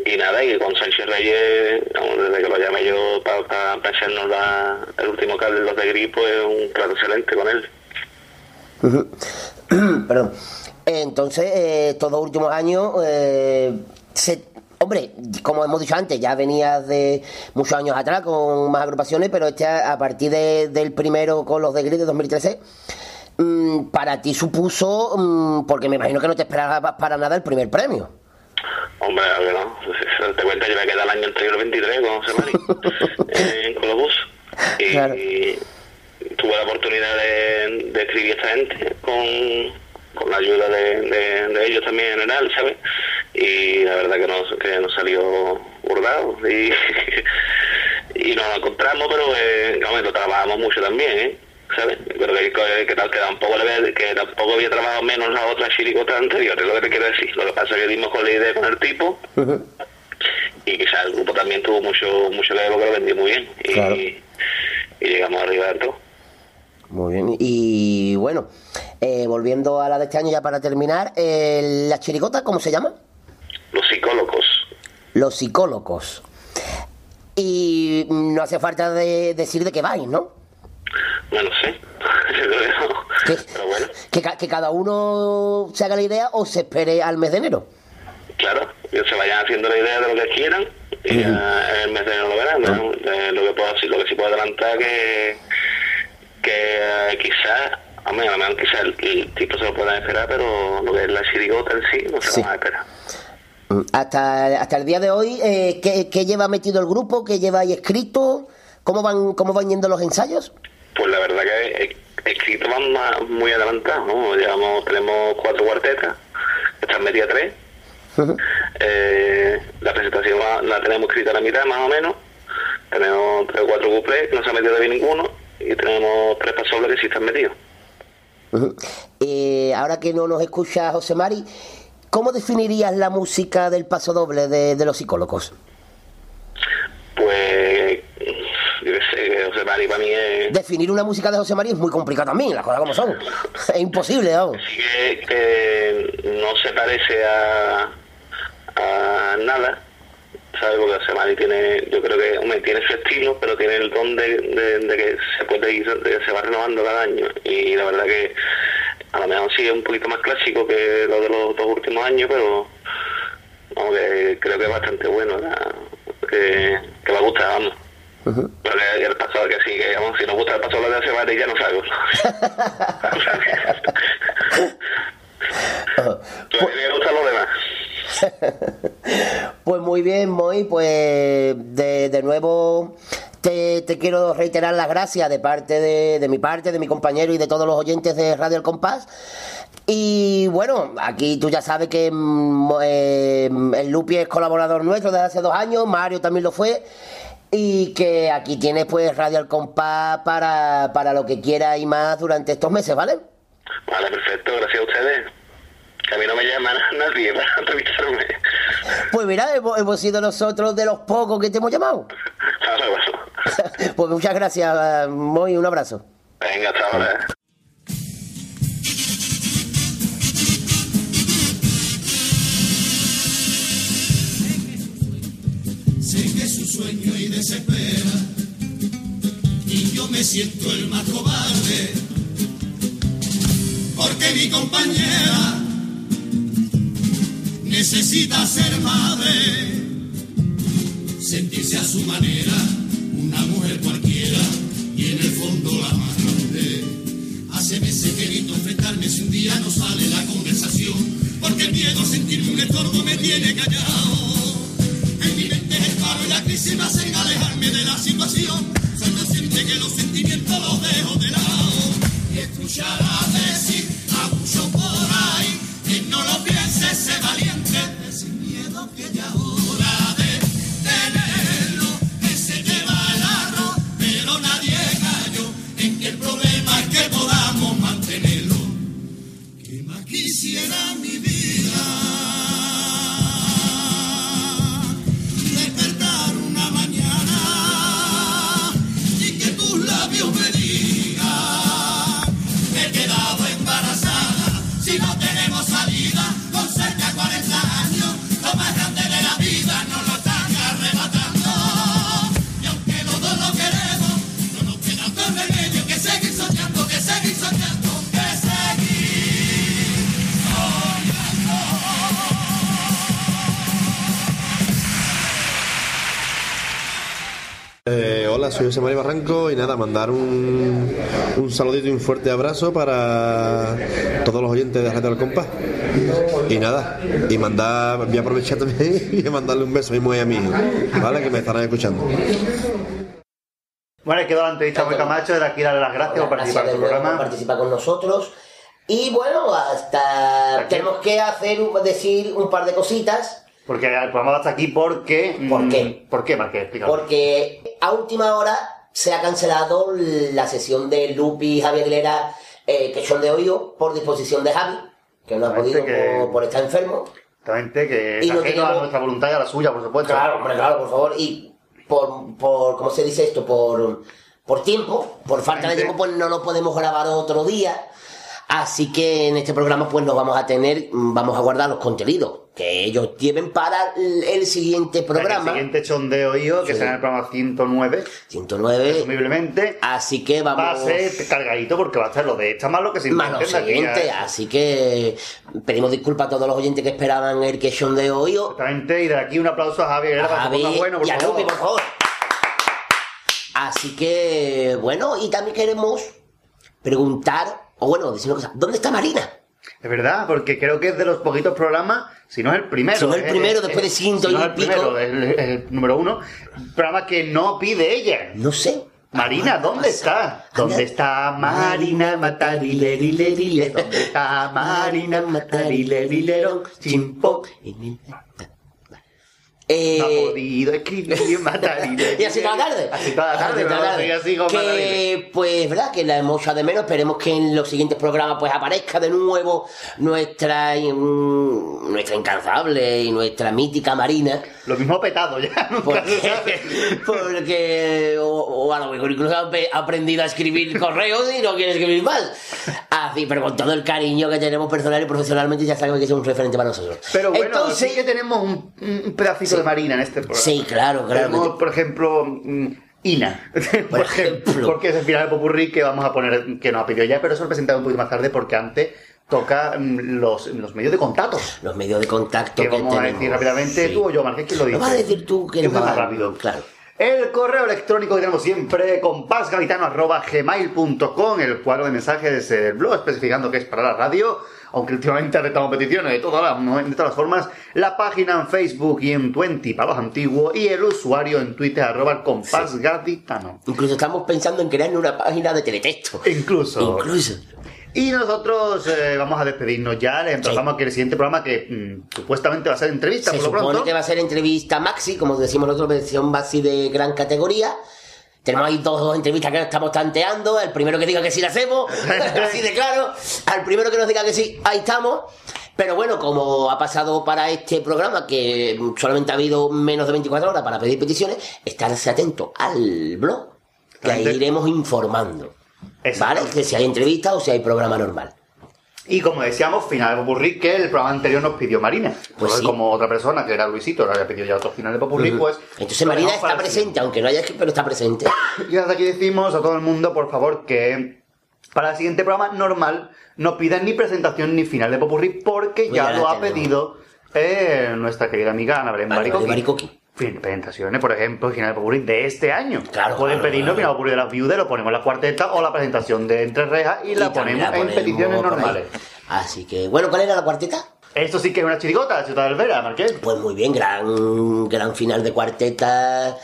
Y nada, y con Sánchez Reyes, desde que lo llamé yo para, para, echarnos la- el último cable de los de gripo, es un trato excelente con él. Perdón. Entonces, eh, estos dos últimos años, eh, se- hombre, como hemos dicho antes, ya venías de muchos años atrás con más agrupaciones, pero este a partir de- del primero con los de Gris de 2013, mm, para ti supuso, mm, porque me imagino que no te esperabas para nada el primer premio. Hombre, a ver, no. Pues, Te cuenta, yo me quedé el año anterior 23 con José Mari, eh, en Colobús. Y tuve la oportunidad de, de escribir a esta gente con, con la ayuda de, de- de ellos también en general, ¿sabes? Y la verdad que nos, que nos salió bordado. Y, y nos encontramos, pero eh, no, lo trabajamos mucho también, ¿eh? ¿sabes? Pero que, que, que tal- que tampoco, le había- que tampoco había trabajado menos la otra chiricota anterior, es lo que te quiero decir. Lo que pasa es que dimos con la idea con el tipo y quizás el grupo también tuvo mucho mucho que lo vendió muy bien y, Claro. y llegamos arriba del todo. Muy bien. Y bueno, eh, volviendo a la de este año ya para terminar, eh, ¿la chirigota cómo se llama? Los psicólogos. Los psicólogos. Y no hace falta de decir de qué vais, ¿no? Bueno, sé. Que, que ca- que cada uno se haga la idea o se espere al mes de enero. Claro, que se vayan haciendo la idea de lo que quieran y ya en el mes de enero lo verán. ¿no? Eh, lo, que puedo, lo que sí puedo adelantar que, que eh, quizás, a mí, a el, el tipo se lo puedan esperar, pero lo que es la chirigota en sí no se lo van a esperar. Mm, Hasta, hasta el día de hoy, eh, ¿qué, qué lleva metido el grupo? ¿Qué lleva ahí escrito? ¿Cómo van, cómo van yendo los ensayos? Pues la verdad que escrito van más- muy adelantados, ¿no? Llevamos, tenemos cuatro cuartetas, están metidas tres. Eh, la presentación la, la tenemos escrita a la mitad, más o menos. Tenemos tres o cuatro cuplés, que no se ha metido bien ninguno. Y tenemos tres pasobles que sí están metidos. Eh, ahora que no nos escucha José Mari, ¿cómo definirías la música del paso doble de, de los psicólogos? Pues, yo qué sé, que José Mari para mí es Definir una música de José Mari es muy complicado también, las cosas como son. Es imposible, vamos. que, que no se parece a, a nada. ¿Sabes? Porque Mari tiene, yo creo que hombre, tiene su estilo, pero tiene el don de, de- de que se puede ir, de que se va renovando cada año. Y la verdad que a lo mejor sí es un poquito más clásico que lo de los dos últimos años, pero vamos, que creo que es bastante bueno, que, que va a gustar, vamos. Pero que el pasado que sí, que vamos, si nos gusta el pasado de José Mari ya no salgo. Todavía me gustan los demás. Pues muy bien, Moy, pues de, de nuevo te, te quiero reiterar las gracias de parte de, de mi parte, de mi compañero y de todos los oyentes de Radio El Compás. Y bueno, aquí tú ya sabes que mm, eh, el Lupi es colaborador nuestro desde hace dos años, Mario también lo fue. Y que aquí tienes pues Radio El Compás para, para lo que quiera y más durante estos meses, ¿vale? Vale, perfecto, gracias a ustedes. Que a mí no me llama nadie para entrevistarme. Pues mira, hemos, hemos sido nosotros de los pocos que te hemos llamado. Bueno. Pues muchas gracias, Moy, un abrazo. Venga, hasta ahora. Sé que es un sueño y desespera, y yo me siento el más cobarde, porque mi compañera necesita ser madre, sentirse a su manera, una mujer cualquiera, y en el fondo la más grande. Hace meses que evito enfrentarme si un día no sale la conversación, nada, mandar un, un saludito y un fuerte abrazo para todos los oyentes de Radio del Compás. Y nada, y mandar, voy a aprovechar también y mandarle un beso muy a mi hijo, ¿vale? Que me estarán escuchando. Bueno, quedó la entrevista muy Camacho, de aquí darle las gracias por participar en por programa. participar con nosotros. Y bueno, hasta tenemos que hacer un- decir un par de cositas. Porque el programa va hasta aquí porque... ¿Por qué? ¿Por qué, Marqués? Explícalo. Porque a última hora se ha cancelado la sesión de Lupi y Javier Aguilera, eh, que son de hoyo, por disposición de Javi, que no ha podido que- por, por estar enfermo. Exactamente, que Y no tenemos- a nuestra voluntad y a la suya, por supuesto. Claro, hombre, claro, por favor. Y por, por ¿cómo se dice esto? Por, por tiempo, por falta de tiempo, pues no lo podemos grabar otro día. Así que en este programa pues nos vamos a tener, mm, vamos a guardar los contenidos que ellos lleven para el, el siguiente programa. El siguiente chondeo IO, que Sí. será el programa 109. 109. Presumiblemente. Así que vamos... Va a ser cargadito porque va a ser lo de esta más lo que se Más lo a- siguiente, así que pedimos disculpas a todos los oyentes que esperaban el que son de hoy. Exactamente, y de aquí un aplauso a Javier se ponga bueno, por y a favor. Lupi, por favor. Así que, bueno, y también queremos preguntar, o bueno, decir una cosa, ¿dónde está Marina? Es verdad, porque creo que es de los poquitos programas, si no es el primero. Si no es el primero, después de ciento si no y el pico. primero, el, número uno. Programa que no pide ella. No sé. Marina, ¿dónde está? ¿Dónde está Marina Matarilerileriler? ¿Dónde está Marina Matarilerilero? Chimpo. Eh, No ha podido escribir Matarilerilero. y así toda la tarde. Así toda la tarde, toda la tarde. con Matarilerer. que, pues, verdad, que la hemos echado de menos. Esperemos que en los siguientes programas, pues, aparezca de nuevo nuestra, mm, nuestra incansable y nuestra mítica Marina. Lo mismo petado ya. Porque, porque o, o a lo mejor incluso ha aprendido a escribir correos y no quiere escribir más. Así, pero con todo el cariño que tenemos personal y profesionalmente, ya sabemos que es un referente para nosotros. Pero bueno, Entonces, sí que tenemos un, un pedacito de Marina en este programa. Sí, claro, claro. Tenemos, por ejemplo, mm, Ina. Por, ejemplo. Porque es el final de Popurrí que vamos a poner, que nos ha pedido ya, pero eso lo presentamos un poquito más tarde porque antes toca mm, los, los medios de contacto. Los medios de contacto que que vamos a decir rápidamente, sí. tú o yo, Marqués, ¿quién lo dice? Lo vas a decir tú que Es lo más rápido. Claro. El correo electrónico que tenemos siempre, compasgavitano.gmail.com, el cuadro de mensajes del blog, especificando que es para la radio, aunque últimamente aceptamos peticiones de todas las, de todas las formas, la página en Facebook y en Twenty para los antiguos, y el usuario en Twitter, arroba el compasgaditano. Incluso estamos pensando en crear una página de teletexto. Incluso. Incluso. Y nosotros eh, vamos a despedirnos ya, le emplazamos que el siguiente programa que mm, supuestamente va a ser entrevista, Se por lo supone pronto. que va a ser entrevista maxi, como decimos nosotros, versión maxi de gran categoría. Tenemos ahí dos, dos entrevistas que nos estamos tanteando. El primero que diga que sí la hacemos, así de claro. Al primero que nos diga que sí, ahí estamos. Pero bueno, como ha pasado para este programa, que solamente ha habido menos de 24 horas para pedir peticiones, estarse atento al blog, que ahí iremos informando. ¿Vale? Que si hay entrevista o si hay programa normal. Y como decíamos, final de Popurrí, que el programa anterior nos pidió Marina. Pues sí. como otra persona, que era Luisito, le había pedido ya otro final de Popurrí, pues... Entonces Marina está presente, aunque no haya escrito, pero está presente. Y desde aquí decimos a todo el mundo, por favor, que para el siguiente programa normal no pidan ni presentación ni final de Popurrí, porque Pues ya lo ha pedido eh, nuestra querida amiga Ana Belén. Fin- Presentaciones, por ejemplo, final de este año. Claro, Pueden claro, pedirnos claro. final de las viudas, lo ponemos en la cuarteta o la presentación de Entre Rejas y, la también ponemos la en peticiones normales. Así que, bueno, ¿cuál era la cuarteta? Esto sí que es una chirigota, la Ciudad del Vera, Marqués. Pues muy bien, gran, gran final de cuarteta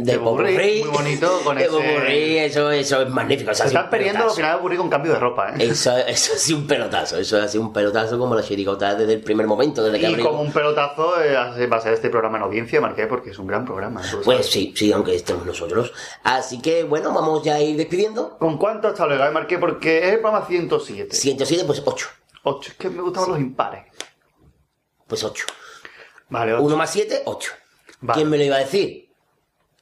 de, De muy bonito, con de ese- Popurrí, eso, eso es magnífico. Eso Se están perdiendo pelotazo. finales de Popurrí con cambio de ropa, ¿eh? Eso, eso ha sido un pelotazo, eso ha sido un pelotazo como la chirigota desde el primer momento, desde que Y abrimos. como un pelotazo eh, va a ser este programa en audiencia, Marqués, porque es un gran programa. lo Pues sabes. sí, sí, aunque estemos nosotros. Así que, bueno, vamos ya a ir despidiendo. ¿Con cuánto hasta Marqués? Porque es el programa 107. 107, pues 8. 8, es que me gustaban los impares. Pues 8. Vale, 8. 1 más 7, 8. Vale. ¿Quién me lo iba a decir?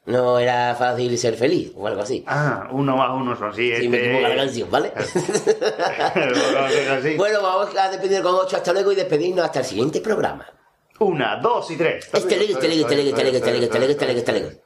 No era fácil ser feliz o algo así. Ah, uno más uno son siete. Sí, me equivoco la canción, ¿vale? Bueno, vamos a despedir con 8 hasta luego y despedirnos hasta el siguiente programa. Una, dos y tres. Este leg, este leg, este leg, este leg, este leg, este leg, este leg, este leg.